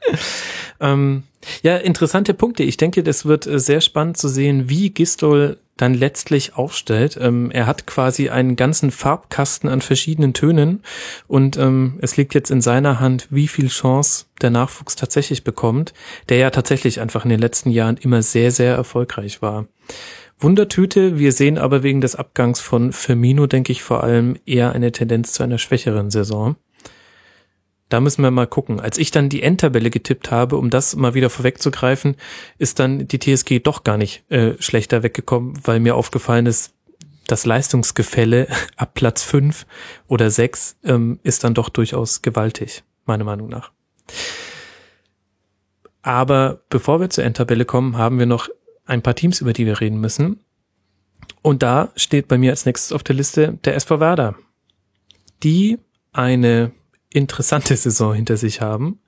ähm, ja, interessante Punkte. Ich denke, das wird äh, sehr spannend zu sehen, wie Gistol dann letztlich aufstellt. Ähm, er hat quasi einen ganzen Farbkasten an verschiedenen Tönen und ähm, es liegt jetzt in seiner Hand, wie viel Chance der Nachwuchs tatsächlich bekommt, der ja tatsächlich einfach in den letzten Jahren immer sehr, sehr erfolgreich war. Wundertüte, wir sehen aber wegen des Abgangs von Firmino, denke ich, vor allem eher eine Tendenz zu einer schwächeren Saison. Da müssen wir mal gucken. Als ich dann die Endtabelle getippt habe, um das mal wieder vorwegzugreifen, ist dann die TSG doch gar nicht äh, schlechter weggekommen, weil mir aufgefallen ist, das Leistungsgefälle ab Platz fünf oder sechs ähm, ist dann doch durchaus gewaltig, meiner Meinung nach. Aber bevor wir zur Endtabelle kommen, haben wir noch ein paar Teams, über die wir reden müssen. Und da steht bei mir als nächstes auf der Liste der SV Werder, die eine interessante Saison hinter sich haben.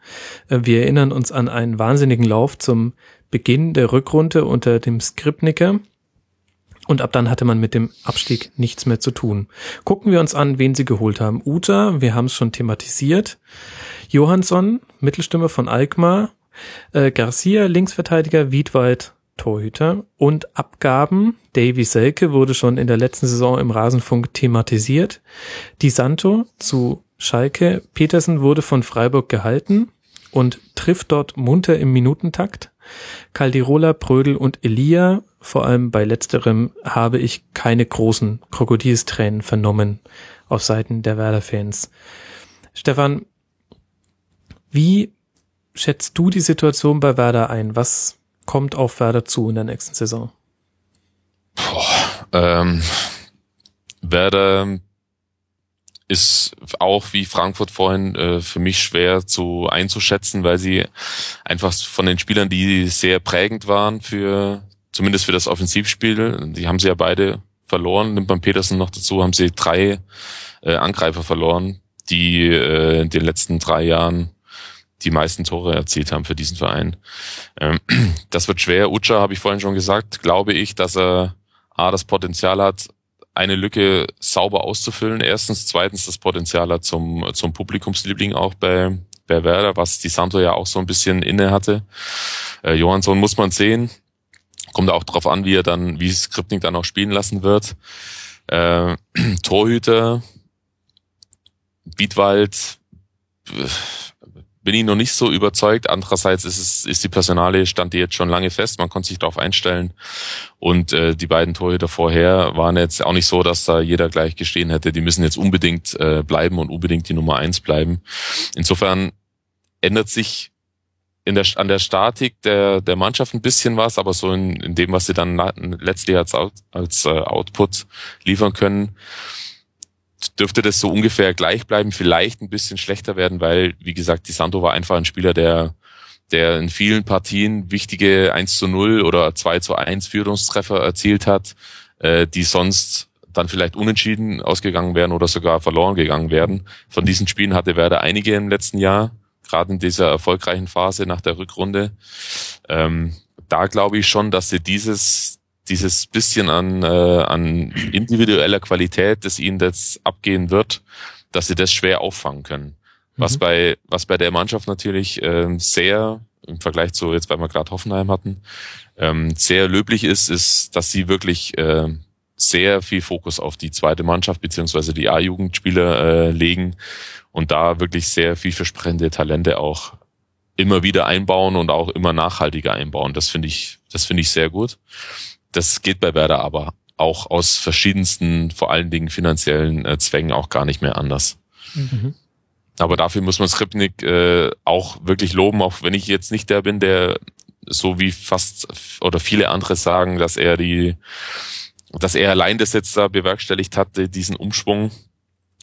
Äh, wir erinnern uns an einen wahnsinnigen Lauf zum Beginn der Rückrunde unter dem Skripniker. Und ab dann hatte man mit dem Abstieg nichts mehr zu tun. Gucken wir uns an, wen sie geholt haben. Uta, wir haben es schon thematisiert. Johansson, Mittelstimme von Alkmaar. Äh, Garcia, Linksverteidiger. Wiedwald, Torhüter. Und Abgaben. Davy Selke wurde schon in der letzten Saison im Rasenfunk thematisiert. Di Santo zu Schalke. Petersen wurde von Freiburg gehalten und trifft dort munter im Minutentakt. Caldirola, Prödel und Elia, vor allem bei letzterem, habe ich keine großen Krokodilstränen vernommen auf Seiten der Werder-Fans. Stefan, wie schätzt du die Situation bei Werder ein? Was kommt auf Werder zu in der nächsten Saison? Boah, ähm, Werder ist auch wie Frankfurt vorhin äh, für mich schwer zu einzuschätzen, weil sie einfach von den Spielern, die sehr prägend waren für zumindest für das Offensivspiel, die haben sie ja beide verloren. Nimmt man Petersen noch dazu, haben sie drei äh, Angreifer verloren, die äh, in den letzten drei Jahren die meisten Tore erzielt haben für diesen Verein. Ähm, das wird schwer. Ucha habe ich vorhin schon gesagt, glaube ich, dass er A, das Potenzial hat, eine Lücke sauber auszufüllen. Erstens, zweitens das Potenzial hat zum, zum Publikumsliebling auch bei, bei Werder, was die Santo ja auch so ein bisschen inne hatte. Äh, Johansson muss man sehen. Kommt auch drauf an, wie er dann, wie Skripnik dann auch spielen lassen wird. Äh, Torhüter, Bietwald, bin ich noch nicht so überzeugt. Andererseits ist es ist die Personale stand die jetzt schon lange fest. Man konnte sich darauf einstellen. Und äh, die beiden Torhüter vorher waren jetzt auch nicht so, dass da jeder gleich gestehen hätte. Die müssen jetzt unbedingt äh, bleiben und unbedingt die Nummer eins bleiben. Insofern ändert sich in der, an der Statik der, der Mannschaft ein bisschen was, aber so in, in dem, was sie dann letztlich als, als äh, Output liefern können, dürfte das so ungefähr gleich bleiben, vielleicht ein bisschen schlechter werden, weil, wie gesagt, die Santo war einfach ein Spieler, der, der in vielen Partien wichtige 1 zu 0 oder 2 zu 1 Führungstreffer erzielt hat, äh, die sonst dann vielleicht unentschieden ausgegangen wären oder sogar verloren gegangen wären. Von diesen Spielen hatte Werder einige im letzten Jahr, gerade in dieser erfolgreichen Phase nach der Rückrunde. Ähm, da glaube ich schon, dass sie dieses, dieses bisschen an, äh, an individueller Qualität, das ihnen jetzt abgehen wird, dass sie das schwer auffangen können. Was mhm. bei was bei der Mannschaft natürlich ähm, sehr im Vergleich zu jetzt, weil wir gerade Hoffenheim hatten, ähm, sehr löblich ist, ist, dass sie wirklich äh, sehr viel Fokus auf die zweite Mannschaft beziehungsweise die A-Jugendspieler äh, legen und da wirklich sehr vielversprechende Talente auch immer wieder einbauen und auch immer nachhaltiger einbauen. Das finde ich, das finde ich sehr gut. Das geht bei Werder aber auch aus verschiedensten, vor allen Dingen finanziellen äh, Zwängen auch gar nicht mehr anders. Mhm. Aber dafür muss man Skripnik äh, auch wirklich loben, auch wenn ich jetzt nicht der bin, der so wie fast oder viele andere sagen, dass er die, dass er allein das jetzt da bewerkstelligt hatte, diesen Umschwung.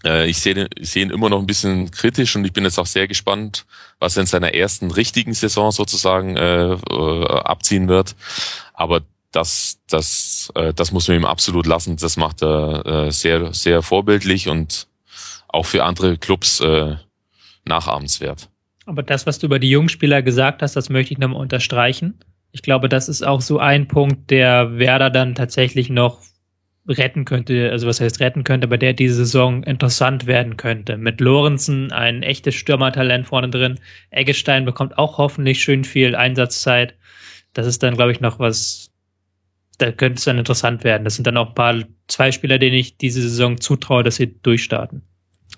Äh, ich sehe ich sehe ihn immer noch ein bisschen kritisch und ich bin jetzt auch sehr gespannt, was er in seiner ersten richtigen Saison sozusagen äh, äh, abziehen wird. Aber das, das, äh, das muss man ihm absolut lassen. Das macht er äh, sehr, sehr vorbildlich und auch für andere Clubs äh, nachahmenswert. Aber das, was du über die Jungspieler gesagt hast, das möchte ich nochmal unterstreichen. Ich glaube, das ist auch so ein Punkt, der Werder dann tatsächlich noch retten könnte, also was heißt retten könnte, aber der diese Saison interessant werden könnte. Mit Lorenzen ein echtes Stürmertalent vorne drin. Eggestein bekommt auch hoffentlich schön viel Einsatzzeit. Das ist dann, glaube ich, noch was, da könnte es dann interessant werden. Das sind dann auch ein paar, zwei Spieler, denen ich diese Saison zutraue, dass sie durchstarten.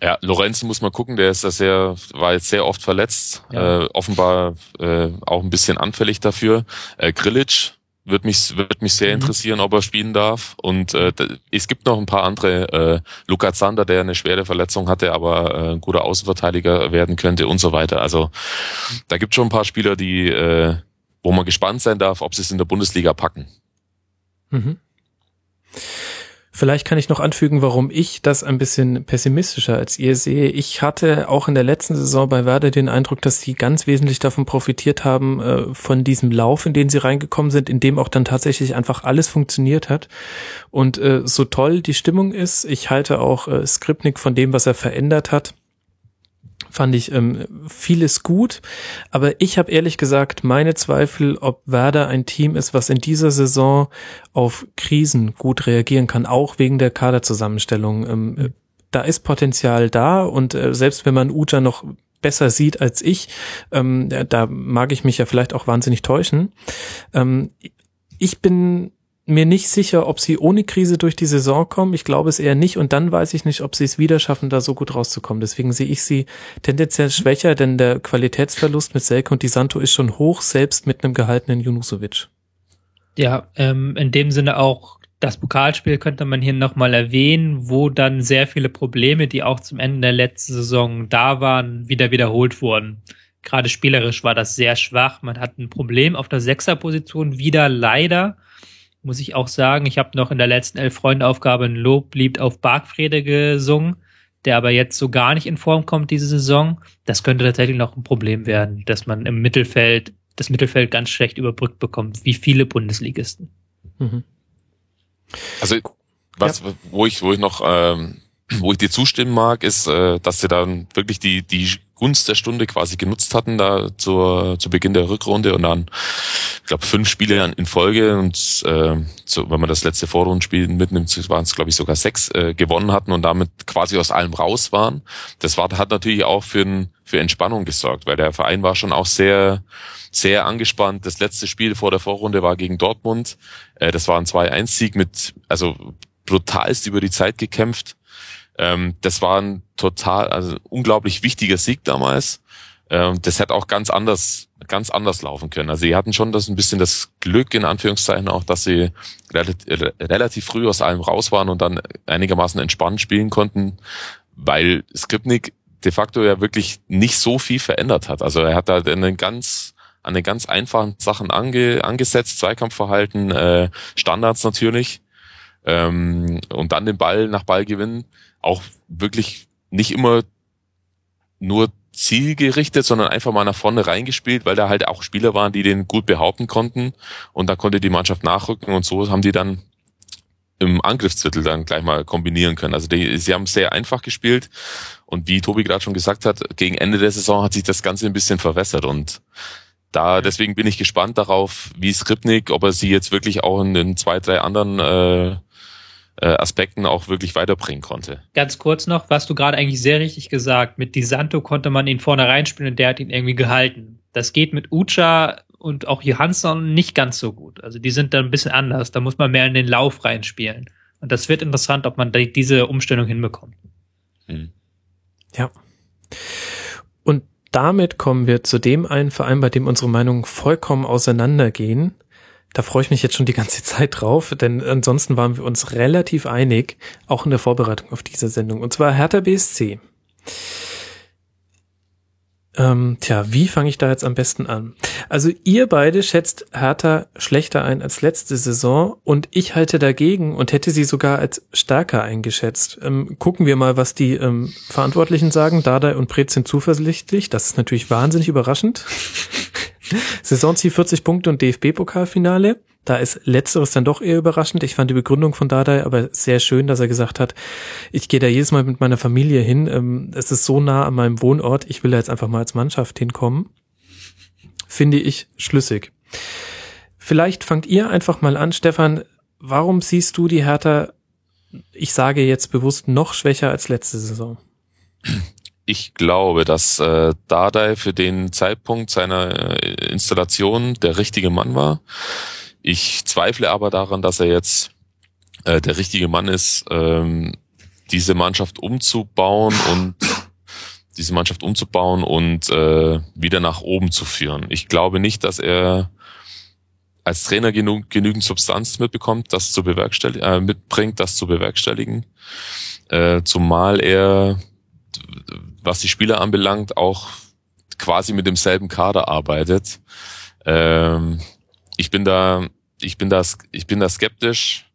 Ja, Lorenzen muss man gucken, der ist da sehr, war jetzt sehr oft verletzt, ja. äh, offenbar äh, auch ein bisschen anfällig dafür. Äh, Grilic wird mich, wird mich sehr mhm. interessieren, ob er spielen darf. Und äh, es gibt noch ein paar andere, äh, Luca Zander, der eine schwere Verletzung hatte, aber äh, ein guter Außenverteidiger werden könnte und so weiter. Also da gibt schon ein paar Spieler, die, äh, wo man gespannt sein darf, ob sie es in der Bundesliga packen. Mhm. Vielleicht kann ich noch anfügen, warum ich das ein bisschen pessimistischer als ihr sehe. Ich hatte auch in der letzten Saison bei Werder den Eindruck, dass sie ganz wesentlich davon profitiert haben, äh, von diesem Lauf, in den sie reingekommen sind, in dem auch dann tatsächlich einfach alles funktioniert hat. Und äh, so toll die Stimmung ist, ich halte auch äh, Skripnik von dem, was er verändert hat, fand ich ähm, vieles gut, aber ich habe ehrlich gesagt meine Zweifel, ob Werder ein Team ist, was in dieser Saison auf Krisen gut reagieren kann, auch wegen der Kaderzusammenstellung. Ähm, mhm. Da ist Potenzial da und äh, selbst wenn man Uta noch besser sieht als ich, ähm, da mag ich mich ja vielleicht auch wahnsinnig täuschen. Ähm, ich bin mir nicht sicher, ob sie ohne Krise durch die Saison kommen. Ich glaube es eher nicht. Und dann weiß ich nicht, ob sie es wieder schaffen, da so gut rauszukommen. Deswegen sehe ich sie tendenziell schwächer, denn der Qualitätsverlust mit Selke und Di Santo ist schon hoch, selbst mit einem gehaltenen Junusovic. Ja, ähm, in dem Sinne auch das Pokalspiel könnte man hier nochmal erwähnen, wo dann sehr viele Probleme, die auch zum Ende der letzten Saison da waren, wieder wiederholt wurden. Gerade spielerisch war das sehr schwach. Man hat ein Problem auf der Sechserposition wieder leider muss ich auch sagen. Ich habe noch in der letzten Elf-Freunde-Aufgabe ein Loblied auf Bargfrede gesungen, der aber jetzt so gar nicht in Form kommt diese Saison. Das könnte tatsächlich noch ein Problem werden, dass man im Mittelfeld, das Mittelfeld ganz schlecht überbrückt bekommt, wie viele Bundesligisten. Mhm. Also was, ja. wo ich, wo ich noch, ähm, wo ich dir zustimmen mag, ist, äh, dass sie dann wirklich die, die Gunst der Stunde quasi genutzt hatten da zur, zu Beginn der Rückrunde und dann, ich glaube, fünf Spiele in Folge und äh, so, wenn man das letzte Vorrundenspiel mitnimmt, waren es, glaube ich, sogar sechs äh, gewonnen hatten und damit quasi aus allem raus waren. Das war, hat natürlich auch für, für Entspannung gesorgt, weil der Verein war schon auch sehr, sehr angespannt. Das letzte Spiel vor der Vorrunde war gegen Dortmund. Äh, das war ein 2-1-Sieg mit, also brutalst über die Zeit gekämpft. Ähm, das war ein total, also unglaublich wichtiger Sieg damals. Ähm, das hätte auch ganz anders, ganz anders laufen können. Also sie hatten schon das ein bisschen das Glück in Anführungszeichen auch, dass sie relativ, relativ früh aus allem raus waren und dann einigermaßen entspannt spielen konnten, weil Skripnik de facto ja wirklich nicht so viel verändert hat. Also er hat da einen ganz an den ganz einfachen Sachen ange, angesetzt, Zweikampfverhalten, äh, Standards natürlich, ähm, und dann den Ball nach Ball gewinnen auch wirklich nicht immer nur zielgerichtet, sondern einfach mal nach vorne reingespielt, weil da halt auch Spieler waren, die den gut behaupten konnten. Und da konnte die Mannschaft nachrücken und so haben die dann im Angriffsviertel dann gleich mal kombinieren können. Also die, sie haben sehr einfach gespielt. Und wie Tobi gerade schon gesagt hat, gegen Ende der Saison hat sich das Ganze ein bisschen verwässert. Und da deswegen bin ich gespannt darauf, wie Skripnik, ob er sie jetzt wirklich auch in den zwei, drei anderen äh, Aspekten auch wirklich weiterbringen konnte. Ganz kurz noch, was du gerade eigentlich sehr richtig gesagt, mit Di Santo konnte man ihn vorne reinspielen und der hat ihn irgendwie gehalten. Das geht mit Ucha und auch Johansson nicht ganz so gut. Also die sind dann ein bisschen anders. Da muss man mehr in den Lauf reinspielen. Und das wird interessant, ob man diese Umstellung hinbekommt. Hm. Ja. Und damit kommen wir zu dem einen Verein, bei dem unsere Meinungen vollkommen auseinandergehen. Da freue ich mich jetzt schon die ganze Zeit drauf, denn ansonsten waren wir uns relativ einig, auch in der Vorbereitung auf diese Sendung. Und zwar Hertha BSC. Ähm, tja, wie fange ich da jetzt am besten an? Also ihr beide schätzt Hertha schlechter ein als letzte Saison und ich halte dagegen und hätte sie sogar als stärker eingeschätzt. Ähm, gucken wir mal, was die ähm, Verantwortlichen sagen. Dada und Pretz sind zuversichtlich. Das ist natürlich wahnsinnig überraschend. Saisonziel 40 Punkte und DFB-Pokalfinale. Da ist letzteres dann doch eher überraschend. Ich fand die Begründung von Dada aber sehr schön, dass er gesagt hat, ich gehe da jedes Mal mit meiner Familie hin. Ähm, es ist so nah an meinem Wohnort, ich will da jetzt einfach mal als Mannschaft hinkommen. Finde ich schlüssig. Vielleicht fangt ihr einfach mal an, Stefan. Warum siehst du die Hertha, ich sage jetzt bewusst, noch schwächer als letzte Saison? Ich glaube, dass äh, Dardai für den Zeitpunkt seiner äh, Installation der richtige Mann war. Ich zweifle aber daran, dass er jetzt äh, der richtige Mann ist, ähm, diese Mannschaft umzubauen und diese Mannschaft umzubauen und äh, wieder nach oben zu führen. Ich glaube nicht, dass er als Trainer genug, genügend Substanz mitbekommt, das zu bewerkstelligen, äh, mitbringt, das zu bewerkstelligen. Äh, zumal er, was die Spieler anbelangt, auch quasi mit demselben Kader arbeitet. Ähm, ich bin da, ich bin da, ich bin da skeptisch,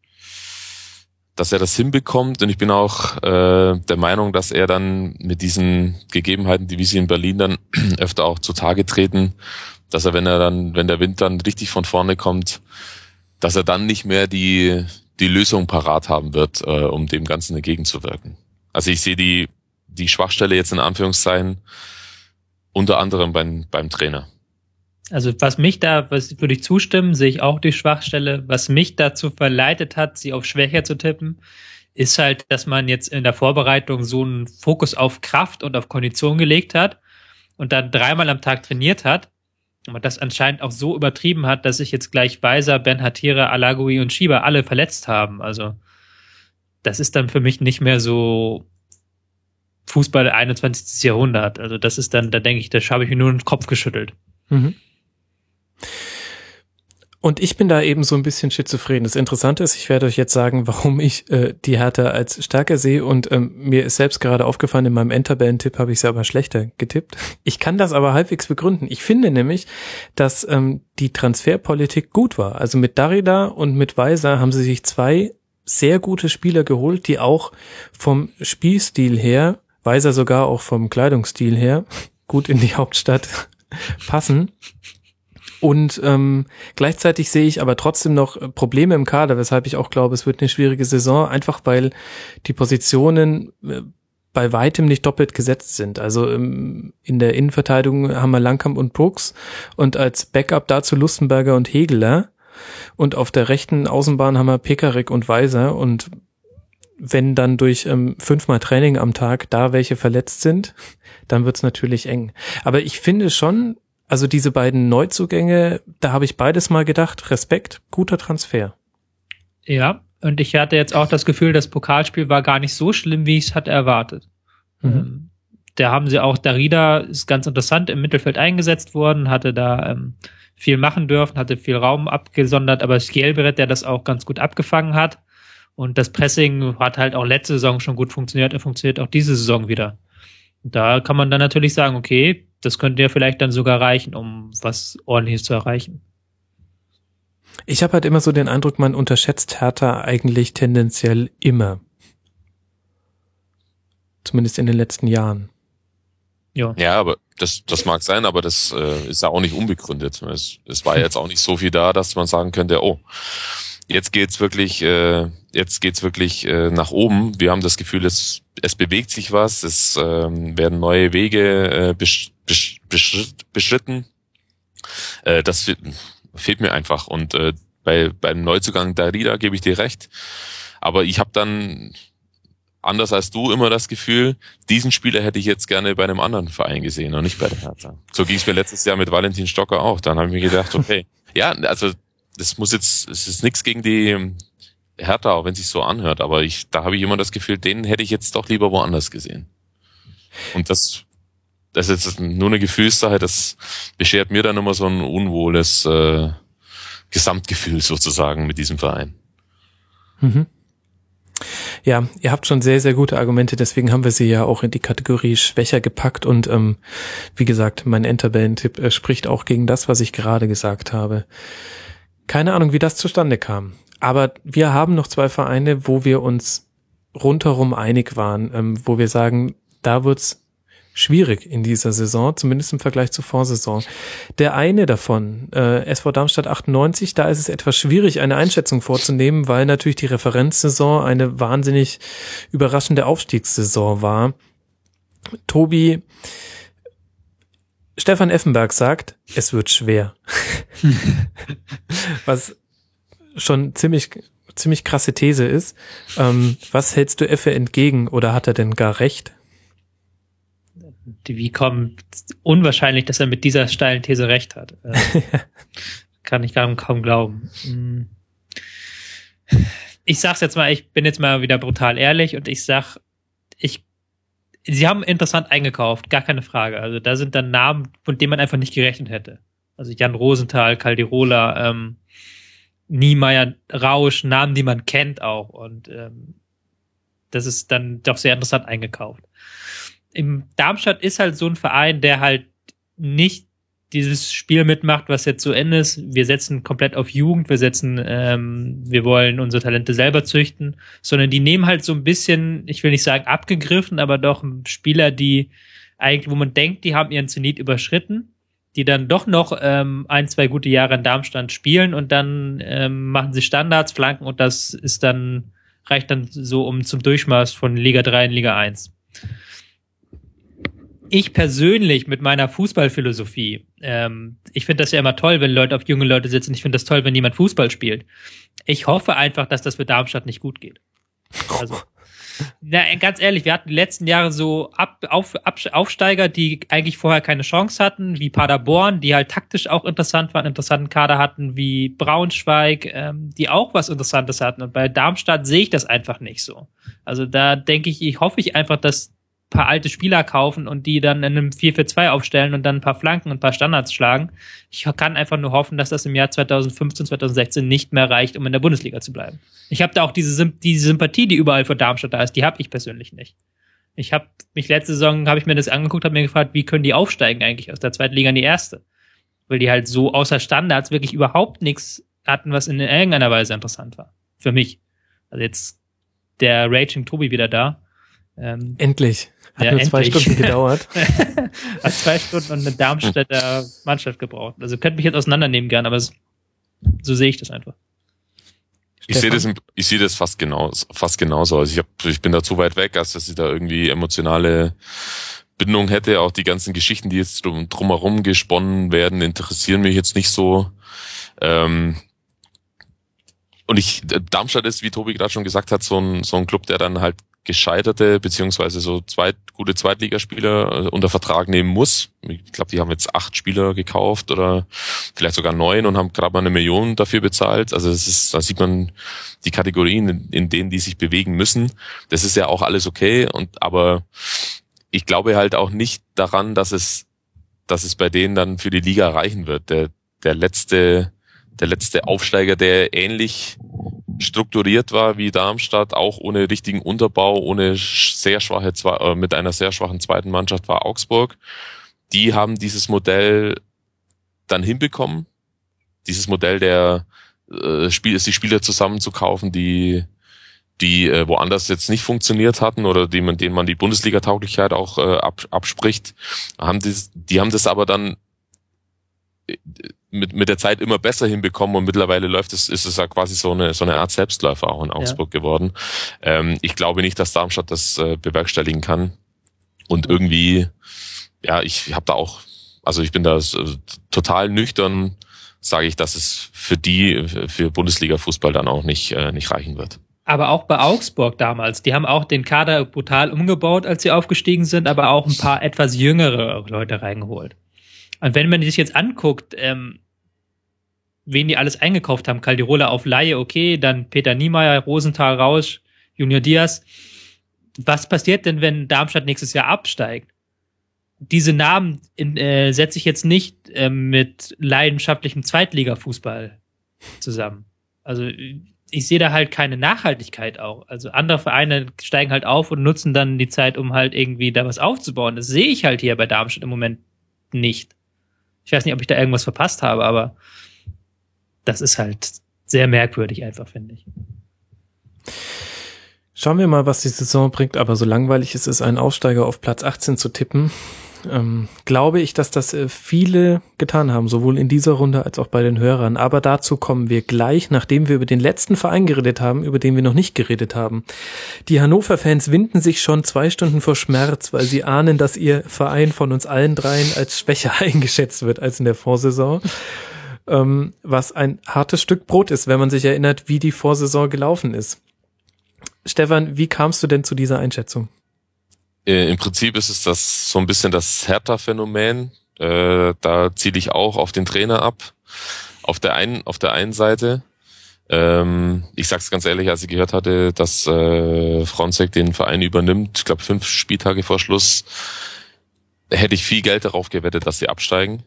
dass er das hinbekommt und ich bin auch äh, der Meinung, dass er dann mit diesen Gegebenheiten, die wie sie in Berlin dann öfter auch zutage treten, dass er, wenn er dann, wenn der Wind dann richtig von vorne kommt, dass er dann nicht mehr die die Lösung parat haben wird, äh, um dem Ganzen entgegenzuwirken. Also ich sehe die die Schwachstelle jetzt in Anführungszeichen unter anderem beim beim Trainer. Also was mich da, was würde ich zustimmen, sehe ich auch die Schwachstelle. Was mich dazu verleitet hat, sie auf Schwächer zu tippen, ist halt, dass man jetzt in der Vorbereitung so einen Fokus auf Kraft und auf Kondition gelegt hat und dann dreimal am Tag trainiert hat und das anscheinend auch so übertrieben hat, dass sich jetzt gleich Weiser, Ben Hatira, Alagui und Schieber alle verletzt haben. Also das ist dann für mich nicht mehr so Fußball 21. Jahrhundert. Also das ist dann, da denke ich, da habe ich mir nur den Kopf geschüttelt. Mhm. Und ich bin da eben so ein bisschen schizophren. Das Interessante ist, ich werde euch jetzt sagen, warum ich äh, die Hertha als stärker sehe. Und ähm, mir ist selbst gerade aufgefallen, in meinem Enterband-Tipp habe ich es aber schlechter getippt. Ich kann das aber halbwegs begründen. Ich finde nämlich, dass ähm, die Transferpolitik gut war. Also mit Darida und mit Weiser haben sie sich zwei sehr gute Spieler geholt, die auch vom Spielstil her, Weiser sogar auch vom Kleidungsstil her, gut in die Hauptstadt passen. Und ähm, gleichzeitig sehe ich aber trotzdem noch äh, Probleme im Kader, weshalb ich auch glaube, es wird eine schwierige Saison, einfach weil die Positionen äh, bei weitem nicht doppelt gesetzt sind. Also ähm, in der Innenverteidigung haben wir Langkamp und Brooks und als Backup dazu Lustenberger und Hegeler. Und auf der rechten Außenbahn haben wir Pekarik und Weiser und wenn dann durch ähm, fünfmal Training am Tag da welche verletzt sind, dann wird's natürlich eng. Aber ich finde schon, also diese beiden Neuzugänge, da habe ich beides mal gedacht, Respekt, guter Transfer. Ja, und ich hatte jetzt auch das Gefühl, das Pokalspiel war gar nicht so schlimm, wie ich es hatte erwartet. Mhm. Ähm, da haben sie auch, Darida ist ganz interessant im Mittelfeld eingesetzt worden, hatte da ähm, viel machen dürfen, hatte viel Raum abgesondert, aber Schielbrett, der das auch ganz gut abgefangen hat. Und das Pressing hat halt auch letzte Saison schon gut funktioniert, er funktioniert auch diese Saison wieder. Da kann man dann natürlich sagen, okay, das könnte ja vielleicht dann sogar reichen, um was ordentliches zu erreichen. Ich habe halt immer so den Eindruck, man unterschätzt Hertha eigentlich tendenziell immer. Zumindest in den letzten Jahren. Ja, ja aber das, das mag sein, aber das äh, ist ja auch nicht unbegründet. Es, es war jetzt auch nicht so viel da, dass man sagen könnte, oh, jetzt geht's wirklich, äh, jetzt geht's wirklich äh, nach oben. Wir haben das Gefühl, es, es bewegt sich was, es ähm, werden neue Wege äh, besch, besch, beschritten. Äh, das fehlt mir einfach. Und äh, bei beim Neuzugang Darida gebe ich dir recht. Aber ich habe dann anders als du immer das Gefühl, diesen Spieler hätte ich jetzt gerne bei einem anderen Verein gesehen und nicht bei der Hertha. So ging es mir letztes Jahr mit Valentin Stocker auch. Dann habe ich mir gedacht, okay, ja, also das muss jetzt, es ist nichts gegen die Hertha, auch wenn es sich so anhört, aber ich, da habe ich immer das Gefühl, den hätte ich jetzt doch lieber woanders gesehen. Und das, das ist jetzt nur eine Gefühlssache, das beschert mir dann immer so ein unwohles äh, Gesamtgefühl sozusagen mit diesem Verein. Mhm. Ja, ihr habt schon sehr, sehr gute Argumente, deswegen haben wir sie ja auch in die Kategorie schwächer gepackt und ähm, wie gesagt, mein Enterbellen-Tipp äh, spricht auch gegen das, was ich gerade gesagt habe. Keine Ahnung, wie das zustande kam. Aber wir haben noch zwei Vereine, wo wir uns rundherum einig waren, ähm, wo wir sagen, da wird's schwierig in dieser Saison, zumindest im Vergleich zur Vorsaison. Der eine davon, äh, SV Darmstadt 98, da ist es etwas schwierig, eine Einschätzung vorzunehmen, weil natürlich die Referenzsaison eine wahnsinnig überraschende Aufstiegssaison war. Tobi, Stefan Effenberg sagt, es wird schwer. Was schon ziemlich ziemlich krasse These ist. Ähm, was hältst du Effe entgegen oder hat er denn gar recht? wie kommen, unwahrscheinlich, dass er mit dieser steilen These recht hat. Äh, kann ich kaum, kaum glauben. Mm. Ich sag's jetzt mal, ich bin jetzt mal wieder brutal ehrlich und ich sag, ich, sie haben interessant eingekauft, gar keine Frage. Also da sind dann Namen, von denen man einfach nicht gerechnet hätte. Also Jan Rosenthal, Caldirola, ähm, Niemeyer, Rausch, Namen, die man kennt auch. Und ähm, das ist dann doch sehr interessant eingekauft im Darmstadt ist halt so ein Verein, der halt nicht dieses Spiel mitmacht, was jetzt zu Ende ist. Wir setzen komplett auf Jugend, wir setzen, ähm, wir wollen unsere Talente selber züchten, sondern die nehmen halt so ein bisschen, ich will nicht sagen abgegriffen, aber doch Spieler, die eigentlich, wo man denkt, die haben ihren Zenit überschritten, die dann doch noch ähm, ein, zwei gute Jahre in Darmstadt spielen und dann ähm, machen sie Standards, Flanken und das ist dann, reicht dann so um zum Durchmaß von Liga 3 in Liga 1 ich persönlich mit meiner Fußballphilosophie, ähm, ich finde das ja immer toll, wenn Leute auf junge Leute sitzen. Ich finde das toll, wenn jemand Fußball spielt. Ich hoffe einfach, dass das für Darmstadt nicht gut geht. Also, na, ganz ehrlich, wir hatten die letzten Jahre so Ab, auf, Ab, Aufsteiger, die eigentlich vorher keine Chance hatten, wie Paderborn, die halt taktisch auch interessant waren, interessanten Kader hatten, wie Braunschweig, ähm, die auch was Interessantes hatten. Und bei Darmstadt sehe ich das einfach nicht so. Also da denke ich, ich hoffe ich einfach, dass paar alte Spieler kaufen und die dann in einem 4-4-2 aufstellen und dann ein paar Flanken und ein paar Standards schlagen. Ich kann einfach nur hoffen, dass das im Jahr 2015, 2016 nicht mehr reicht, um in der Bundesliga zu bleiben. Ich habe da auch diese, diese Sympathie, die überall für Darmstadt da ist, die habe ich persönlich nicht. Ich habe mich letzte Saison, habe ich mir das angeguckt, habe mir gefragt, wie können die aufsteigen eigentlich aus der zweiten Liga in die erste? Weil die halt so außer Standards wirklich überhaupt nichts hatten, was in irgendeiner Weise interessant war. Für mich. Also jetzt der Raging Tobi wieder da. Ähm, Endlich. Hat ja, nur zwei Stunden gedauert. Hat zwei Stunden und eine Darmstädter Mannschaft gebraucht. Also könnte mich jetzt auseinandernehmen gern, aber es, so sehe ich das einfach. Ich sehe das, ich sehe das fast genau, fast genauso. Also ich hab, ich bin da zu weit weg, als dass ich da irgendwie emotionale Bindung hätte. Auch die ganzen Geschichten, die jetzt drum, drumherum gesponnen werden, interessieren mich jetzt nicht so. Ähm, und ich, Darmstadt ist, wie Tobi gerade schon gesagt hat, so ein, so ein Club, der dann halt gescheiterte beziehungsweise so zweit, gute Zweitligaspieler äh, unter Vertrag nehmen muss. Ich glaube, die haben jetzt acht Spieler gekauft oder vielleicht sogar neun und haben gerade mal eine Million dafür bezahlt. Also das ist, da sieht man die Kategorien, in denen die sich bewegen müssen. Das ist ja auch alles okay. Und aber ich glaube halt auch nicht daran, dass es, dass es bei denen dann für die Liga reichen wird. Der, der letzte, der letzte Aufsteiger, der ähnlich strukturiert war wie Darmstadt, auch ohne richtigen Unterbau, ohne sehr schwache, äh, mit einer sehr schwachen zweiten Mannschaft war Augsburg. Die haben dieses Modell dann hinbekommen. Dieses Modell der äh, Spiel, die Spieler zusammenzukaufen, die die äh, woanders jetzt nicht funktioniert hatten oder die denen man die Bundesliga-Tauglichkeit auch äh, abspricht, haben die, die haben das aber dann mit, mit der Zeit immer besser hinbekommen und mittlerweile läuft es, ist es ja quasi so eine, so eine Art Selbstläufer auch in Augsburg ja. geworden. Ähm, ich glaube nicht, dass Darmstadt das äh, bewerkstelligen kann. Und irgendwie, ja, ich habe da auch, also ich bin da äh, total nüchtern, sage ich, dass es für die, für Bundesliga-Fußball dann auch nicht, äh, nicht reichen wird. Aber auch bei Augsburg damals, die haben auch den Kader brutal umgebaut, als sie aufgestiegen sind, aber auch ein paar etwas jüngere Leute reingeholt. Und wenn man sich jetzt anguckt, ähm, wen die alles eingekauft haben. Caldirola auf Laie, okay, dann Peter Niemeyer, Rosenthal, Rausch, Junior Diaz. Was passiert denn, wenn Darmstadt nächstes Jahr absteigt? Diese Namen äh, setze ich jetzt nicht äh, mit leidenschaftlichem Zweitligafußball zusammen. Also ich sehe da halt keine Nachhaltigkeit auch. Also andere Vereine steigen halt auf und nutzen dann die Zeit, um halt irgendwie da was aufzubauen. Das sehe ich halt hier bei Darmstadt im Moment nicht. Ich weiß nicht, ob ich da irgendwas verpasst habe, aber das ist halt sehr merkwürdig einfach, finde ich. Schauen wir mal, was die Saison bringt, aber so langweilig es ist, einen Aufsteiger auf Platz 18 zu tippen, ähm, glaube ich, dass das äh, viele getan haben, sowohl in dieser Runde als auch bei den Hörern. Aber dazu kommen wir gleich, nachdem wir über den letzten Verein geredet haben, über den wir noch nicht geredet haben. Die Hannover-Fans winden sich schon zwei Stunden vor Schmerz, weil sie ahnen, dass ihr Verein von uns allen dreien als schwächer eingeschätzt wird als in der Vorsaison. Ähm, was ein hartes Stück Brot ist, wenn man sich erinnert, wie die Vorsaison gelaufen ist. Stefan, wie kamst du denn zu dieser Einschätzung? Äh, Im Prinzip ist es das so ein bisschen das Hertha-Phänomen. Äh, da ziele ich auch auf den Trainer ab. Auf der einen, auf der einen Seite. Ähm, ich sag's ganz ehrlich, als ich gehört hatte, dass äh, Fronzek den Verein übernimmt, ich glaube fünf Spieltage vor Schluss, hätte ich viel Geld darauf gewettet, dass sie absteigen.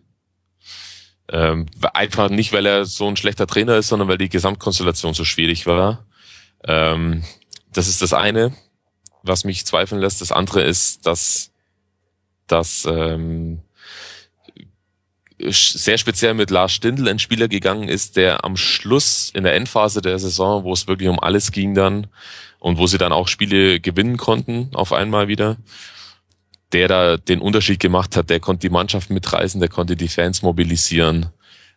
Ähm, einfach nicht, weil er so ein schlechter Trainer ist, sondern weil die Gesamtkonstellation so schwierig war. Ähm, das ist das eine was mich zweifeln lässt. Das andere ist, dass dass ähm, sehr speziell mit Lars Stindl ein Spieler gegangen ist, der am Schluss in der Endphase der Saison, wo es wirklich um alles ging dann und wo sie dann auch Spiele gewinnen konnten auf einmal wieder, der da den Unterschied gemacht hat, der konnte die Mannschaft mitreißen, der konnte die Fans mobilisieren,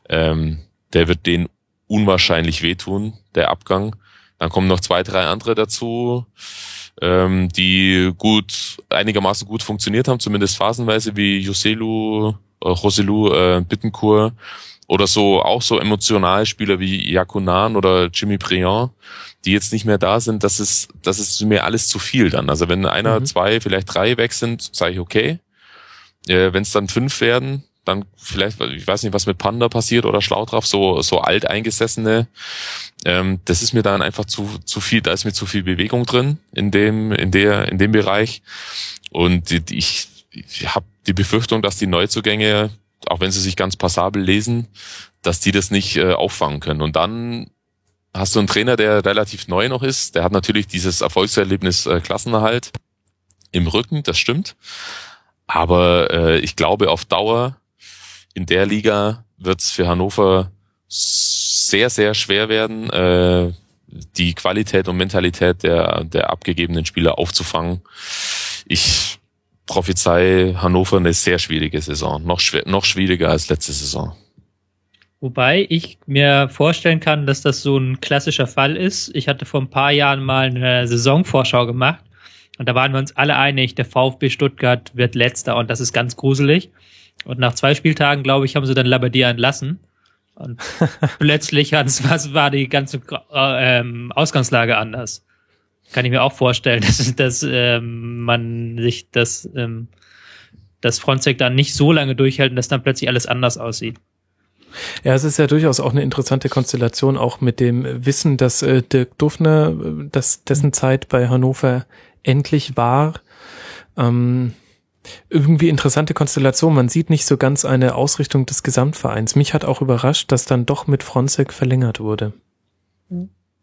ähm, der wird den unwahrscheinlich wehtun, der Abgang. Dann kommen noch zwei, drei andere dazu ähm, die gut, einigermaßen gut funktioniert haben, zumindest phasenweise, wie Joselu, äh, Joselu äh, Bittencourt oder so, auch so emotional Spieler wie Yakunan oder Jimmy Briand, die jetzt nicht mehr da sind, das ist, das ist mir alles zu viel dann. Also wenn einer, mhm. zwei, vielleicht drei weg sind, sage ich okay. Äh, wenn es dann fünf werden, dann vielleicht, ich weiß nicht, was mit Panda passiert oder Schlautraff, so, so alteingesessene, ähm, das ist mir dann einfach zu, zu viel, da ist mir zu viel Bewegung drin in dem, in der, in dem Bereich. Und ich, ich habe die Befürchtung, dass die Neuzugänge, auch wenn sie sich ganz passabel lesen, dass die das nicht äh, auffangen können. Und dann hast du einen Trainer, der relativ neu noch ist, der hat natürlich dieses Erfolgserlebnis äh, Klassenerhalt im Rücken, das stimmt. Aber äh, ich glaube, auf Dauer in der Liga wird es für Hannover sehr, sehr schwer werden, äh, die Qualität und Mentalität der, der abgegebenen Spieler aufzufangen. Ich prophezei Hannover eine sehr schwierige Saison, noch, schwer, noch schwieriger als letzte Saison. Wobei ich mir vorstellen kann, dass das so ein klassischer Fall ist. Ich hatte vor ein paar Jahren mal eine Saisonvorschau gemacht und da waren wir uns alle einig, der VfB Stuttgart wird letzter und das ist ganz gruselig. Und nach zwei Spieltagen, glaube ich, haben sie dann Labadia entlassen. Und plötzlich was war die ganze äh, ähm, Ausgangslage anders. Kann ich mir auch vorstellen, dass, dass ähm, man sich das, ähm, das Frontsec dann nicht so lange durchhält und dass dann plötzlich alles anders aussieht. Ja, es ist ja durchaus auch eine interessante Konstellation, auch mit dem Wissen, dass äh, Dirk Dufner, äh, dass dessen Zeit bei Hannover endlich war. Ähm, irgendwie interessante Konstellation. Man sieht nicht so ganz eine Ausrichtung des Gesamtvereins. Mich hat auch überrascht, dass dann doch mit Fronzek verlängert wurde.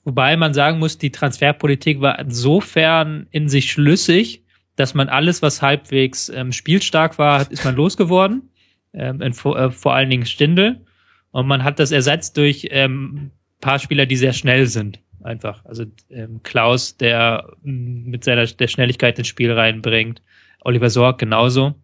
Wobei man sagen muss, die Transferpolitik war insofern in sich schlüssig, dass man alles, was halbwegs ähm, spielstark war, ist man losgeworden. Ähm, in, äh, vor allen Dingen Stindel. Und man hat das ersetzt durch ähm, paar Spieler, die sehr schnell sind. Einfach. Also ähm, Klaus, der mm, mit seiner der Schnelligkeit ins Spiel reinbringt. Oliver Sorg genauso.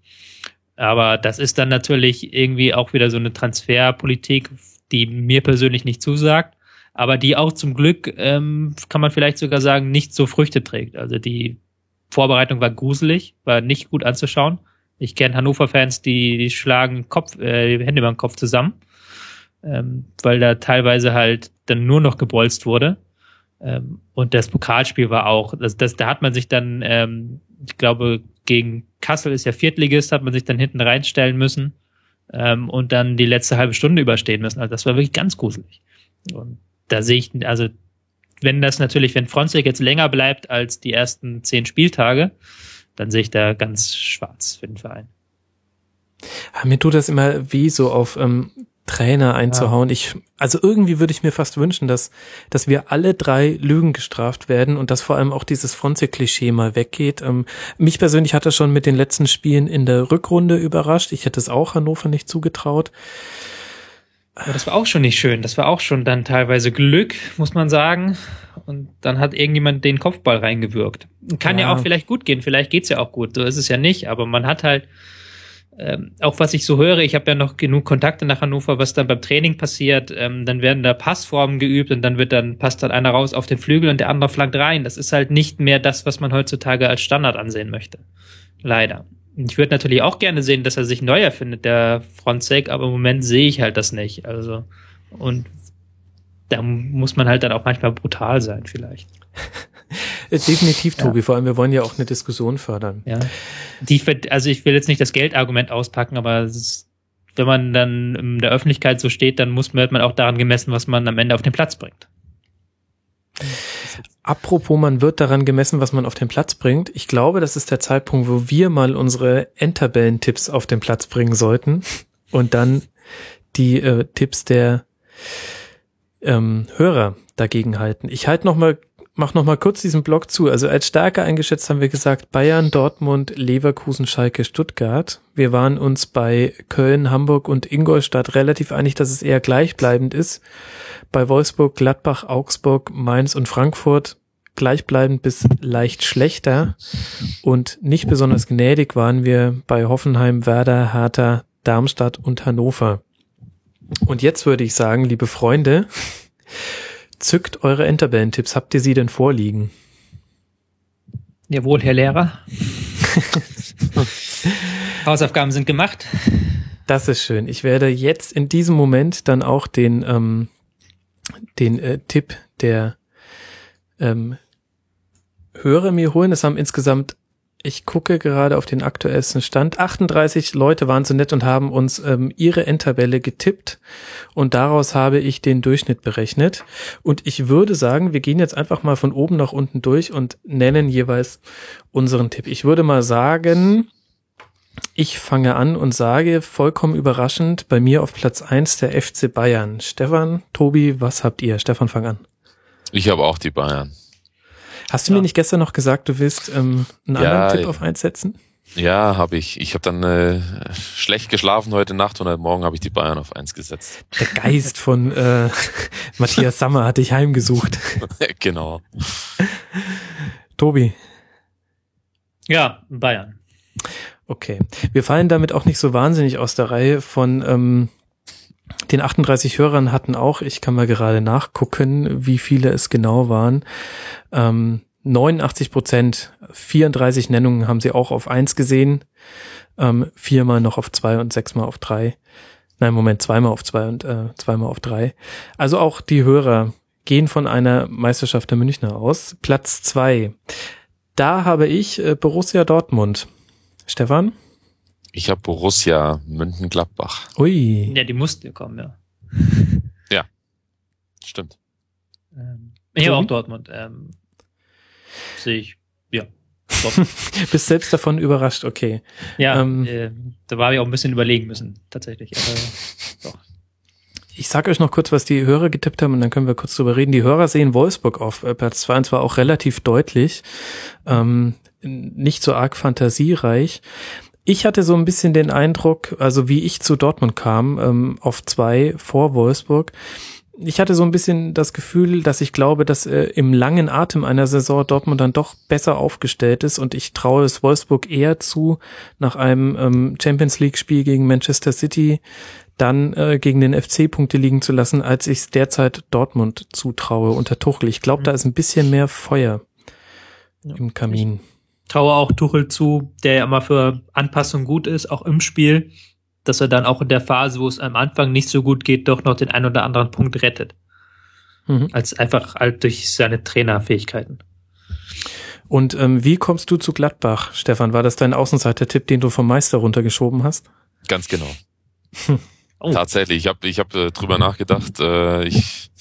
Aber das ist dann natürlich irgendwie auch wieder so eine Transferpolitik, die mir persönlich nicht zusagt, aber die auch zum Glück, ähm, kann man vielleicht sogar sagen, nicht so Früchte trägt. Also die Vorbereitung war gruselig, war nicht gut anzuschauen. Ich kenne Hannover-Fans, die, die schlagen Kopf, äh, die Hände über den Kopf zusammen, ähm, weil da teilweise halt dann nur noch gebolzt wurde. Ähm, und das Pokalspiel war auch, das, das, da hat man sich dann, ähm, ich glaube, gegen Kassel ist ja Viertligist, hat man sich dann hinten reinstellen müssen ähm, und dann die letzte halbe Stunde überstehen müssen. Also das war wirklich ganz gruselig. Und da sehe ich, also wenn das natürlich, wenn Fronzek jetzt länger bleibt als die ersten zehn Spieltage, dann sehe ich da ganz schwarz für den Verein. Ja, mir tut das immer wie so auf ähm, Trainer einzuhauen. Ja. Ich, also irgendwie würde ich mir fast wünschen, dass, dass wir alle drei Lügen gestraft werden und dass vor allem auch dieses Fronze-Klischee mal weggeht. Ähm, mich persönlich hat das schon mit den letzten Spielen in der Rückrunde überrascht. Ich hätte es auch Hannover nicht zugetraut. Aber das war auch schon nicht schön. Das war auch schon dann teilweise Glück, muss man sagen. Und dann hat irgendjemand den Kopfball reingewirkt. Kann ja, ja auch vielleicht gut gehen. Vielleicht geht's ja auch gut. So ist es ja nicht. Aber man hat halt, ähm, auch was ich so höre, ich habe ja noch genug Kontakte nach Hannover, was dann beim Training passiert, ähm, dann werden da Passformen geübt und dann wird dann, passt dann einer raus auf den Flügel und der andere flankt rein. Das ist halt nicht mehr das, was man heutzutage als Standard ansehen möchte. Leider. Ich würde natürlich auch gerne sehen, dass er sich neu erfindet, der Frontsec, aber im Moment sehe ich halt das nicht. Also, und da muss man halt dann auch manchmal brutal sein, vielleicht. Definitiv, Tobi. Ja. Vor allem, wir wollen ja auch eine Diskussion fördern. Ja. Die, also ich will jetzt nicht das Geldargument auspacken, aber ist, wenn man dann in der Öffentlichkeit so steht, dann muss man auch daran gemessen, was man am Ende auf den Platz bringt. Apropos, man wird daran gemessen, was man auf den Platz bringt. Ich glaube, das ist der Zeitpunkt, wo wir mal unsere Endtabellentipps auf den Platz bringen sollten und dann die äh, Tipps der ähm, Hörer dagegen halten. Ich halte noch mal mach noch mal kurz diesen Block zu. Also als Stärke eingeschätzt haben wir gesagt Bayern, Dortmund, Leverkusen, Schalke, Stuttgart. Wir waren uns bei Köln, Hamburg und Ingolstadt relativ einig, dass es eher gleichbleibend ist. Bei Wolfsburg, Gladbach, Augsburg, Mainz und Frankfurt gleichbleibend bis leicht schlechter. Und nicht besonders gnädig waren wir bei Hoffenheim, Werder, Hertha, Darmstadt und Hannover. Und jetzt würde ich sagen, liebe Freunde, Zückt eure Enterband-Tipps. Habt ihr sie denn vorliegen? Jawohl, Herr Lehrer. Hausaufgaben sind gemacht. Das ist schön. Ich werde jetzt in diesem Moment dann auch den, ähm, den äh, Tipp der ähm, Hörer mir holen. Es haben insgesamt ich gucke gerade auf den aktuellsten Stand. 38 Leute waren so nett und haben uns ähm, ihre Endtabelle getippt und daraus habe ich den Durchschnitt berechnet. Und ich würde sagen, wir gehen jetzt einfach mal von oben nach unten durch und nennen jeweils unseren Tipp. Ich würde mal sagen, ich fange an und sage vollkommen überraschend bei mir auf Platz eins der FC Bayern. Stefan, Tobi, was habt ihr? Stefan, fang an. Ich habe auch die Bayern. Hast du ja. mir nicht gestern noch gesagt, du willst ähm, einen ja, anderen Tipp auf eins setzen? Ja, habe ich. Ich habe dann äh, schlecht geschlafen heute Nacht und heute Morgen habe ich die Bayern auf eins gesetzt. Der Geist von äh, Matthias Sammer hat dich heimgesucht. genau. Tobi. Ja, Bayern. Okay. Wir fallen damit auch nicht so wahnsinnig aus der Reihe von ähm, den 38 Hörern hatten auch, ich kann mal gerade nachgucken, wie viele es genau waren. Ähm, 89 Prozent, 34 Nennungen haben sie auch auf eins gesehen, ähm, viermal noch auf zwei und sechsmal auf drei. Nein, Moment, zweimal auf zwei und äh, zweimal auf drei. Also auch die Hörer gehen von einer Meisterschaft der Münchner aus. Platz zwei. Da habe ich äh, Borussia Dortmund. Stefan? Ich habe Borussia München-Gladbach. Ui. Ja, die mussten ja kommen, ja. Ja, stimmt. Ähm, ich habe auch Dortmund. Ähm, Sehe ich, ja. Bist selbst davon überrascht, okay. Ja, ähm, äh, da war ich auch ein bisschen überlegen müssen, tatsächlich. Aber doch. Ich sage euch noch kurz, was die Hörer getippt haben und dann können wir kurz drüber reden. Die Hörer sehen Wolfsburg auf äh, Platz 2 und zwar auch relativ deutlich. Ähm, nicht so arg fantasiereich. Ich hatte so ein bisschen den Eindruck, also wie ich zu Dortmund kam, ähm, auf zwei vor Wolfsburg. Ich hatte so ein bisschen das Gefühl, dass ich glaube, dass äh, im langen Atem einer Saison Dortmund dann doch besser aufgestellt ist und ich traue es Wolfsburg eher zu, nach einem ähm, Champions League Spiel gegen Manchester City dann äh, gegen den FC Punkte liegen zu lassen, als ich es derzeit Dortmund zutraue unter Tuchel. Ich glaube, da ist ein bisschen mehr Feuer ja, im Kamin. Ich traue auch Tuchel zu, der ja immer für Anpassung gut ist, auch im Spiel, dass er dann auch in der Phase, wo es am Anfang nicht so gut geht, doch noch den einen oder anderen Punkt rettet. Mhm. Als einfach halt durch seine Trainerfähigkeiten. Und ähm, wie kommst du zu Gladbach, Stefan? War das dein Außenseiter-Tipp, den du vom Meister runtergeschoben hast? Ganz genau. oh. Tatsächlich, ich habe ich hab, äh, drüber nachgedacht, äh, ich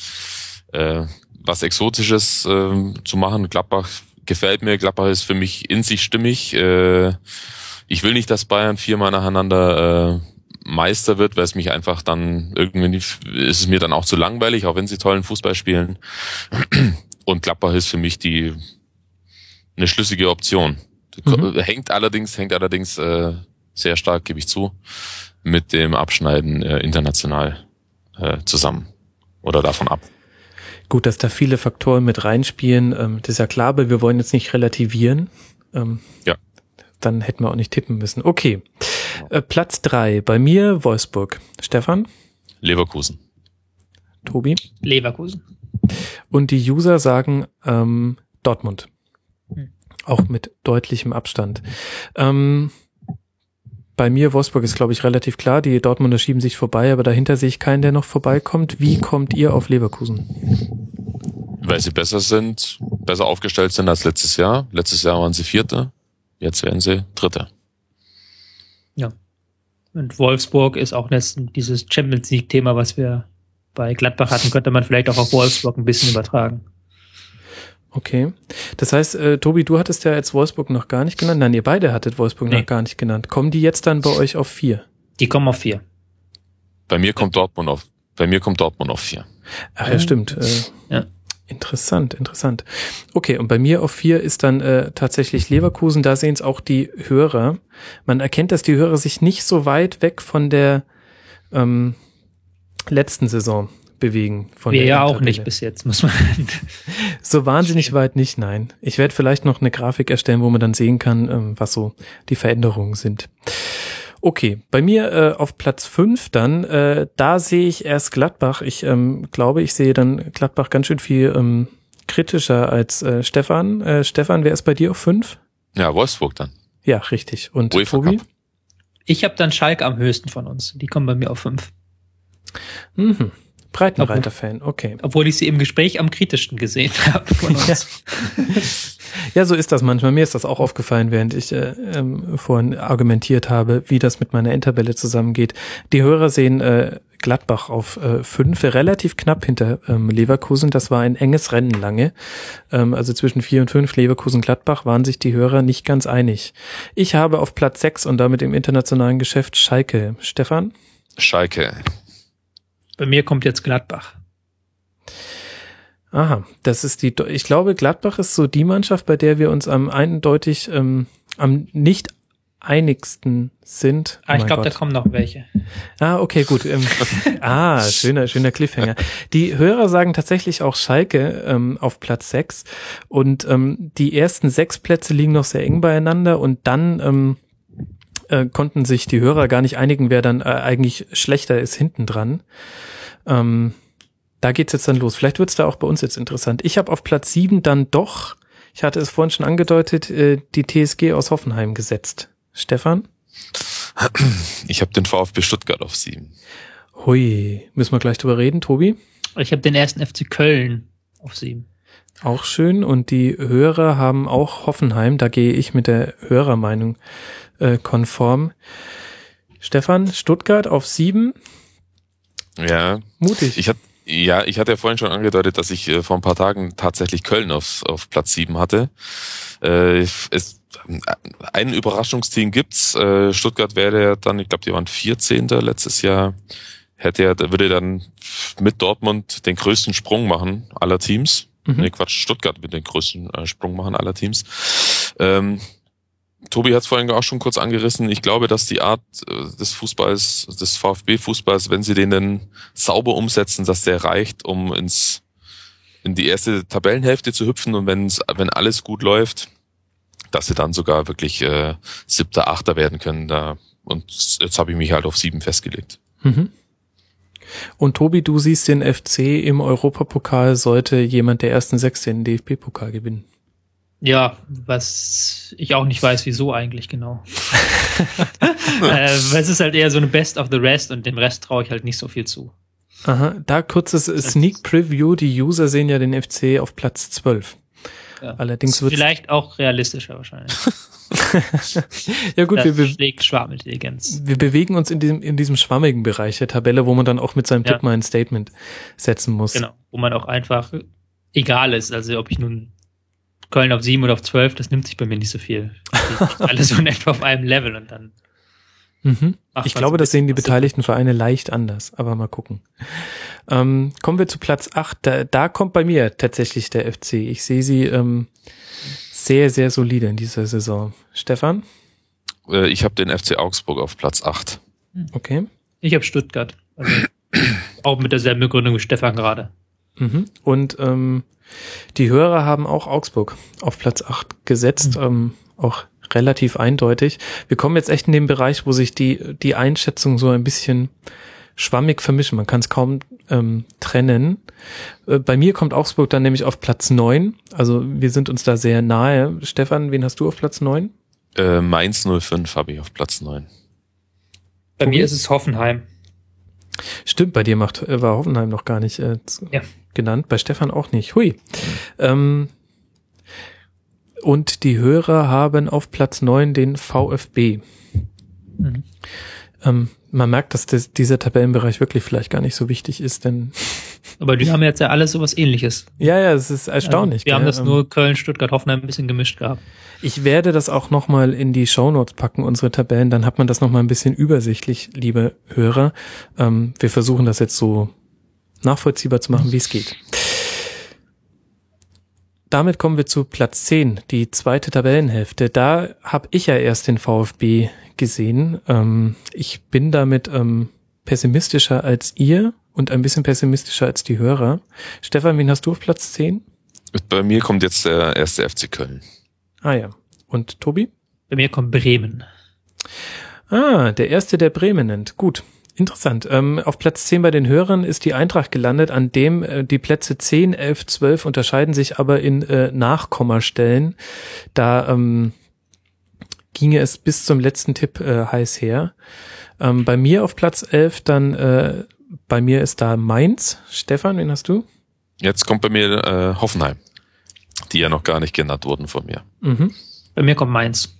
äh, was Exotisches äh, zu machen. Gladbach gefällt mir. Gladbach ist für mich in sich stimmig. Äh, ich will nicht, dass Bayern viermal nacheinander äh, Meister wird, weil es mich einfach dann irgendwie ist es mir dann auch zu langweilig, auch wenn sie tollen Fußball spielen. Und Gladbach ist für mich die eine schlüssige Option. Mhm. Hängt allerdings, hängt allerdings äh, sehr stark, gebe ich zu, mit dem Abschneiden äh, international äh, zusammen oder davon ab. Gut, dass da viele Faktoren mit reinspielen, ähm, das ist ja klar, aber wir wollen jetzt nicht relativieren. Ähm, ja. Dann hätten wir auch nicht tippen müssen. Okay. Äh, Platz drei bei mir Wolfsburg. Stefan? Leverkusen. Tobi? Leverkusen. Und die User sagen ähm, Dortmund. Hm. Auch mit deutlichem Abstand. Ähm, bei mir, Wolfsburg ist, glaube ich, relativ klar. Die Dortmunder schieben sich vorbei, aber dahinter sehe ich keinen, der noch vorbeikommt. Wie kommt ihr auf Leverkusen? Weil sie besser sind, besser aufgestellt sind als letztes Jahr. Letztes Jahr waren sie Vierte, jetzt werden sie Dritte. Ja. Und Wolfsburg ist auch dieses Champions League-Thema, was wir bei Gladbach hatten, könnte man vielleicht auch auf Wolfsburg ein bisschen übertragen. Okay. Das heißt, äh, Tobi, du hattest ja jetzt Wolfsburg noch gar nicht genannt. Nein, ihr beide hattet Wolfsburg nee. noch gar nicht genannt. Kommen die jetzt dann bei euch auf vier? Die kommen auf vier. Bei mir kommt Dortmund auf, bei mir kommt Dortmund auf vier. Ach ja, stimmt. Äh, ja. Interessant, interessant. Okay, und bei mir auf vier ist dann äh, tatsächlich Leverkusen. Da sehen es auch die Hörer. Man erkennt, dass die Hörer sich nicht so weit weg von der ähm, letzten Saison bewegen. Von Wir ja auch nicht bis jetzt, muss man. so wahnsinnig weit nicht, nein. Ich werde vielleicht noch eine Grafik erstellen, wo man dann sehen kann, ähm, was so die Veränderungen sind. Okay, bei mir äh, auf Platz fünf dann, äh, da sehe ich erst Gladbach. Ich ähm, glaube, ich sehe dann Gladbach ganz schön viel ähm, kritischer als äh, Stefan. Äh, Stefan, wer ist bei dir auf fünf? Ja, Wolfsburg dann. Ja, richtig. Und UEFA Tobi? Cup. Ich habe dann Schalke am höchsten von uns. Die kommen bei mir auf fünf. Mhm. Breitenreiter-Fan, okay. Obwohl ich sie im Gespräch am kritischsten gesehen habe. Ja. ja, so ist das manchmal. Mir ist das auch aufgefallen, während ich äh, ähm, vorhin argumentiert habe, wie das mit meiner Endtabelle zusammengeht. Die Hörer sehen äh, Gladbach auf äh, fünf, relativ knapp hinter ähm, Leverkusen. Das war ein enges Rennen lange. Ähm, also zwischen vier und fünf Leverkusen-Gladbach waren sich die Hörer nicht ganz einig. Ich habe auf Platz sechs und damit im internationalen Geschäft Schalke. Stefan? Schalke. Bei mir kommt jetzt Gladbach. Aha, das ist die. Ich glaube, Gladbach ist so die Mannschaft, bei der wir uns am eindeutig ähm, am nicht einigsten sind. Ah, oh ich glaube, da kommen noch welche. Ah, okay, gut. Ähm, ah, schöner, schöner Cliffhanger. Die Hörer sagen tatsächlich auch Schalke ähm, auf Platz sechs und ähm, die ersten sechs Plätze liegen noch sehr eng beieinander und dann ähm, äh, konnten sich die Hörer gar nicht einigen, wer dann äh, eigentlich schlechter ist hinten dran. Ähm, da geht's jetzt dann los. Vielleicht wird's da auch bei uns jetzt interessant. Ich habe auf Platz sieben dann doch, ich hatte es vorhin schon angedeutet, äh, die TSG aus Hoffenheim gesetzt. Stefan? Ich habe den VfB Stuttgart auf sieben. Hui, müssen wir gleich drüber reden, Tobi? Ich habe den ersten FC Köln auf sieben. Auch schön. Und die Hörer haben auch Hoffenheim. Da gehe ich mit der Hörermeinung äh, konform. Stefan, Stuttgart auf sieben. Ja. Mutig. Ich hatte ja, ich hatte ja vorhin schon angedeutet, dass ich äh, vor ein paar Tagen tatsächlich Köln auf, auf Platz sieben hatte. Äh, es, ein Überraschungsteam gibt's. Äh, Stuttgart wäre dann, ich glaube, die waren 14. letztes Jahr. Hätte er, würde dann mit Dortmund den größten Sprung machen aller Teams. Mhm. Nee, Quatsch, Stuttgart wird den größten äh, Sprung machen aller Teams. Ähm, Tobi hat es vorhin auch schon kurz angerissen. Ich glaube, dass die Art äh, des Fußballs, des VfB-Fußballs, wenn sie den dann sauber umsetzen, dass der reicht, um ins in die erste Tabellenhälfte zu hüpfen und wenn's, wenn alles gut läuft, dass sie dann sogar wirklich äh, siebter, achter werden können. Da und jetzt habe ich mich halt auf sieben festgelegt. Mhm. Und Tobi, du siehst den FC im Europapokal, sollte jemand der ersten sechs den DFB-Pokal gewinnen. Ja, was ich auch nicht weiß, wieso eigentlich genau. äh, es ist halt eher so eine Best of the Rest und dem Rest traue ich halt nicht so viel zu. Aha, da kurzes Sneak Preview. Die User sehen ja den FC auf Platz 12. Ja. Allerdings wird vielleicht auch realistischer wahrscheinlich. ja gut, das wir, wir bewegen uns in diesem, in diesem schwammigen Bereich der Tabelle, wo man dann auch mit seinem ja. Tipp mal ein Statement setzen muss. Genau, wo man auch einfach egal ist, also ob ich nun Köln auf sieben oder auf zwölf, das nimmt sich bei mir nicht so viel. Alle so in etwa auf einem Level und dann Mhm. Ich glaube, das sehen die beteiligten Vereine leicht anders, aber mal gucken. Ähm, kommen wir zu Platz 8. Da, da kommt bei mir tatsächlich der FC. Ich sehe sie ähm, sehr, sehr solide in dieser Saison. Stefan? Äh, ich habe den FC Augsburg auf Platz 8. Okay. Ich habe Stuttgart. Also, auch mit derselben Begründung wie Stefan gerade. Mhm. Und ähm, die Hörer haben auch Augsburg auf Platz 8 gesetzt, ähm, auch relativ eindeutig. Wir kommen jetzt echt in den Bereich, wo sich die, die Einschätzung so ein bisschen schwammig vermischen. Man kann es kaum ähm, trennen. Äh, bei mir kommt Augsburg dann nämlich auf Platz 9. Also wir sind uns da sehr nahe. Stefan, wen hast du auf Platz 9? Äh, Mainz 05 habe ich auf Platz 9. Bei Tobi? mir ist es Hoffenheim. Stimmt, bei dir macht, äh, war Hoffenheim noch gar nicht äh, zu- Ja. Genannt, bei Stefan auch nicht. Hui. Ähm, und die Hörer haben auf Platz 9 den VfB. Mhm. Ähm, man merkt, dass das, dieser Tabellenbereich wirklich vielleicht gar nicht so wichtig ist, denn Aber die haben jetzt ja alles sowas ähnliches. ja, ja, es ist erstaunlich. Also, wir haben gell? das Ähm, nur Köln, Stuttgart, Hoffenheim ein bisschen gemischt gehabt. Ich werde das auch nochmal in die Shownotes packen, unsere Tabellen, dann hat man das nochmal ein bisschen übersichtlich, liebe Hörer. Ähm, wir versuchen das jetzt so nachvollziehbar zu machen, wie es geht. Damit kommen wir zu Platz 10, die zweite Tabellenhälfte. Da habe ich ja erst den VfB gesehen. Ähm, ich bin damit ähm, pessimistischer als ihr und ein bisschen pessimistischer als die Hörer. Stefan, wen hast du auf Platz 10? Bei mir kommt jetzt der erste FC Köln. Ah ja. Und Tobi? Bei mir kommt Bremen. Ah, der erste, der Bremen nennt. Gut. Interessant. Ähm, auf Platz 10 bei den Hörern ist die Eintracht gelandet, an dem äh, die Plätze 10, 11, 12 unterscheiden sich aber in äh, Nachkommastellen. Da ähm, ginge es bis zum letzten Tipp äh, heiß her. Ähm, bei mir auf Platz 11 dann, äh, bei mir ist da Mainz. Stefan, wen hast du? Jetzt kommt bei mir äh, Hoffenheim, die ja noch gar nicht genannt wurden von mir. Mhm. Bei mir kommt Mainz.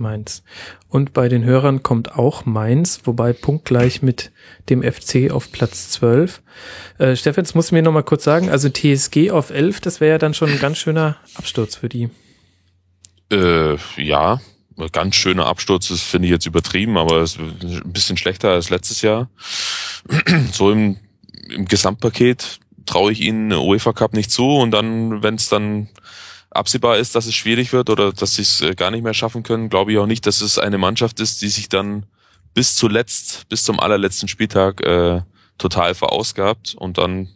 Mainz. Und bei den Hörern kommt auch Mainz, wobei punktgleich mit dem FC auf Platz 12. Äh, Stefan, musst du mir noch mal kurz sagen, also TSG auf 11, das wäre ja dann schon ein ganz schöner Absturz für die. Äh, ja, ganz schöner Absturz, das finde ich jetzt übertrieben, aber es ist ein bisschen schlechter als letztes Jahr. so im, im Gesamtpaket traue ich ihnen UEFA Cup nicht zu und dann, wenn es dann absehbar ist, dass es schwierig wird oder dass sie es äh, gar nicht mehr schaffen können, glaube ich auch nicht, dass es eine Mannschaft ist, die sich dann bis zuletzt, bis zum allerletzten Spieltag äh, total verausgabt und dann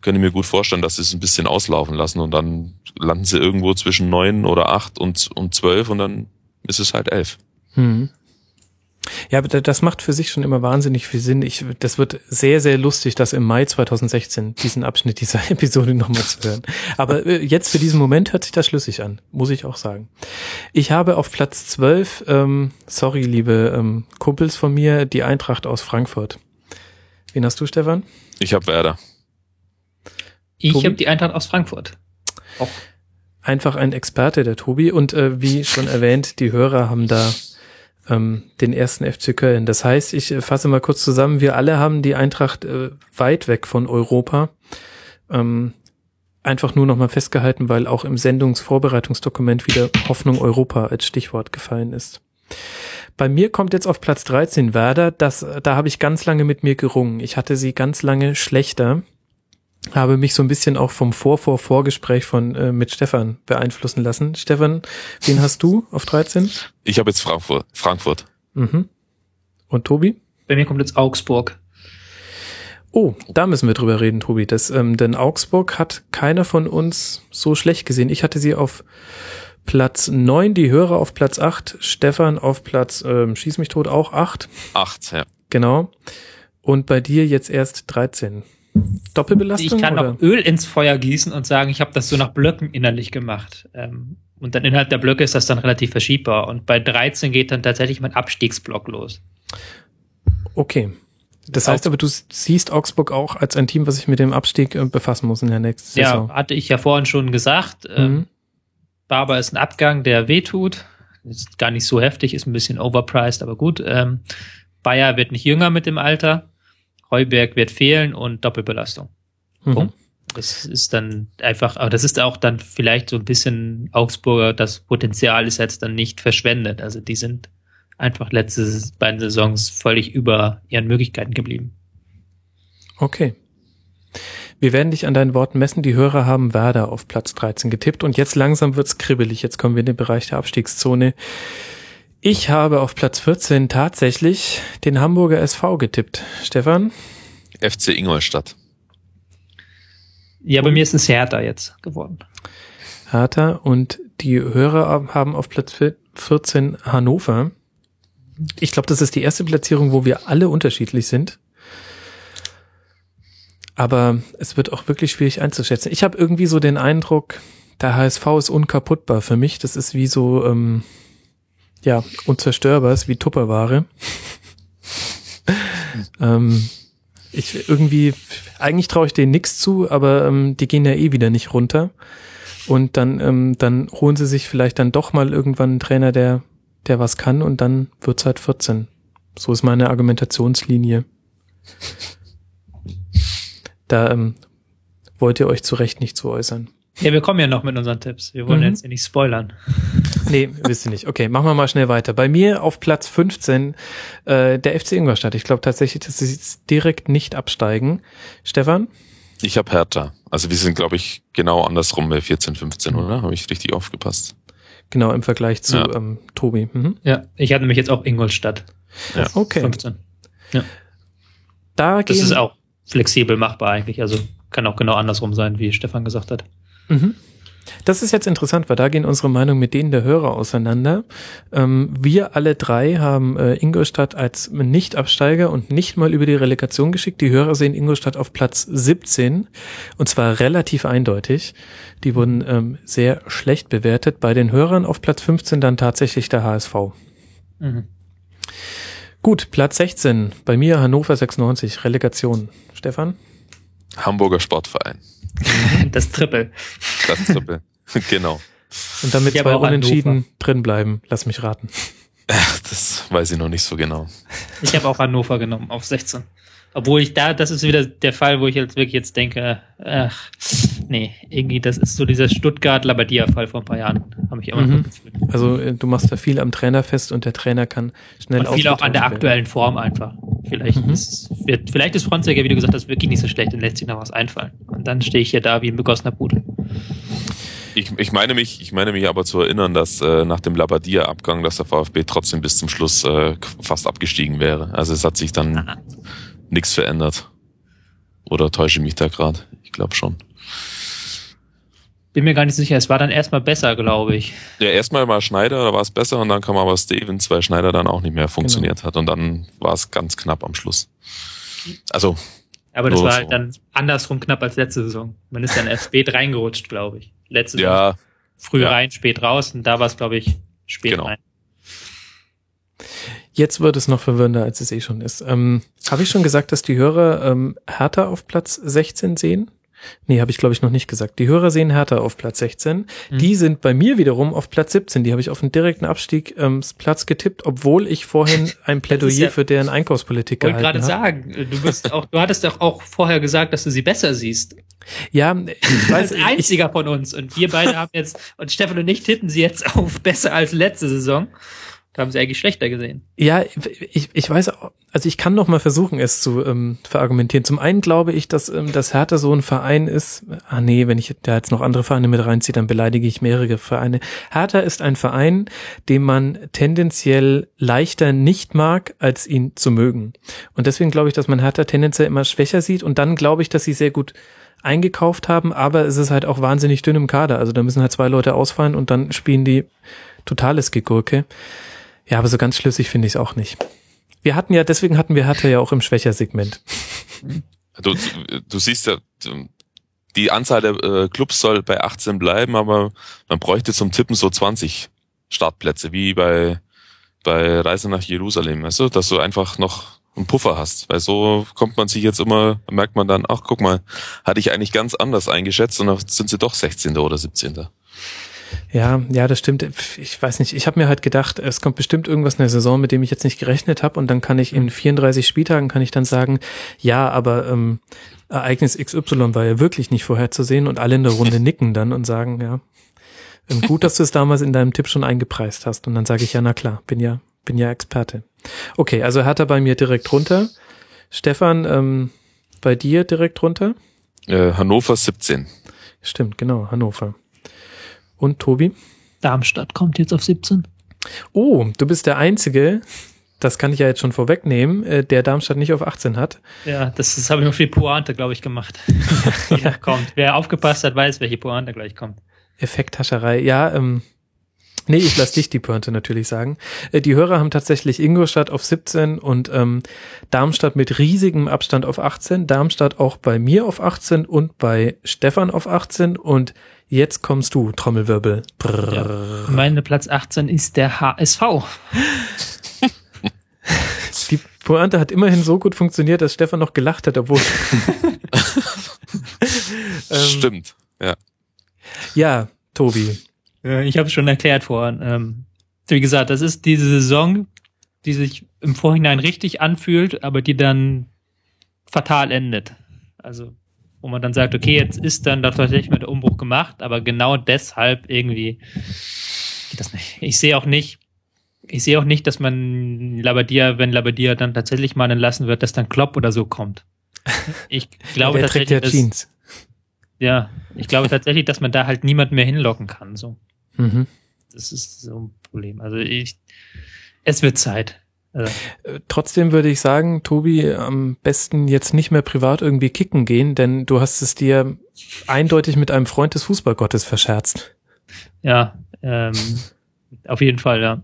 kann ich mir gut vorstellen, dass sie es ein bisschen auslaufen lassen und dann landen sie irgendwo zwischen neun oder acht und, und zwölf und dann ist es halt elf. Hm. Ja, das macht für sich schon immer wahnsinnig viel Sinn. Ich, das wird sehr, sehr lustig, das im Mai 2016, diesen Abschnitt dieser Episode nochmal zu hören. Aber äh, jetzt für diesen Moment hört sich das schlüssig an, muss ich auch sagen. Ich habe auf Platz 12, ähm, sorry, liebe ähm, Kumpels von mir, die Eintracht aus Frankfurt. Wen hast du, Stefan? Ich habe Werder. Ich habe die Eintracht aus Frankfurt. Auch Einfach ein Experte, der Tobi. Und äh, wie schon erwähnt, die Hörer haben da ähm, den ersten FC Köln. Das heißt, ich äh, fasse mal kurz zusammen, wir alle haben die Eintracht äh, weit weg von Europa. Ähm, einfach nur nochmal festgehalten, weil auch im Sendungsvorbereitungsdokument wieder Hoffnung Europa als Stichwort gefallen ist. Bei mir kommt jetzt auf Platz 13 Werder. Das, da habe ich ganz lange mit mir gerungen. Ich hatte sie ganz lange schlechter habe mich so ein bisschen auch vom Vor-Vor-Vorgespräch von äh, mit Stefan beeinflussen lassen. Stefan, wen hast du auf 13? Ich habe jetzt Frankfurt. Frankfurt. Mhm. Und Tobi? bei mir kommt jetzt Augsburg. Oh, da müssen wir drüber reden, Tobi. Das, ähm, denn Augsburg hat keiner von uns so schlecht gesehen. Ich hatte sie auf Platz 9, die Hörer auf Platz 8, Stefan auf Platz, ähm, schieß mich tot, auch 8. Acht, ja. Genau. Und bei dir jetzt erst 13. Doppelbelastung? Ich kann oder? noch Öl ins Feuer gießen und sagen, ich habe das so nach Blöcken innerlich gemacht. Ähm, und dann innerhalb der Blöcke ist das dann relativ verschiebbar. Und bei 13 geht dann tatsächlich mein Abstiegsblock los. Okay. Das heißt aber, du siehst Augsburg auch als ein Team, was sich mit dem Abstieg äh, befassen muss in der nächsten Ja, Saison. hatte ich ja vorhin schon gesagt. Ähm, Mhm. Barber ist ein Abgang, der wehtut. Ist gar nicht so heftig, ist ein bisschen overpriced, aber gut. Ähm, Bayer wird nicht jünger mit dem Alter. Heuberg wird fehlen und Doppelbelastung. Mhm. Punkt. Das ist dann einfach, aber das ist auch dann vielleicht so ein bisschen Augsburger, das Potenzial ist jetzt dann nicht verschwendet. Also die sind einfach letzte beiden Saisons völlig über ihren Möglichkeiten geblieben. Okay. Wir werden dich an deinen Worten messen. Die Hörer haben Werder auf Platz 13 getippt und jetzt langsam wird's kribbelig. Jetzt kommen wir in den Bereich der Abstiegszone. Ich habe auf Platz 14 tatsächlich den Hamburger SV getippt. Stefan? FC Ingolstadt. Ja, bei mir ist es Hertha jetzt geworden. Hertha und die Hörer haben auf Platz 14 Hannover. Ich glaube, das ist die erste Platzierung, wo wir alle unterschiedlich sind. Aber es wird auch wirklich schwierig einzuschätzen. Ich habe irgendwie so den Eindruck, der HSV ist unkaputtbar für mich. Das ist wie so, ähm, ja, unzerstörbar, ist wie Tupperware. ähm, ich irgendwie, eigentlich traue ich denen nichts zu, aber ähm, die gehen ja eh wieder nicht runter. Und dann, ähm, dann holen sie sich vielleicht dann doch mal irgendwann einen Trainer, der, der was kann und dann wird's halt 14. So ist meine Argumentationslinie. Da ähm, wollt ihr euch zu Recht nicht zu äußern. Ja, wir kommen ja noch mit unseren Tipps. Wir wollen mhm. jetzt nicht spoilern. Nee, wisst ihr nicht. Okay, machen wir mal schnell weiter. Bei mir auf Platz 15 äh, der FC Ingolstadt. Ich glaube tatsächlich, dass sie jetzt direkt nicht absteigen. Stefan? Ich habe Hertha. Also wir sind, glaube ich, genau andersrum bei 14, 15, oder? Habe ich richtig aufgepasst? Genau, im Vergleich zu ja. ähm, Tobi. Mhm. Ja, ich hatte nämlich jetzt auch Ingolstadt. Ja. Okay. 15. Ja. Da das ist auch flexibel machbar eigentlich. Also kann auch genau andersrum sein, wie Stefan gesagt hat. Mhm. Das ist jetzt interessant, weil da gehen unsere Meinungen mit denen der Hörer auseinander. Ähm, wir alle drei haben äh, Ingolstadt als Nicht-Absteiger und nicht mal über die Relegation geschickt. Die Hörer sehen Ingolstadt auf Platz 17 und zwar relativ eindeutig. Die wurden ähm, sehr schlecht bewertet. Bei den Hörern auf Platz 15 dann tatsächlich der HSV. Mhm. Gut, Platz 16. Bei mir Hannover 96, Relegation. Stefan? Hamburger Sportverein. Das Triple. Das Triple, genau. Und damit zwei Unentschieden drin bleiben, lass mich raten. Das weiß ich noch nicht so genau. Ich habe auch Hannover genommen auf 16. Obwohl ich da, das ist wieder der Fall, wo ich jetzt wirklich jetzt denke, ach, nee, irgendwie, das ist so dieser Stuttgart-Labadia-Fall vor ein paar Jahren. Habe ich immer mhm. gefühlt. Also äh, du machst da viel am Trainer fest und der Trainer kann schnell und viel auch an der werden. aktuellen Form einfach. Vielleicht mhm. ist, wird, vielleicht ist Fronzegger, wie du gesagt hast, wirklich nicht so schlecht und lässt sich noch was einfallen. Und dann stehe ich hier da wie ein begossener Pudel. Ich, ich meine mich, ich meine mich aber zu erinnern, dass äh, nach dem Labadia-Abgang, dass der VfB trotzdem bis zum Schluss äh, fast abgestiegen wäre. Also es hat sich dann Aha nichts verändert. Oder täusche ich mich da gerade? Ich glaube schon. Bin mir gar nicht sicher. Es war dann erstmal besser, glaube ich. Ja, erstmal war Schneider, da war es besser und dann kam aber Stevens, weil Schneider dann auch nicht mehr funktioniert genau. hat und dann war es ganz knapp am Schluss. Also. Aber das war halt so. dann andersrum knapp als letzte Saison. Man ist dann erst spät reingerutscht, glaube ich. Letzte ja. Saison. Früh ja. rein, spät raus und da war es, glaube ich, spät genau. rein. Jetzt wird es noch verwirrender, als es eh schon ist. Ähm, habe ich schon gesagt, dass die Hörer ähm, Hertha auf Platz 16 sehen? Nee, habe ich glaube ich noch nicht gesagt. Die Hörer sehen Hertha auf Platz 16. Mhm. Die sind bei mir wiederum auf Platz 17. Die habe ich auf einen direkten Abstieg ähm, Platz getippt, obwohl ich vorhin ein Plädoyer ja, für deren Einkaufspolitik gehalten habe. Ich wollte gerade sagen, du bist auch, du hattest doch auch vorher gesagt, dass du sie besser siehst. Ja, ich weiß. Als einziger ich, von uns. Und wir beide haben jetzt, und Stefan und ich tippen sie jetzt auf besser als letzte Saison. Da haben sie eigentlich schlechter gesehen. Ja, ich, ich weiß, also ich kann noch mal versuchen, es zu ähm, verargumentieren. Zum einen glaube ich, dass ähm, das Hertha so ein Verein ist. Ah nee, wenn ich da jetzt noch andere Vereine mit reinziehe, dann beleidige ich mehrere Vereine. Hertha ist ein Verein, den man tendenziell leichter nicht mag, als ihn zu mögen. Und deswegen glaube ich, dass man Hertha tendenziell immer schwächer sieht. Und dann glaube ich, dass sie sehr gut eingekauft haben, aber es ist halt auch wahnsinnig dünn im Kader. Also da müssen halt zwei Leute ausfallen und dann spielen die totales Gegurke. Ja, aber so ganz schlüssig finde ich es auch nicht. Wir hatten ja, deswegen hatten wir Hertha ja auch im Schwächersegment. Du, du siehst ja, die Anzahl der äh, Clubs soll bei 18 bleiben, aber man bräuchte zum Tippen so 20 Startplätze, wie bei, bei Reise nach Jerusalem, weißt du, dass du einfach noch einen Puffer hast, weil so kommt man sich jetzt immer, merkt man dann, ach guck mal, hatte ich eigentlich ganz anders eingeschätzt und dann sind sie doch 16. oder 17. Ja, ja, das stimmt. Ich weiß nicht. Ich habe mir halt gedacht, es kommt bestimmt irgendwas in der Saison, mit dem ich jetzt nicht gerechnet habe. Und dann kann ich in 34 Spieltagen kann ich dann sagen, ja, aber ähm, Ereignis XY war ja wirklich nicht vorherzusehen und alle in der Runde nicken dann und sagen, ja, ähm, gut, dass du es damals in deinem Tipp schon eingepreist hast. Und dann sage ich, ja, na klar, bin ja, bin ja Experte. Okay, also Hertha bei mir direkt runter. Stefan, ähm, bei dir direkt runter? Äh, Hannover 17. Stimmt, genau, Hannover. Und Tobi? Darmstadt kommt jetzt auf 17. Oh, du bist der Einzige, das kann ich ja jetzt schon vorwegnehmen, äh, der Darmstadt nicht auf 18 hat. Ja, das, das habe ich noch viel Pointe, glaube ich, gemacht. ja, kommt. Wer aufgepasst hat, weiß, welche Pointe gleich kommt. Effekthascherei. Ja, ähm, nee, ich lass dich die Pointe natürlich sagen. Äh, die Hörer haben tatsächlich Ingolstadt auf 17 und ähm, Darmstadt mit riesigem Abstand auf 18. Darmstadt auch bei mir auf 18 und bei Stefan auf 18 und jetzt kommst du, Trommelwirbel. Ja, meine Platz 18 ist der HSV. Die Pointe hat immerhin so gut funktioniert, dass Stefan noch gelacht hat, obwohl. ähm, Stimmt, ja. Ja, Tobi. Ich habe es schon erklärt vorhin. Ähm, wie gesagt, das ist diese Saison, die sich im Vorhinein richtig anfühlt, aber die dann fatal endet. Also, wo man dann sagt, okay, jetzt ist dann tatsächlich mal der Umbruch gemacht, aber genau deshalb irgendwie geht das nicht. Ich sehe auch nicht, ich sehe auch nicht, dass man Labadia, wenn Labadia dann tatsächlich mal entlassen wird, dass dann Klopp oder so kommt. Ich glaube ja, tatsächlich, trägt ja dass, Jeans. ja, ich glaube tatsächlich, dass man da halt niemanden mehr hinlocken kann. So, Mhm. das ist so ein Problem. Also ich, es wird Zeit. Äh, Trotzdem würde ich sagen, Tobi, am besten jetzt nicht mehr privat irgendwie kicken gehen, denn du hast es dir eindeutig mit einem Freund des Fußballgottes verscherzt. ja, ähm, auf jeden Fall, ja.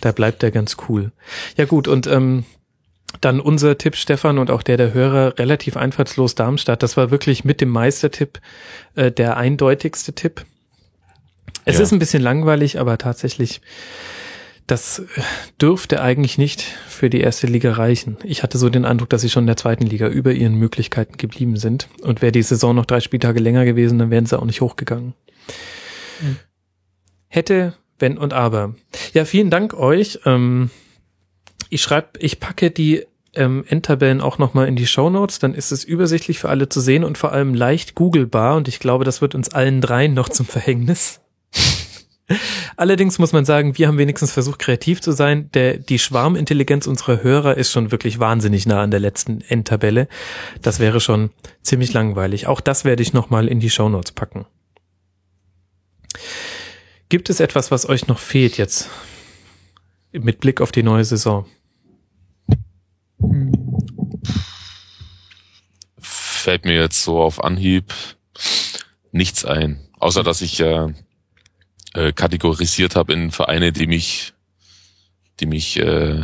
Da bleibt er ganz cool. Ja gut, und ähm, dann unser Tipp, Stefan, und auch der der Hörer, relativ einfallslos Darmstadt. Das war wirklich mit dem Meistertipp äh, der eindeutigste Tipp. Es Ja. ist ein bisschen langweilig, aber tatsächlich, das äh, dürfte eigentlich nicht für die erste Liga reichen. Ich hatte so den Eindruck, dass sie schon in der zweiten Liga über ihren Möglichkeiten geblieben sind. Und wäre die Saison noch drei Spieltage länger gewesen, dann wären sie auch nicht hochgegangen. Mhm. Hätte, wenn und aber. Ja, vielen Dank euch. Ähm, ich schreibe, ich packe die ähm, Endtabellen auch nochmal in die Shownotes, dann ist es übersichtlich für alle zu sehen und vor allem leicht googlebar und ich glaube, das wird uns allen dreien noch zum Verhängnis. Allerdings muss man sagen, wir haben wenigstens versucht, kreativ zu sein. Der, die Schwarmintelligenz unserer Hörer ist schon wirklich wahnsinnig nah an der letzten Endtabelle. Das wäre schon ziemlich langweilig. Auch das werde ich nochmal in die Shownotes packen. Gibt es etwas, was euch noch fehlt jetzt mit Blick auf die neue Saison? Fällt mir jetzt so auf Anhieb nichts ein. Außer dass ich äh, äh, kategorisiert habe in Vereine, die mich, die mich, äh,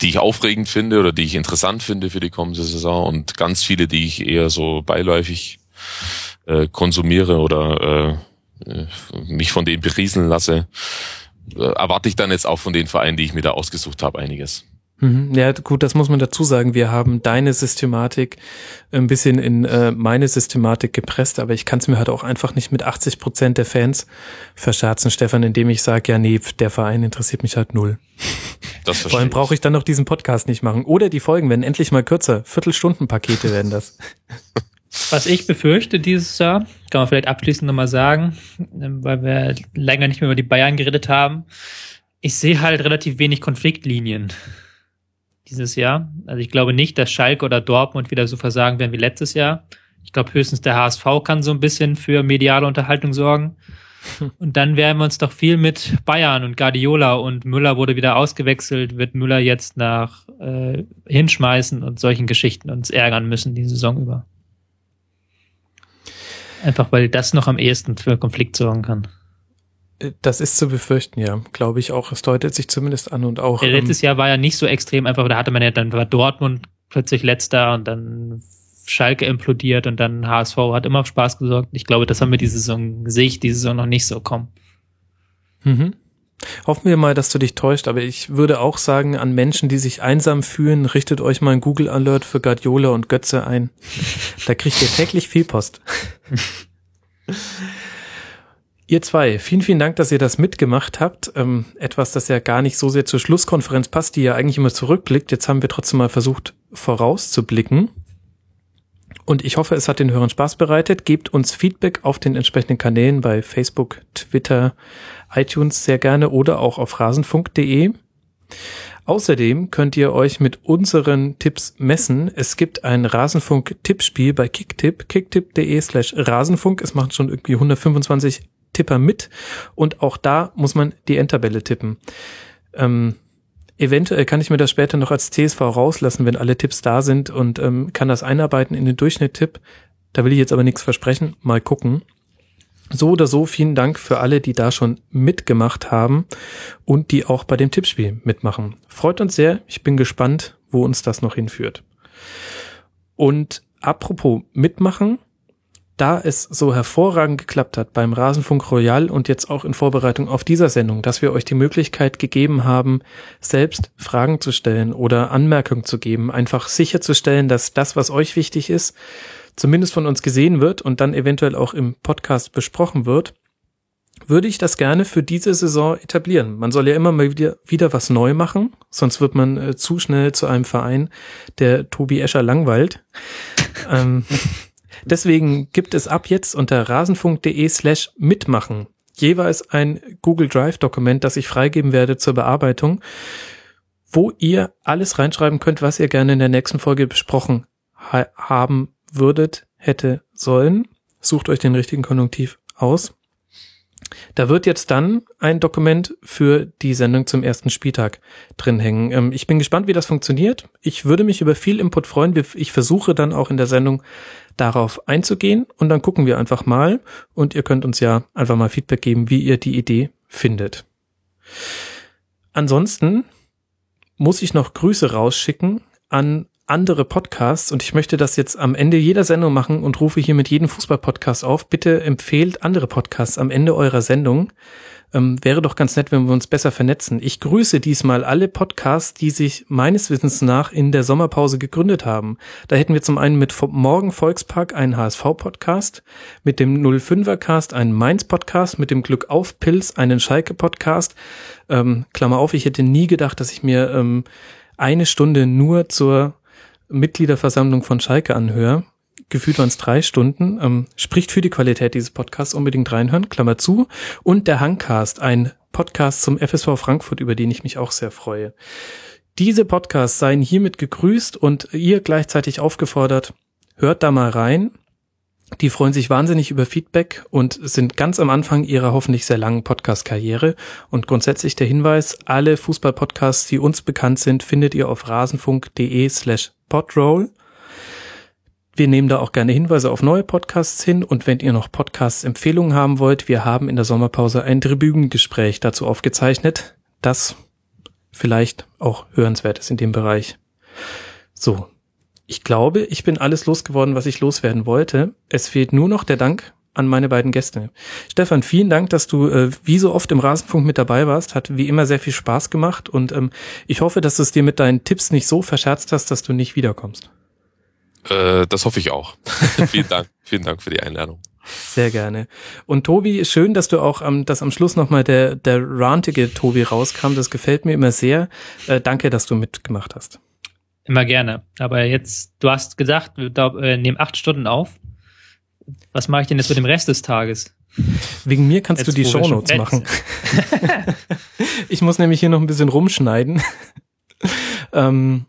die ich aufregend finde oder die ich interessant finde für die kommende Saison und ganz viele, die ich eher so beiläufig äh, konsumiere oder äh, mich von denen berieseln lasse. Äh, erwarte ich dann jetzt auch von den Vereinen, die ich mir da ausgesucht habe, einiges. Mhm. Ja, gut, das muss man dazu sagen. Wir haben deine Systematik ein bisschen in äh, meine Systematik gepresst, aber ich kann es mir halt auch einfach nicht mit 80 Prozent der Fans verscherzen, Stefan, indem ich sage, ja, nee, der Verein interessiert mich halt null. Das Vor allem brauche ich dann noch diesen Podcast nicht machen. Oder die Folgen werden endlich mal kürzer. Viertelstunden-Pakete werden das. Was ich befürchte dieses Jahr, kann man vielleicht abschließend nochmal sagen, ähm, weil wir länger nicht mehr über die Bayern geredet haben. Ich sehe halt relativ wenig Konfliktlinien dieses Jahr. Also ich glaube nicht, dass Schalke oder Dortmund wieder so versagen werden wie letztes Jahr. Ich glaube höchstens der HSV kann so ein bisschen für mediale Unterhaltung sorgen. Und dann werden wir uns doch viel mit Bayern und Guardiola und Müller wurde wieder ausgewechselt, wird Müller jetzt nach äh, hinschmeißen und solchen Geschichten uns ärgern müssen die Saison über. Einfach weil das noch am ehesten für Konflikt sorgen kann. Das ist zu befürchten, ja. Glaube ich auch. Es deutet sich zumindest an und auch. Ähm, letztes Jahr war ja nicht so extrem, einfach da hatte man ja, dann war Dortmund plötzlich letzter und dann Schalke implodiert und dann HSV hat immer auf Spaß gesorgt. Ich glaube, das haben wir diese Saison, sehe ich diese Saison noch nicht so kommen. Mhm. Hoffen wir mal, dass du dich täuscht, aber ich würde auch sagen, an Menschen, die sich einsam fühlen, richtet euch mal ein Google Alert für Guardiola und Götze ein. Da kriegt ihr täglich viel Post. Ihr zwei, vielen, vielen Dank, dass ihr das mitgemacht habt. Ähm, etwas, das ja gar nicht so sehr zur Schlusskonferenz passt, die ja eigentlich immer zurückblickt. Jetzt haben wir trotzdem mal versucht, vorauszublicken. Und ich hoffe, es hat den Hörern Spaß bereitet. Gebt uns Feedback auf den entsprechenden Kanälen bei Facebook, Twitter, iTunes sehr gerne oder auch auf rasenfunk.de. Außerdem könnt ihr euch mit unseren Tipps messen. Es gibt ein Rasenfunk-Tippspiel bei Kicktip, kicktip.de slash Rasenfunk. Es machen schon irgendwie 125 Tipper mit und auch da muss man die Endtabelle tippen. Ähm, eventuell kann ich mir das später noch als CSV rauslassen, wenn alle Tipps da sind und ähm, kann das einarbeiten in den Durchschnitt-Tipp. Da will ich jetzt aber nichts versprechen. Mal gucken. So oder so, vielen Dank für alle, die da schon mitgemacht haben und die auch bei dem Tippspiel mitmachen. Freut uns sehr. Ich bin gespannt, wo uns das noch hinführt. Und apropos mitmachen, da es so hervorragend geklappt hat beim Rasenfunk Royal und jetzt auch in Vorbereitung auf dieser Sendung, dass wir euch die Möglichkeit gegeben haben, selbst Fragen zu stellen oder Anmerkungen zu geben, einfach sicherzustellen, dass das, was euch wichtig ist, zumindest von uns gesehen wird und dann eventuell auch im Podcast besprochen wird, würde ich das gerne für diese Saison etablieren. Man soll ja immer mal wieder, wieder was neu machen, sonst wird man äh, zu schnell zu einem Verein, der Tobi Escher langweilt. ähm, deswegen gibt es ab jetzt unter rasenfunk.de slash mitmachen jeweils ein Google Drive Dokument, das ich freigeben werde zur Bearbeitung, wo ihr alles reinschreiben könnt, was ihr gerne in der nächsten Folge besprochen ha haben würdet, hätte, sollen. Sucht euch den richtigen Konjunktiv aus. Da wird jetzt dann ein Dokument für die Sendung zum ersten Spieltag drin hängen. Ähm, ich bin gespannt, wie das funktioniert. Ich würde mich über viel Input freuen. Ich versuche dann auch in der Sendung darauf einzugehen und dann gucken wir einfach mal und ihr könnt uns ja einfach mal Feedback geben, wie ihr die Idee findet. Ansonsten muss ich noch Grüße rausschicken an andere Podcasts und ich möchte das jetzt am Ende jeder Sendung machen und rufe hier mit jedem Fußball-Podcast auf. Bitte empfehlt andere Podcasts am Ende eurer Sendung. Ähm, wäre doch ganz nett, wenn wir uns besser vernetzen. Ich grüße diesmal alle Podcasts, die sich meines Wissens nach in der Sommerpause gegründet haben. Da hätten wir zum einen mit Morgen Volkspark einen HSV-Podcast, mit dem 05er Cast einen Mainz-Podcast, mit dem Glück auf Pilz einen Schalke-Podcast. Ähm, Klammer auf, ich hätte nie gedacht, dass ich mir ähm, eine Stunde nur zur Mitgliederversammlung von Schalke anhöre, gefühlt waren es drei Stunden, ähm, spricht für die Qualität dieses Podcasts, unbedingt reinhören, Klammer zu. Und der Hangcast, ein Podcast zum FSV Frankfurt, über den ich mich auch sehr freue. Diese Podcasts seien hiermit gegrüßt und ihr gleichzeitig aufgefordert, hört da mal rein. Die freuen sich wahnsinnig über Feedback und sind ganz am Anfang ihrer hoffentlich sehr langen Podcast-Karriere. Und grundsätzlich der Hinweis, alle Fußball-Podcasts, die uns bekannt sind, findet ihr auf rasenfunk.de slash podroll. Wir nehmen da auch gerne Hinweise auf neue Podcasts hin und wenn ihr noch Podcasts-Empfehlungen haben wollt, wir haben in der Sommerpause ein Tribünengespräch dazu aufgezeichnet, das vielleicht auch hörenswert ist in dem Bereich. So, ich glaube, ich bin alles losgeworden, was ich loswerden wollte. Es fehlt nur noch der Dank an meine beiden Gäste. Stefan, vielen Dank, dass du äh, wie so oft im Rasenfunk mit dabei warst. Hat wie immer sehr viel Spaß gemacht und ähm, ich hoffe, dass du es dir mit deinen Tipps nicht so verscherzt hast, dass du nicht wiederkommst. Äh, das hoffe ich auch. vielen Dank. Vielen Dank für die Einladung. Sehr gerne. Und Tobi, schön, dass du auch, ähm, dass am Schluss nochmal der, der rantige Tobi rauskam. Das gefällt mir immer sehr. Äh, danke, dass du mitgemacht hast. Immer gerne. Aber jetzt, du hast gesagt, wir äh, nehmen acht Stunden auf. Was mache ich denn jetzt mit dem Rest des Tages? Wegen mir kannst jetzt, du die Shownotes machen. ich muss nämlich hier noch ein bisschen rumschneiden. ähm,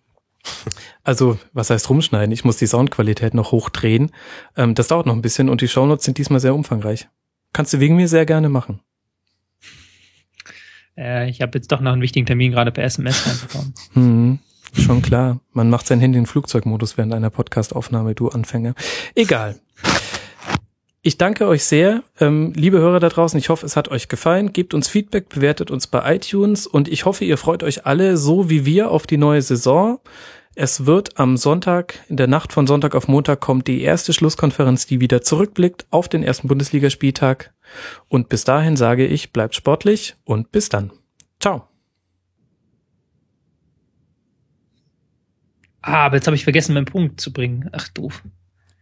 also, was heißt rumschneiden? Ich muss die Soundqualität noch hochdrehen. Ähm, das dauert noch ein bisschen und die Shownotes sind diesmal sehr umfangreich. Kannst du wegen mir sehr gerne machen. Äh, ich habe jetzt doch noch einen wichtigen Termin gerade per SMS reinbekommen. Hm. Schon klar. Man macht sein Handy in Flugzeugmodus während einer Podcastaufnahme, du Anfänger. Egal. Ich danke euch sehr, ähm, liebe Hörer da draußen. Ich hoffe, es hat euch gefallen. Gebt uns Feedback, bewertet uns bei iTunes und ich hoffe, ihr freut euch alle so wie wir auf die neue Saison. Es wird am Sonntag, in der Nacht von Sonntag auf Montag kommt die erste Schlusskonferenz, die wieder zurückblickt auf den ersten Bundesligaspieltag. Und bis dahin sage ich, bleibt sportlich und bis dann. Ciao. Ah, aber jetzt habe ich vergessen, meinen Punkt zu bringen. Ach, doof.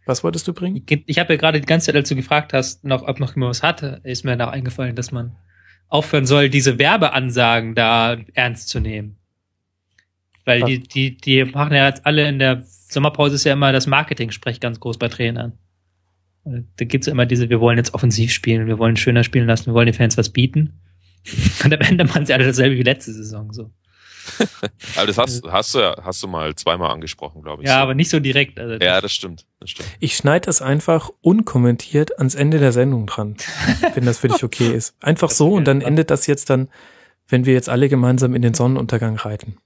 Was wolltest du bringen? Ich habe ja gerade die ganze Zeit, als du gefragt hast, noch, ob noch jemand was hatte, ist mir noch eingefallen, dass man aufhören soll, diese Werbeansagen da ernst zu nehmen. Weil die, die, die machen ja jetzt alle in der Sommerpause ist ja immer das Marketing-Sprech ganz groß bei Trainern. Da gibt's ja immer diese, wir wollen jetzt offensiv spielen, wir wollen schöner spielen lassen, wir wollen den Fans was bieten. Und am Ende machen sie alle dasselbe wie letzte Saison so. aber das hast, hast du ja, hast du mal zweimal angesprochen, glaube ich. Ja, so. aber nicht so direkt. Also Ja, das stimmt. Das stimmt. Ich schneide das einfach unkommentiert ans Ende der Sendung dran, wenn das für dich okay ist. Einfach so und dann endet das jetzt dann, wenn wir jetzt alle gemeinsam in den Sonnenuntergang reiten.